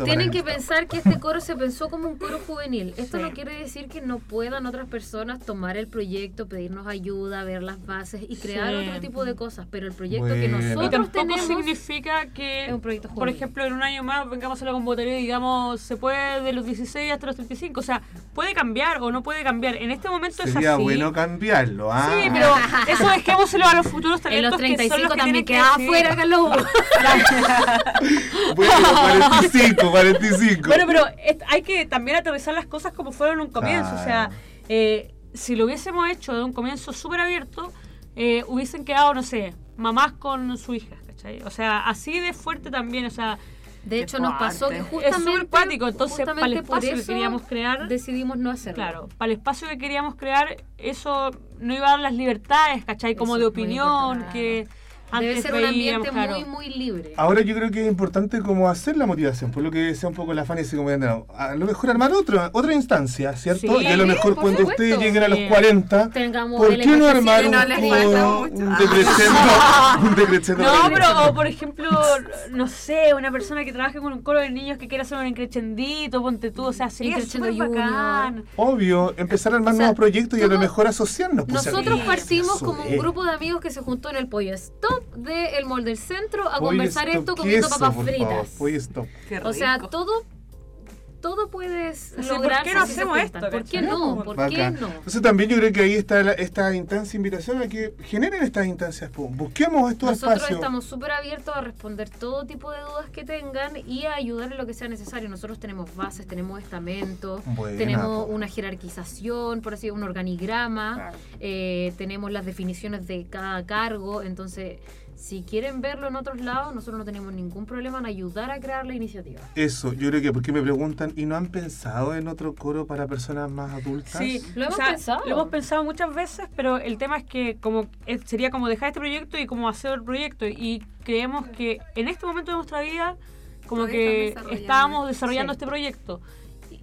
Tienen que pensar que este coro se pensó como un coro juvenil. Esto
Sí.
no quiere decir que no puedan otras personas tomar el proyecto, pedirnos ayuda, ver las bases y crear
Sí.
otro tipo de cosas. Pero el proyecto que
Bueno.
y
nosotros
tampoco
tenemos
significa que,
es un proyecto
por ejemplo, en un año más vengamos a la convocatoria y digamos, se puede de los 16 hasta los 35. O sea, puede cambiar o no puede cambiar. En este momento es
Sería
así.
bueno cambiarlo, ¿ah?
Sí, pero eso dejémoselo a los futuros
en
talentos
los
que son
35
los que
también
tienen
queda
que
afuera. Carlos.
Bueno, 45, 45.
Bueno, pero hay que también aterrizar las cosas como fueron en un comienzo. O sea, eh, si lo hubiésemos hecho de un comienzo súper abierto, eh, hubiesen quedado, no sé, mamás con su hija, ¿cachai? O sea, así de fuerte también, o sea,
De hecho, nos pasó que justamente,
Es súper cuático, entonces, para el espacio que queríamos crear,
decidimos no hacerlo.
claro, para el espacio que queríamos crear, eso no iba a dar las libertades, ¿cachai? Como
Eso
de opinión,
importante. Debe ser un ambiente
claro.
muy, muy libre.
Ahora yo creo que es importante como hacer la motivación, por lo que decía un poco la Fanny, así como no, a lo mejor armar otra, otra instancia, ¿cierto?
Sí,
y a lo mejor cuando
supuesto.
ustedes lleguen a los
Sí.
40,
Tengamos
¿por qué no armar un,
no
un?
No, pero o, por ejemplo, no sé, una persona que trabaje con un coro de niños que quiera hacer un increchendito, ponte tú, o sea,
Increchendo
súper
Junior.
bacán.
Obvio, empezar a armar
O sea,
nuevos proyectos y a lo mejor asociarnos. pues,
Nosotros partimos como un grupo de amigos que se juntó en el pollo stop del mall del centro a conversar esto
¿qué
comiendo papas
favor?
fritas.
Pollo stop.
Qué
O sea, todo todo puedes
Sí, ¿por
lograr
qué no hacemos esto,
¿Por qué no? ¿Por qué
Bacán.
no?
Entonces también yo creo que ahí está la- esta instancia, invitación a que generen estas instancias. Busquemos estos
Nosotros
espacios.
estamos súper abiertos a responder todo tipo de dudas que tengan y a ayudar en lo que sea necesario. Nosotros tenemos bases, tenemos estamentos,
Buena,
tenemos
po.
una jerarquización, por así decirlo, un organigrama,
Claro.
eh, tenemos las definiciones de cada cargo. Entonces, si quieren verlo en otros lados, nosotros no tenemos ningún problema en ayudar a crear la iniciativa.
Eso, yo creo que porque me preguntan, ¿y no han pensado en otro coro para personas más adultas?
Sí,
Lo
o
hemos
sea,
pensado.
Lo hemos pensado muchas veces, pero el tema es que como es- sería como dejar este proyecto y como hacer el proyecto. Y creemos que en este momento de nuestra vida, como
Todavía
que
estamos desarrollando.
estábamos desarrollando
Sí.
este proyecto.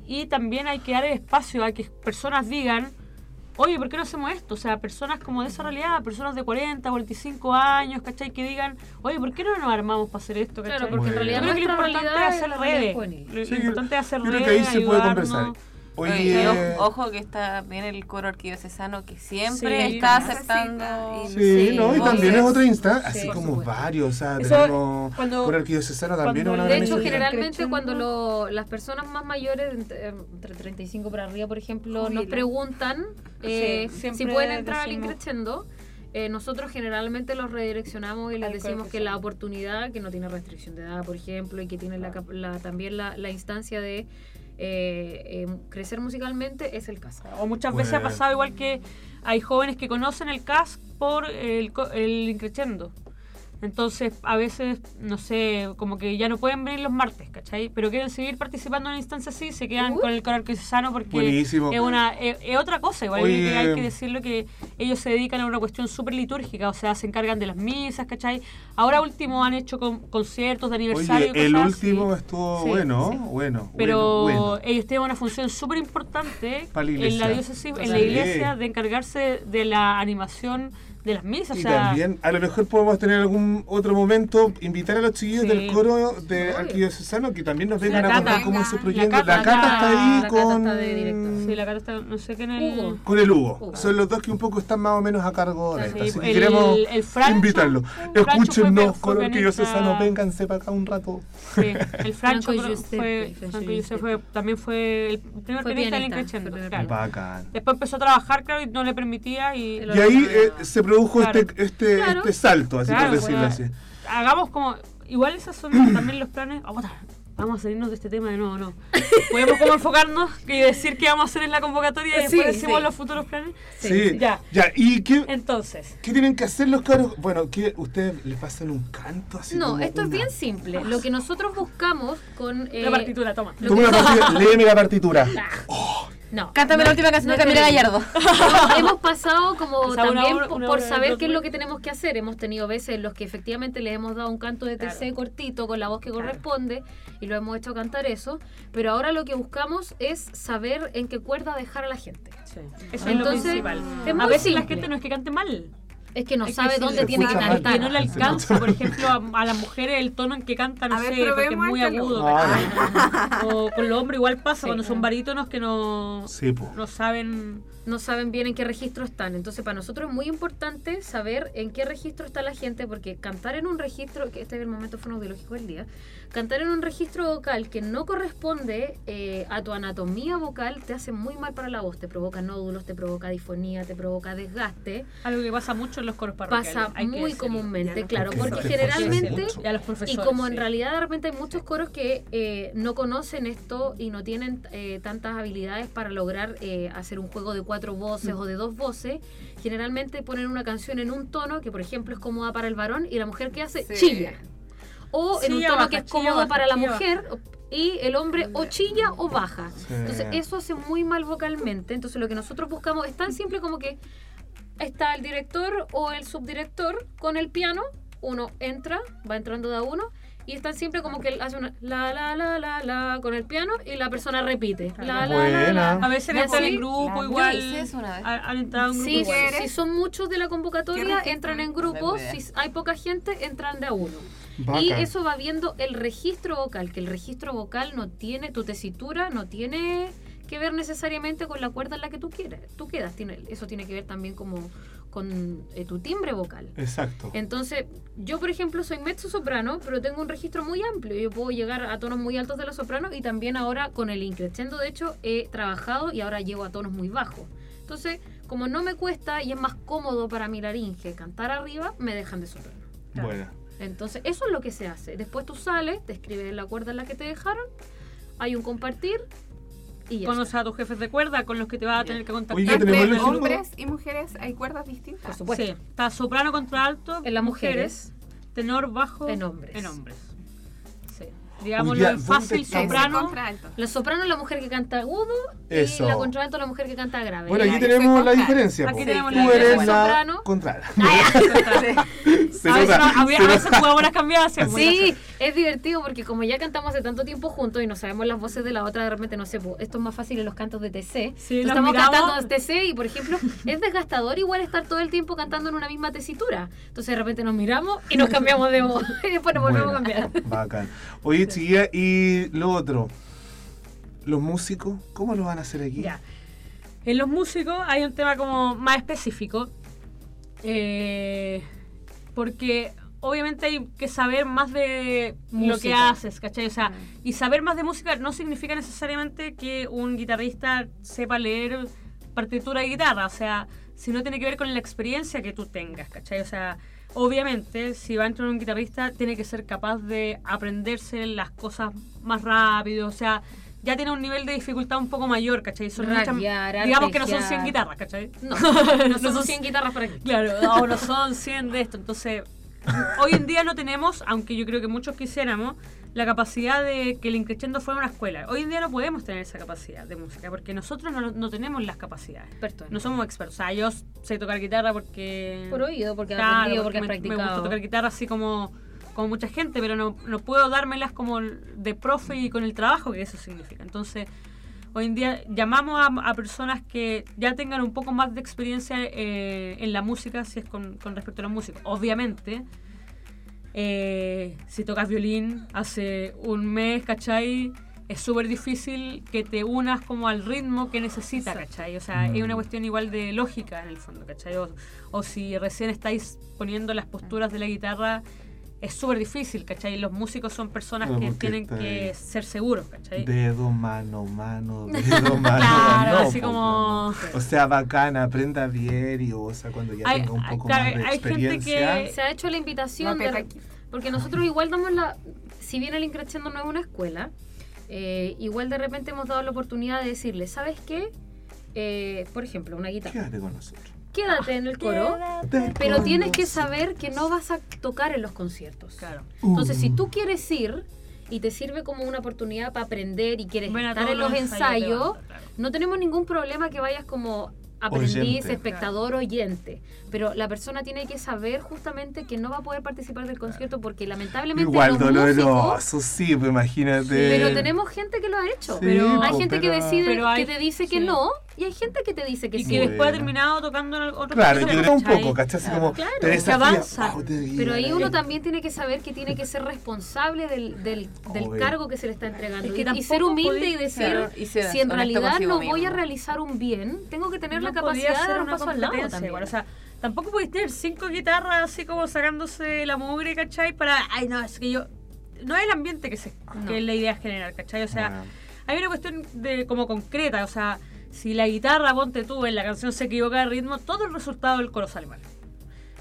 Y, y también hay que dar el espacio a que personas digan, oye, ¿por qué no hacemos esto? O sea, personas como de esa realidad, personas de 40, 45 años, ¿cachai? Que digan, oye, ¿por qué no nos armamos para hacer esto?
Claro,
¿cachai?
porque en realidad
Yo creo que lo importante
realidad
es
es
hacer redes. Lo
Sí,
importante es hacer
yo
redes,
creo que ahí se puede
ayudarnos.
conversar.
Oye,
Oye,
ojo, ojo que está bien el coro arquidiocesano que siempre
Sí.
está aceptando.
y-
Sí,
Sí,
no, y
voces.
también es otra instancia, así
Sí,
como varios, o sea,
Eso,
tenemos
cuando-
coro arquidiocesano también
cuando
una
De hecho, generalmente cuando lo- las personas más mayores, entre, entre 35 para arriba, por ejemplo, nos preguntan eh, si pueden entrar al increchendo, eh, nosotros generalmente los redireccionamos y les decimos que la oportunidad, que no tiene restricción de edad, por ejemplo, y que tiene la, la- también la, la instancia de eh, eh, crecer musicalmente, es el caso.
O muchas veces ha pasado igual que hay jóvenes que conocen el CAS por el, co- el increchendo. Entonces, a veces, no sé, como que ya no pueden venir los martes, ¿cachai? Pero quieren seguir participando en instancias así, se quedan con el coral sano porque
Buenísimo.
es una es, es otra cosa, igual
Oye.
que hay que decirlo que ellos se dedican a una cuestión súper litúrgica, o sea, se encargan de las misas, ¿cachai? Ahora último han hecho con- conciertos de aniversario.
Oye, el último
así.
estuvo
Sí,
bueno,
sí.
bueno,
Pero
bueno, bueno.
ellos tienen una función súper importante en la diócesis, en la iglesia, de encargarse de la animación de las misas.
Y
o sea,
también, a lo mejor podemos tener algún otro momento, invitar a los chiquillos
Sí.
del coro de. Arquidiocesano que también nos vengan a
Cata.
contar cómo es su proyecto.
Cata,
La Cata está ahí
la Cata
con...
está de director.
sí, la cara está, no sé qué en el...
Hugo.
Con el Hugo.
Hugo.
Son los dos que un poco están más o menos a cargo de
Sí,
esto. Así que
el-
queremos
el Francho-
invitarlos. Escúchenos, coro arquidiocesano, vénganse para acá un rato.
Sí, el Francho
Franco Giuseppe,
fue,
Franco
Giuseppe también fue el primer pianista del Increchendo. Después empezó a trabajar, claro, y no le permitía y...
Ahí eh, se produjo
Claro.
este, este,
Claro.
este salto, así
Claro,
por decirlo
bueno,
así.
Hagamos como. Igual esos son también los planes. Ah, vamos a salirnos de este tema de nuevo, no. Podemos como enfocarnos y decir qué vamos a hacer en la convocatoria y después
Sí,
decimos
sí.
los futuros planes.
Sí,
Ya.
ya. ¿Y qué,
Entonces,
qué tienen que hacer los caros? Bueno, ¿qué, ¿ustedes les pasan un canto así
No, esto es bien simple. Lo que nosotros buscamos con... eh,
la partitura, toma.
Toma
que-
una partida, léeme la partitura.
No.
Cántame la última canción de Camila Gallardo.
No, hemos pasado como
O sea,
también
una
por saber qué es lo que tenemos que hacer. Hemos tenido veces en los que efectivamente les hemos dado un canto de tercer cortito con la voz que corresponde y lo hemos hecho cantar eso. Pero ahora lo que buscamos es saber en qué cuerda dejar a la gente.
Eso es lo
Entonces,
principal.
es
A veces la
simple.
gente no es que cante mal.
Es que no
Es
sabe dónde tiene que cantar.
que no le alcanza, por ejemplo, a, a las mujeres el tono en que cantan, no
A ver,
sé, porque es muy agudo.
Ah.
O con los hombres igual pasa,
Sí.
cuando son barítonos que no,
Sí,
no saben...
no saben bien en qué registro están. Entonces, para nosotros es muy importante saber en qué registro está la gente, porque cantar en un registro, que este es el momento fonoaudiológico del día, cantar en un registro vocal que no corresponde eh, a tu anatomía vocal te hace muy mal para la voz. Te provoca nódulos, te provoca difonía, te provoca desgaste.
Algo que pasa mucho en los coros parroquiales.
Pasa
hay
muy comúnmente, claro, porque generalmente...
Y a los
Y
profesores.
como en
sí.
realidad de repente hay muchos coros que eh, no conocen esto y no tienen eh, tantas habilidades para lograr eh, hacer un juego de cuatro voces o de dos voces, generalmente ponen una canción en un tono que por ejemplo es cómoda para el varón y la mujer que hace
Sí.
chilla. O en un
Chilla,
tono
baja,
que es
chilla,
cómodo
baja,
para la
chilla,
mujer y el hombre o chilla o baja.
Sí.
Entonces eso hace muy mal vocalmente. Entonces lo que nosotros buscamos es tan simple como que está el director o el subdirector con el piano, uno entra, va entrando de a uno, y es tan simple como que hace una la la la la la con el piano y la persona repite. La la la la.
A veces entran en grupo
Claro.
igual. Han entrado en grupo
Sí,
igual.
¿Qué
si son muchos de la
¿Qué
convocatoria, entran en grupos. Si hay poca gente, entran de a uno. Y eso va viendo el registro vocal, que el registro vocal no tiene, tu tesitura no tiene que ver necesariamente con la cuerda en la que tú quieres, tú quedas, tiene, eso tiene que ver también como con eh, tu timbre vocal.
Exacto.
Entonces, yo por ejemplo soy mezzo soprano, pero tengo un registro muy amplio. Yo puedo llegar a tonos muy altos de la soprano y también ahora con el increscendo, de hecho, he trabajado y ahora llego a tonos muy bajos. Entonces, como no me cuesta y es más cómodo para mi laringe cantar arriba, me dejan de soprano.
Buena.
Entonces, eso es lo que se hace. Después tú sales, te escribes la cuerda en la que te dejaron, hay un compartir y ya.
Conoces a tus jefes de cuerda con los que te vas a tener que contactar.
Oye, ya tenemos
Entre hombres y mujeres hay cuerdas distintas.
Por supuesto.
Sí, está soprano contra alto.
En las mujeres,
Tenor bajo.
En hombres.
En hombres. Sí. Digámoslo
Oye,
en fácil, soprano.
Contralto.
la soprano es la mujer que canta agudo
Eso.
y la contralto es la mujer que canta grave.
Bueno, aquí tenemos la diferencia.
Aquí tenemos
Tú
la
eres
diferencia.
la
Soprano.
Se
a veces, a veces-
se
a veces
nota.
jugadoras cambiadas. sí,
es divertido porque como ya cantamos hace tanto tiempo juntos y no sabemos las voces de la otra, de repente no sé, esto es más fácil en los cantos de TC.
Sí,
estamos
miramos.
cantando TC y, por ejemplo, es desgastador igual estar todo el tiempo cantando en una misma tesitura. Entonces de repente nos miramos y nos cambiamos de voz y después nos volvemos a cambiar.
Bacán. Oye, chiquilla, y lo otro. Los músicos, ¿cómo lo van a hacer aquí?
Ya. En los músicos hay un tema como más específico. eh, porque obviamente hay que saber más de lo que haces, ¿cachai? O sea, y saber más de música no significa necesariamente que un guitarrista sepa leer partitura de guitarra, o sea, sino tiene que ver con la experiencia que tú tengas, ¿cachai? O sea, obviamente, si va a entrar un guitarrista, tiene que ser capaz de aprenderse las cosas más rápido, o sea, ya tiene un nivel de dificultad un poco mayor, ¿cachai? Son muchas-
Raguear,
digamos que no son
arpegiar.
100 guitarras, ¿cachai?
No, no
son-
100 guitarras para aquí.
Claro, o no son 100 de esto. Entonces, hoy en día no tenemos, aunque yo creo que muchos quisiéramos, la capacidad de que el increchendo fuera una escuela. Hoy en día no podemos tener esa capacidad de música porque nosotros no, no tenemos las capacidades.
Experto en
No somos expertos. O sea, yo sé tocar guitarra porque...
Por oído, porque
Claro,
aprendido, porque has
me, me gusta
practicado.
tocar guitarra así como, como mucha gente, pero no, no puedo dármelas como de profe y con el trabajo que eso significa. Entonces, hoy en día llamamos a, a personas que ya tengan un poco más de experiencia eh, en la música, si es con, con respecto a la música. Obviamente, eh, si tocas violín hace un mes, ¿cachai? Es súper difícil que te unas como al ritmo que necesita, ¿cachai? O sea, es una cuestión igual de lógica en el fondo, ¿cachai? O, o si recién estáis poniendo las posturas de la guitarra, es súper difícil, ¿cachai? Los músicos son personas que tienen que
ahí.
ser seguros, ¿cachai?
Dedo, mano, mano, dedo, mano.
Claro,
no,
así como-.
O sea, bacana, aprenda bien y, o sea, cuando ya
Hay-
tenga un poco más de
hay gente
experiencia.
que-
Se ha hecho la invitación, de- porque nosotros igual damos la, si bien el Increciendo no es una escuela, eh, igual de repente hemos dado la oportunidad de decirle, ¿sabes qué? Eh, por ejemplo, una guitarra.
Quédate con nosotros.
Quédate en el coro, pero tienes que saber que no vas a tocar en los conciertos.
Claro.
Entonces, si tú quieres ir y te sirve como una oportunidad para aprender y quieres
a
estar en los
los ensayos
ensayos,
claro.
no tenemos ningún problema que vayas como aprendiz,
Oyente.
espectador, oyente. Pero la persona tiene que saber justamente que no va a poder participar del concierto porque lamentablemente
Igual
los músicos...
doloroso, sí, pues imagínate.
Pero tenemos gente que lo ha hecho.
Sí,
pero hay gente que
pero-
decide,
Pero hay-
que te dice que
sí.
no Y hay gente que te dice que
Y
sí.
que después ha terminado tocando en otro
Claro, yo creo un poco, ¿cachai? Así como
Claro,
te desafía,
avanza.
te
Pero ahí uno también tiene que saber que tiene que ser responsable del, del, del cargo que se le está entregando.
Es que
y, y ser humilde y decir,
Claro, y
si en realidad no voy a realizar un bien, tengo que tener la
No
capacidad de dar un paso al lado también.
O sea, tampoco podéis tener cinco guitarras así como sacándose la mugre, ¿cachai? Para, ay, no, es que yo... No es el ambiente que, se,
No.
que es la idea general, ¿cachai? O sea,
Bueno.
hay una cuestión de como concreta, o sea, si la guitarra, ponte tú, en la canción se equivoca de ritmo, todo el resultado del coro sale mal.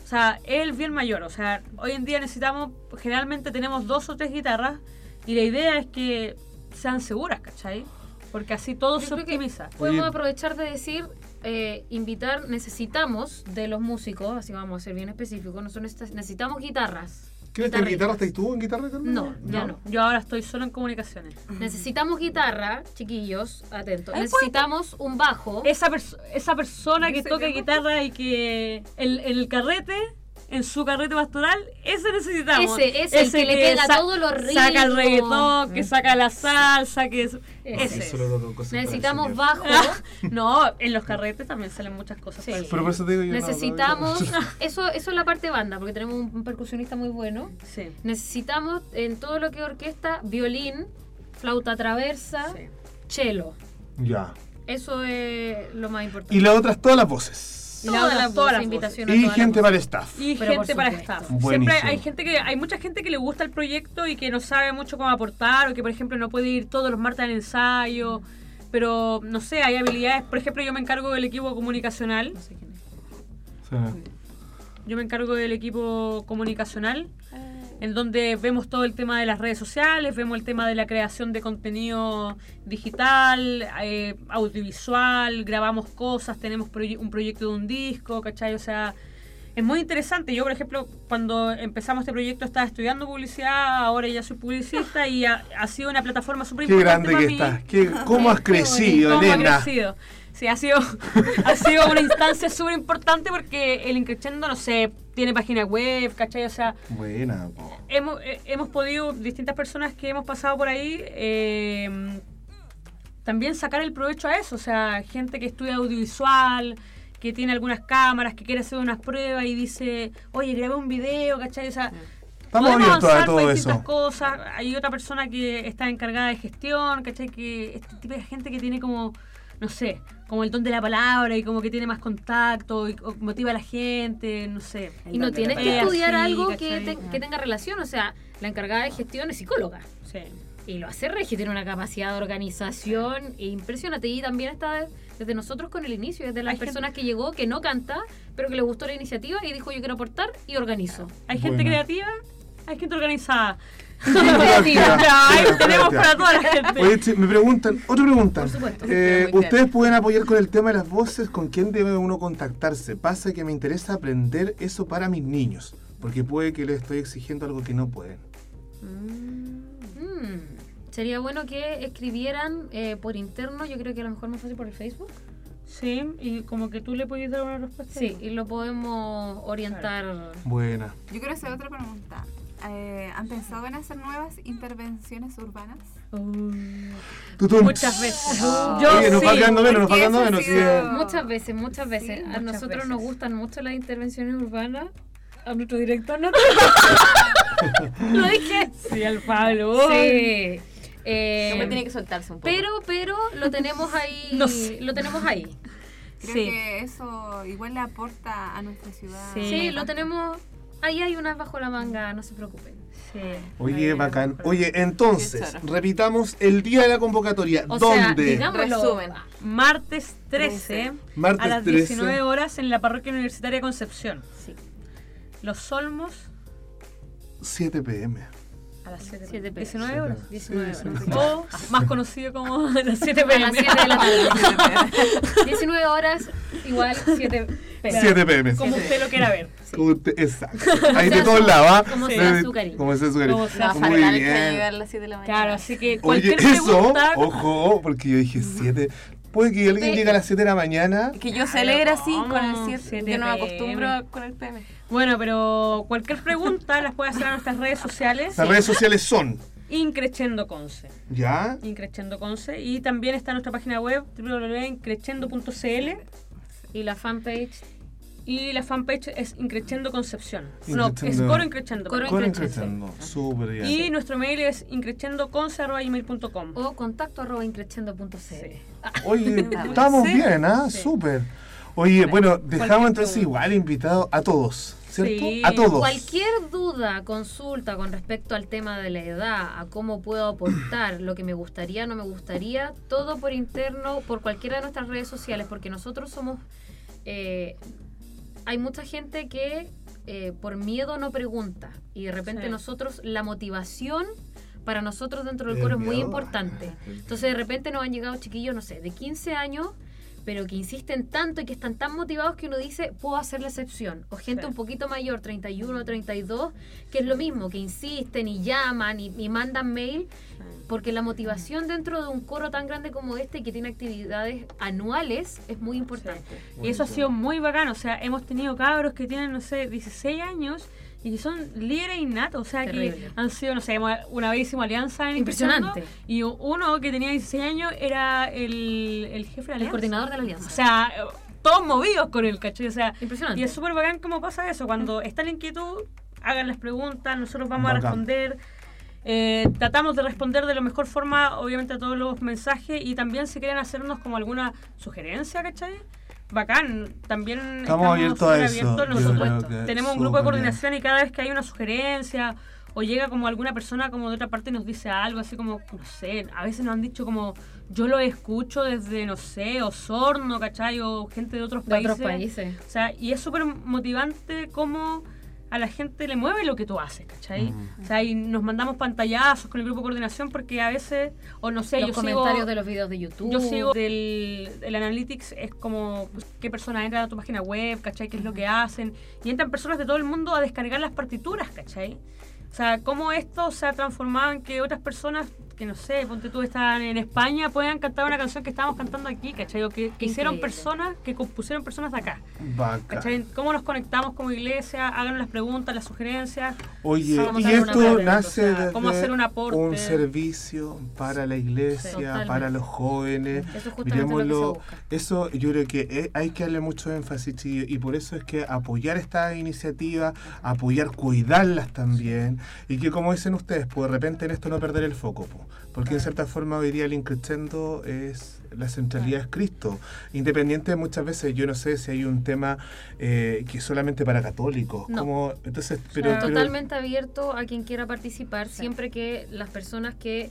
O sea, es el bien mayor. O sea, hoy en día necesitamos, generalmente tenemos dos o tres guitarras y la idea es que sean seguras, ¿cachai? Porque así todo
Yo
se optimiza.
Podemos
Oye.
aprovechar de decir, eh, invitar, necesitamos de los músicos, así vamos a ser bien específicos, nosotros necesita- necesitamos guitarras.
¿Quieres en guitarra? ¿Estás tú en guitarra también?
No, ya no.
Yo ahora estoy solo en comunicaciones.
Necesitamos guitarra, chiquillos, atentos.
Ay,
Necesitamos un bajo.
Esa, perso- esa persona que toca guitarra y que el, el carrete, en su carrete pastoral, ese necesitamos.
Ese, ese, el que le pega todos los
Saca el
ritmos.
reggaetón, que saca la salsa, que es-
Ese.
ese.
Necesitamos bajo.
no, en los carretes también salen muchas cosas.
Sí.
para el
Pero por eso te digo yo no,
Necesitamos, eso, eso es la parte banda, porque tenemos un, un percusionista muy bueno.
Sí.
Necesitamos en todo lo que es orquesta, violín, flauta traversa,
Sí.
cello.
Ya.
Eso es lo más importante.
Y las otras, todas las voces.
Y
todas las
todas las
gente para el staff.
Y
Pero
gente para staff.
Buenísimo.
Siempre hay gente que hay mucha gente que le gusta el proyecto y que no sabe mucho cómo aportar o que por ejemplo no puede ir todos los martes al ensayo, pero no sé, hay habilidades, por ejemplo, yo me encargo del equipo comunicacional.
Sí.
Yo me encargo del equipo comunicacional, en donde vemos todo el tema de las redes sociales, vemos el tema de la creación de contenido digital, eh, audiovisual, grabamos cosas, tenemos proye- un proyecto de un disco, ¿cachai? O sea, es muy interesante. Yo, por ejemplo, cuando empezamos este proyecto estaba estudiando publicidad, ahora ya soy publicista y ha, ha sido una plataforma súper
Qué
importante
grande
para
que
mí.
estás. Qué, ¿Cómo has crecido,
¿Cómo ha
Elena?
crecido? Sí, ha sido, ha sido una instancia súper importante porque el Increchendo, no sé, tiene página web, ¿cachai? O sea,
Buena.
hemos, eh, hemos podido, distintas personas que hemos pasado por ahí, eh, también sacar el provecho a eso. O sea, gente que estudia audiovisual, que tiene algunas cámaras, que quiere hacer unas pruebas y dice, oye, grabé un video, ¿cachai? O sea,
Estamos
podemos
abiertos a
avanzar
todo
con distintas
eso.
cosas. Hay otra persona que está encargada de gestión, ¿cachai? Que este tipo de gente que tiene como, no sé, como el don de la palabra y como que tiene más contacto y o motiva a la gente, no sé.
Y no tienes que estudiar
así,
algo que, te- que tenga relación, o sea, la encargada de gestión es psicóloga.
Sí.
Y lo hace Regi, tiene una capacidad de organización impresionante. Y también está desde nosotros con el inicio, desde las
Hay gente-
personas que llegó, que no canta, pero que le gustó la iniciativa y dijo yo quiero aportar y organizo.
Hay gente creativa, hay gente organizada. Tenemos para toda la gente.
Oye, me preguntan, otra pregunta.
Por supuesto.
Eh, Ustedes pueden apoyar con el tema de las voces, ¿con quién debe uno contactarse? Pasa que me interesa aprender eso para mis niños, porque puede que les estoy exigiendo algo que no pueden.
Mm, Sería bueno que escribieran eh, por interno, yo creo que a lo mejor más fácil por el Facebook.
Sí, y como que tú le puedes dar una respuesta.
Sí, y lo podemos orientar.
Buena.
Yo quiero hacer otra pregunta. Eh, ¿Han pensado en hacer nuevas intervenciones urbanas?
Tutum.
Muchas veces.
Oh.
Yo
Oye, nos
sí.
va menos, nos va menos.
sido-.
Muchas veces, muchas veces.
Sí,
a
muchas
nosotros nos
veces.
gustan mucho las intervenciones urbanas. A nuestro director no. lo dije.
Sí, al Pablo.
Sí. Eh,
Siempre tiene que soltarse un poco.
pero, pero lo tenemos ahí.
No sé.
Lo tenemos ahí.
Creo
Sí.
que eso igual le aporta a nuestra ciudad.
Sí.
Sí, lo tenemos. Ahí hay unas bajo la manga, no se preocupen.
Sí.
Oye,
Ahí,
bacán. Oye, entonces, repitamos el día de la convocatoria.
O sea,
¿Dónde?
digámoslo.
Resumen.
Martes 13,
Martes
a las
13.
19 horas en la parroquia universitaria Concepción.
Sí.
Los Olmos
7 pm.
A las 7
7 p.m.
19 horas.
19
Sí,
horas.
sí.
O más conocido como las 7
A las
pm.
7 de la tarde. 19 horas, igual 7 p.m.
7 pm.
Como usted lo quiera ver.
Exacto. Ahí
sea
de todos lados. ¿ah?
como sea su cariño.
Como sea su cariño.
Como sea
Muy bien.
llegar a las 7 de la mañana.
Claro, así que
Oye,
cualquier
eso,
pregunta.
ojo, porque yo dije 7. Puede que alguien
Sí.
llegue a las 7 de la mañana.
Que yo celebro así
¿cómo?
con el 7.
7
Yo no me acostumbro con el PM.
Bueno, pero cualquier pregunta las puede hacer a nuestras redes sociales.
Las redes sociales son
Increchendo Conce.
¿Ya?
Increchendo Conce. Y también está nuestra página web www.increchendo.cl
Y la fanpage
y la fanpage es Increchendo Concepción. No, es. Coro Increchendo.
Coro Increchendo.
Y nuestro mail es increchendoconce.gmail.com.
o contacto arroba increchendo.cl.
Oye, estamos bien, ¿ah?
Sí.
Súper. Oye, bueno, dejamos entonces igual invitado a todos, ¿cierto?
Sí.
A todos.
Cualquier duda, consulta con respecto al tema de la edad, a cómo puedo aportar, lo que me gustaría, no me gustaría, todo por interno, por cualquiera de nuestras redes sociales, porque nosotros somos... eh, hay mucha gente que eh, por miedo no pregunta y de repente
Sí.
nosotros, la motivación para nosotros dentro del
El
coro es muy
miedo.
importante. Entonces de repente nos han llegado chiquillos, no sé, de 15 años, pero que insisten tanto y que están tan motivados que uno dice, puedo hacer la excepción. O gente
Sí.
un poquito mayor, 31, 32, que es lo mismo, que insisten y llaman y, y mandan mail, porque la motivación dentro de un coro tan grande como este, que tiene actividades anuales, es muy importante.
Y eso ha sido muy bacano. O sea, hemos tenido cabros que tienen, no sé, 16 años y que son líderes innatos. O sea,
Terrible.
que han sido, no sé, hemos- una hicimos alianza en
Impresionante.
Y uno que tenía 16 años era el, el jefe de
El
alianza.
coordinador de la alianza.
O sea, todos movidos con el ¿cachai? O sea,
Impresionante.
y es súper bacán cómo pasa eso. Cuando está la inquietud, hagan las preguntas, nosotros vamos a responder. Eh, tratamos de responder de la mejor forma, obviamente, a todos los mensajes y también si quieren hacernos como alguna sugerencia, ¿cachai? Bacán, también
Estamos abiertos a eso,
abiertos, Tenemos un grupo de
súper bien.
coordinación y cada vez que hay una sugerencia o llega como alguna persona como de otra parte y nos dice algo así como, no sé, a veces nos han dicho como, yo lo escucho desde, no sé, Osorno, ¿cachai? O gente de otros
de
países.
otros países.
O sea, y es súper motivante cómo a la gente le mueve lo que tú haces, ¿cachai?
Mm.
O sea, y nos mandamos pantallazos con el grupo de coordinación porque a veces, o no sé,
los
yo
comentarios
sigo,
de los videos de YouTube.
yo sigo del, del Analytics, es como pues, qué personas entran a tu página web, ¿cachai? ¿Qué es lo que hacen? Y entran personas de todo el mundo a descargar las partituras, ¿cachai? O sea, cómo esto se ha transformado en que otras personas, que no sé, ponte tú, están en España, puedan cantar una canción que estábamos cantando aquí, ¿cachai? O que, que hicieron personas, que compusieron personas de acá. ¿Cachai? ¿Cómo nos conectamos como iglesia? Hagan las preguntas, las sugerencias.
Oye, y esto nace
o sea, cómo
desde
hacer un aporte.
un servicio para la iglesia, para los jóvenes.
Eso es justamente lo que se
Miremoslo,
busca.
eso yo creo que eh, hay que darle mucho énfasis, chiquillos, y por eso es que apoyar esta iniciativa, apoyar, cuidarlas también, y que como dicen ustedes, pues de repente en esto no perder el foco, po, porque en cierta forma hoy día el increchendo es la centralidad es Cristo, independiente muchas veces, yo no sé si hay un tema eh, que es solamente para católicos,
No.
como entonces, pero, pero-
Totalmente abierto a quien quiera participar, siempre que las personas que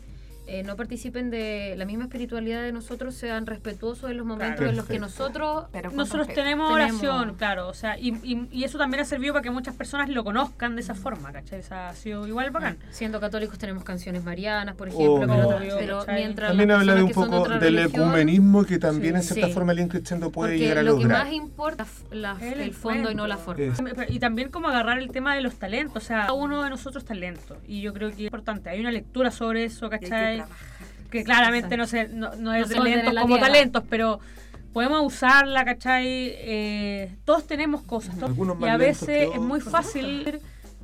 eh, no participen de la misma espiritualidad de nosotros sean respetuosos en los momentos
Claro.
en los que nosotros
Pero
Nosotros tenemos
Tenemos-
oración, claro, o sea, y, y- y eso también ha servido para que muchas personas lo conozcan de esa forma, ¿cachai? O sea, ha sido igual bacán.
Siendo católicos tenemos canciones marianas, por ejemplo, pero,
Obvio,
pero
¿cachai?
mientras
También
las
habla de un
que
poco
otra
del
religión,
ecumenismo que también
Sí.
en cierta
Sí.
forma el increchendo puede
porque
llegar a
lo que
lograr.
más importa la-
El
el fondo y no la forma.
Es-
Y también como agarrar el tema de los talentos, o sea, cada uno de nosotros talento. Y yo creo que es importante. Hay una lectura sobre eso,
que
¿cachai? Que claramente no, se, no, no es talentos
la
como
tierra.
talentos, pero podemos usarla, ¿cachai? Eh, todos tenemos cosas. todos- y a veces es muy fácil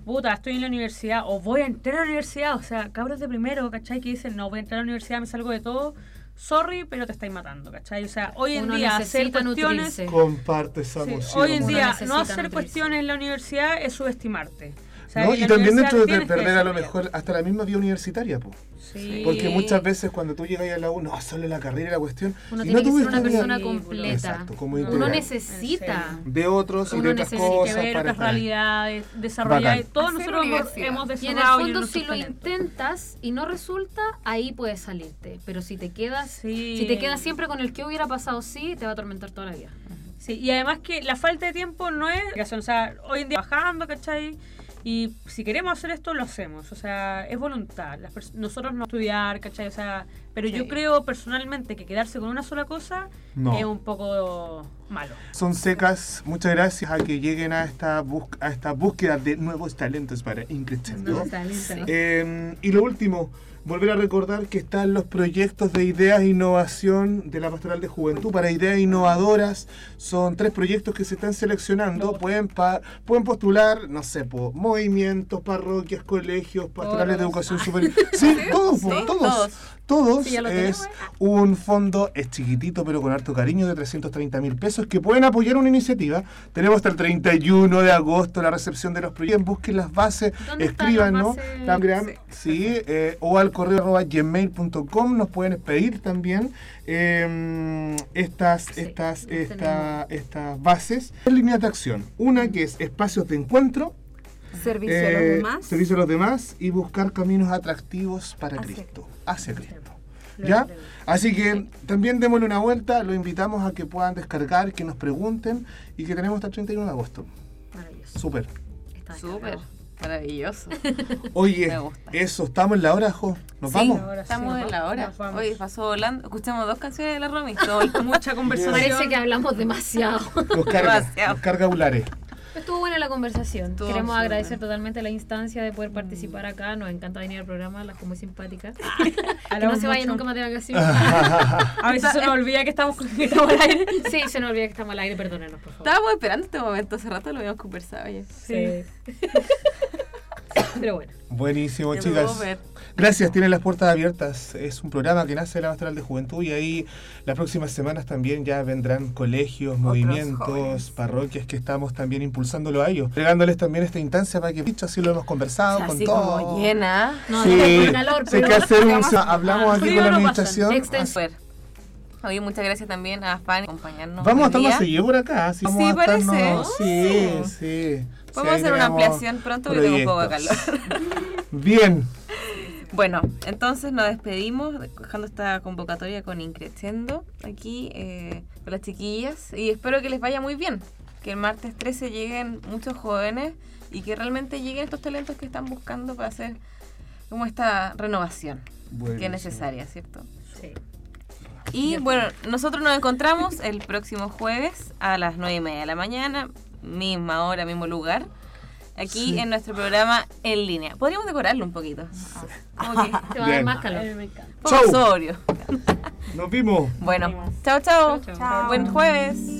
puta, estoy en la universidad o voy a entrar a la universidad, o sea, cabros de primero, ¿cachai? Que dicen, no, voy a entrar a la universidad, me salgo de todo, sorry, pero te estáis matando, ¿cachai? O sea, hoy en
Uno
día hacer cuestiones...
nutrirse.
Comparte esa
Sí,
emoción.
hoy en
uno
día no hacer
nutrirse.
cuestiones en la universidad es subestimarte. O sea,
¿no? Y también dentro de perder a lo mejor hasta la misma vida universitaria, po.
Sí.
porque muchas veces cuando tú llegas a la U, no, solo la carrera y la cuestión.
Uno
y
tiene
no
que ser una persona completa.
Exacto, como
Uno
integral.
necesita.
de otros y
uno
de otras cosas
ver
para
otras realidades, desarrollar.
Bacán.
Todos
Hacer
nosotros hemos,
Y en el fondo, si lo intentas y no resulta, ahí puedes salirte. Pero si te quedas,
Sí.
si te quedas siempre con el que hubiera pasado sí, te va a atormentar toda la vida.
Sí, y además que la falta de tiempo no es o sea, hoy en día bajando, ¿cachai? Y si queremos hacer esto, lo hacemos. O sea, es voluntad. Las nosotros no estudiar, ¿cachai? O sea, pero yo
Sí.
creo personalmente que quedarse con una sola cosa
No.
es un poco Malo.
Son secas. Muchas gracias a que lleguen a esta, bus- a esta búsqueda de nuevos talentos para Increscendo. Eh, y lo último, volver a recordar que están los proyectos de ideas e innovación de la Pastoral de Juventud para ideas innovadoras. Son tres proyectos que se están seleccionando. Pueden, pa- pueden postular, no sé, po, movimientos, parroquias, colegios, pastorales de educación superior. Sí, todos, po,
Sí,
todos.
todos.
Todos
Sí,
es
tenemos,
un fondo, es chiquitito pero con harto cariño de 330 mil pesos que pueden apoyar una iniciativa. Tenemos hasta el 31 de agosto la recepción de los proyectos. Busquen las bases,
¿Dónde están
escriban, eh, o al correo arroba gmail.com nos pueden pedir también eh, estas,
Sí,
estas, esta- estas bases. Dos líneas de acción. Una que es espacios de encuentro,
Servicio a los
eh,
demás.
servicio a los demás y buscar caminos atractivos para
Hacia
Cristo, hacia Cristo. ¿Ya? Así que también démosle una vuelta, los invitamos a que puedan descargar, que nos pregunten y que tenemos hasta el 31 de agosto.
Maravilloso.
Súper.
Súper. Maravilloso.
Oye, eso, estamos en la hora, Jo. ¿Nos
Sí,
vamos?
Ahora sí,
Estamos en la hora. Hoy pasó volando. Escuchamos dos canciones de la Romy.
Mucha conversación.
Parece que hablamos demasiado.
Nos carga,
Demasiado.
nos carga Ulares.
Estuvo buena la conversación.
Estuvo
Queremos agradecer totalmente la instancia de poder participar acá. Nos encanta venir al programa, las como simpáticas. que no se vayan nunca más de vacaciones.
A veces se nos olvida que estamos, que estamos al aire.
sí, se nos olvida que estamos al aire, perdónenos, por favor.
Estábamos esperando este momento. Hace rato lo habíamos conversado ya.
Sí. Pero bueno.
Buenísimo,
Qué
chicas. Gracias, tienen las puertas abiertas. Es un programa que nace de la Pastoral de Juventud y ahí las próximas semanas también ya vendrán colegios, movimientos,
jóvenes.
parroquias que estamos también impulsándolo a ellos. Regándoles también esta instancia para que, dicho, así lo hemos conversado con
Así
todo.
como llena.
No,
Sí,
no, calor, pero
que hacer un- hablamos aquí
frío
con la administración.
Oye, muchas gracias también a Fanny por acompañarnos.
Vamos a estar más seguido por acá. Sí,
Sí, parece.
Sí,
Oh.
sí.
Podemos
Sí,
hacer una ampliación pronto porque tengo un poco de calor.
Bien.
Bueno, entonces nos despedimos dejando esta convocatoria con Increciendo aquí eh, con las chiquillas y espero que les vaya muy bien. Que el martes 13 lleguen muchos jóvenes y que realmente lleguen estos talentos que están buscando para hacer como esta renovación que es necesaria, ¿cierto?
Sí.
Y bueno, nosotros nos encontramos el próximo jueves a las 9 y media de la mañana, misma hora, mismo lugar, aquí en nuestro programa en línea. Podríamos decorarlo un poquito. Como que
Te va a dar más calor.
Chau.
sobrio.
Nos vimos.
Bueno, chao, chao.
Chao, chao.
Buen jueves.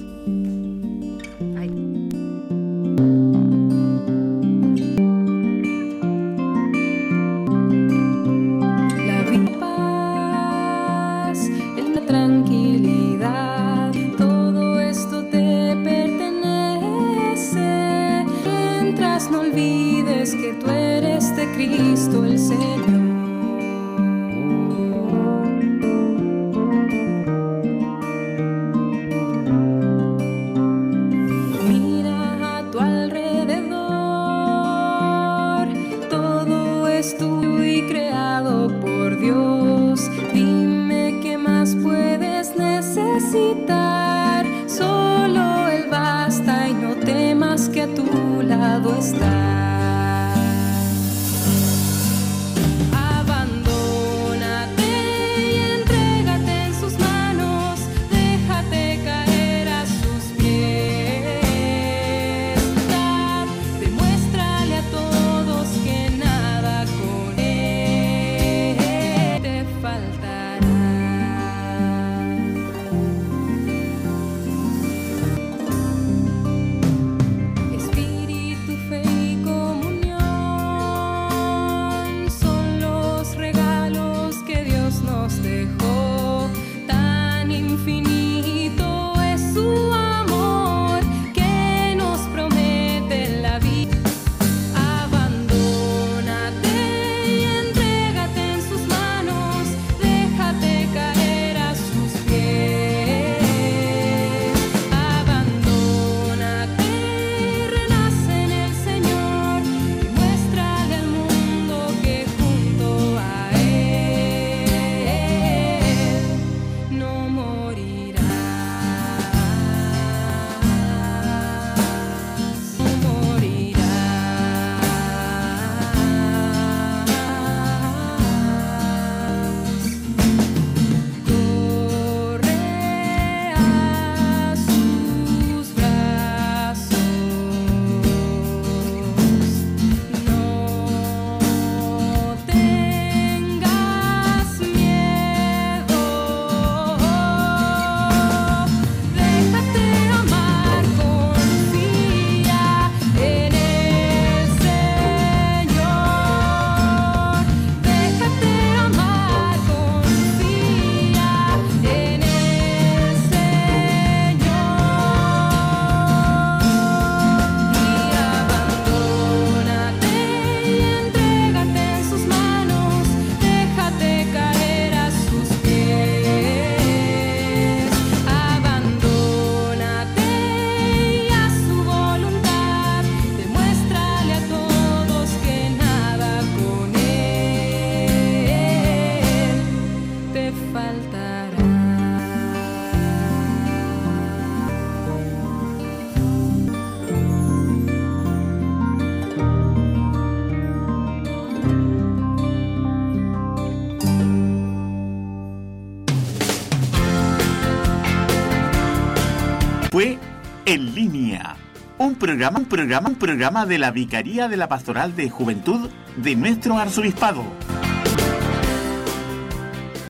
Programa, un programa, un programa de la Vicaría de la Pastoral de Juventud de nuestro Arzobispado.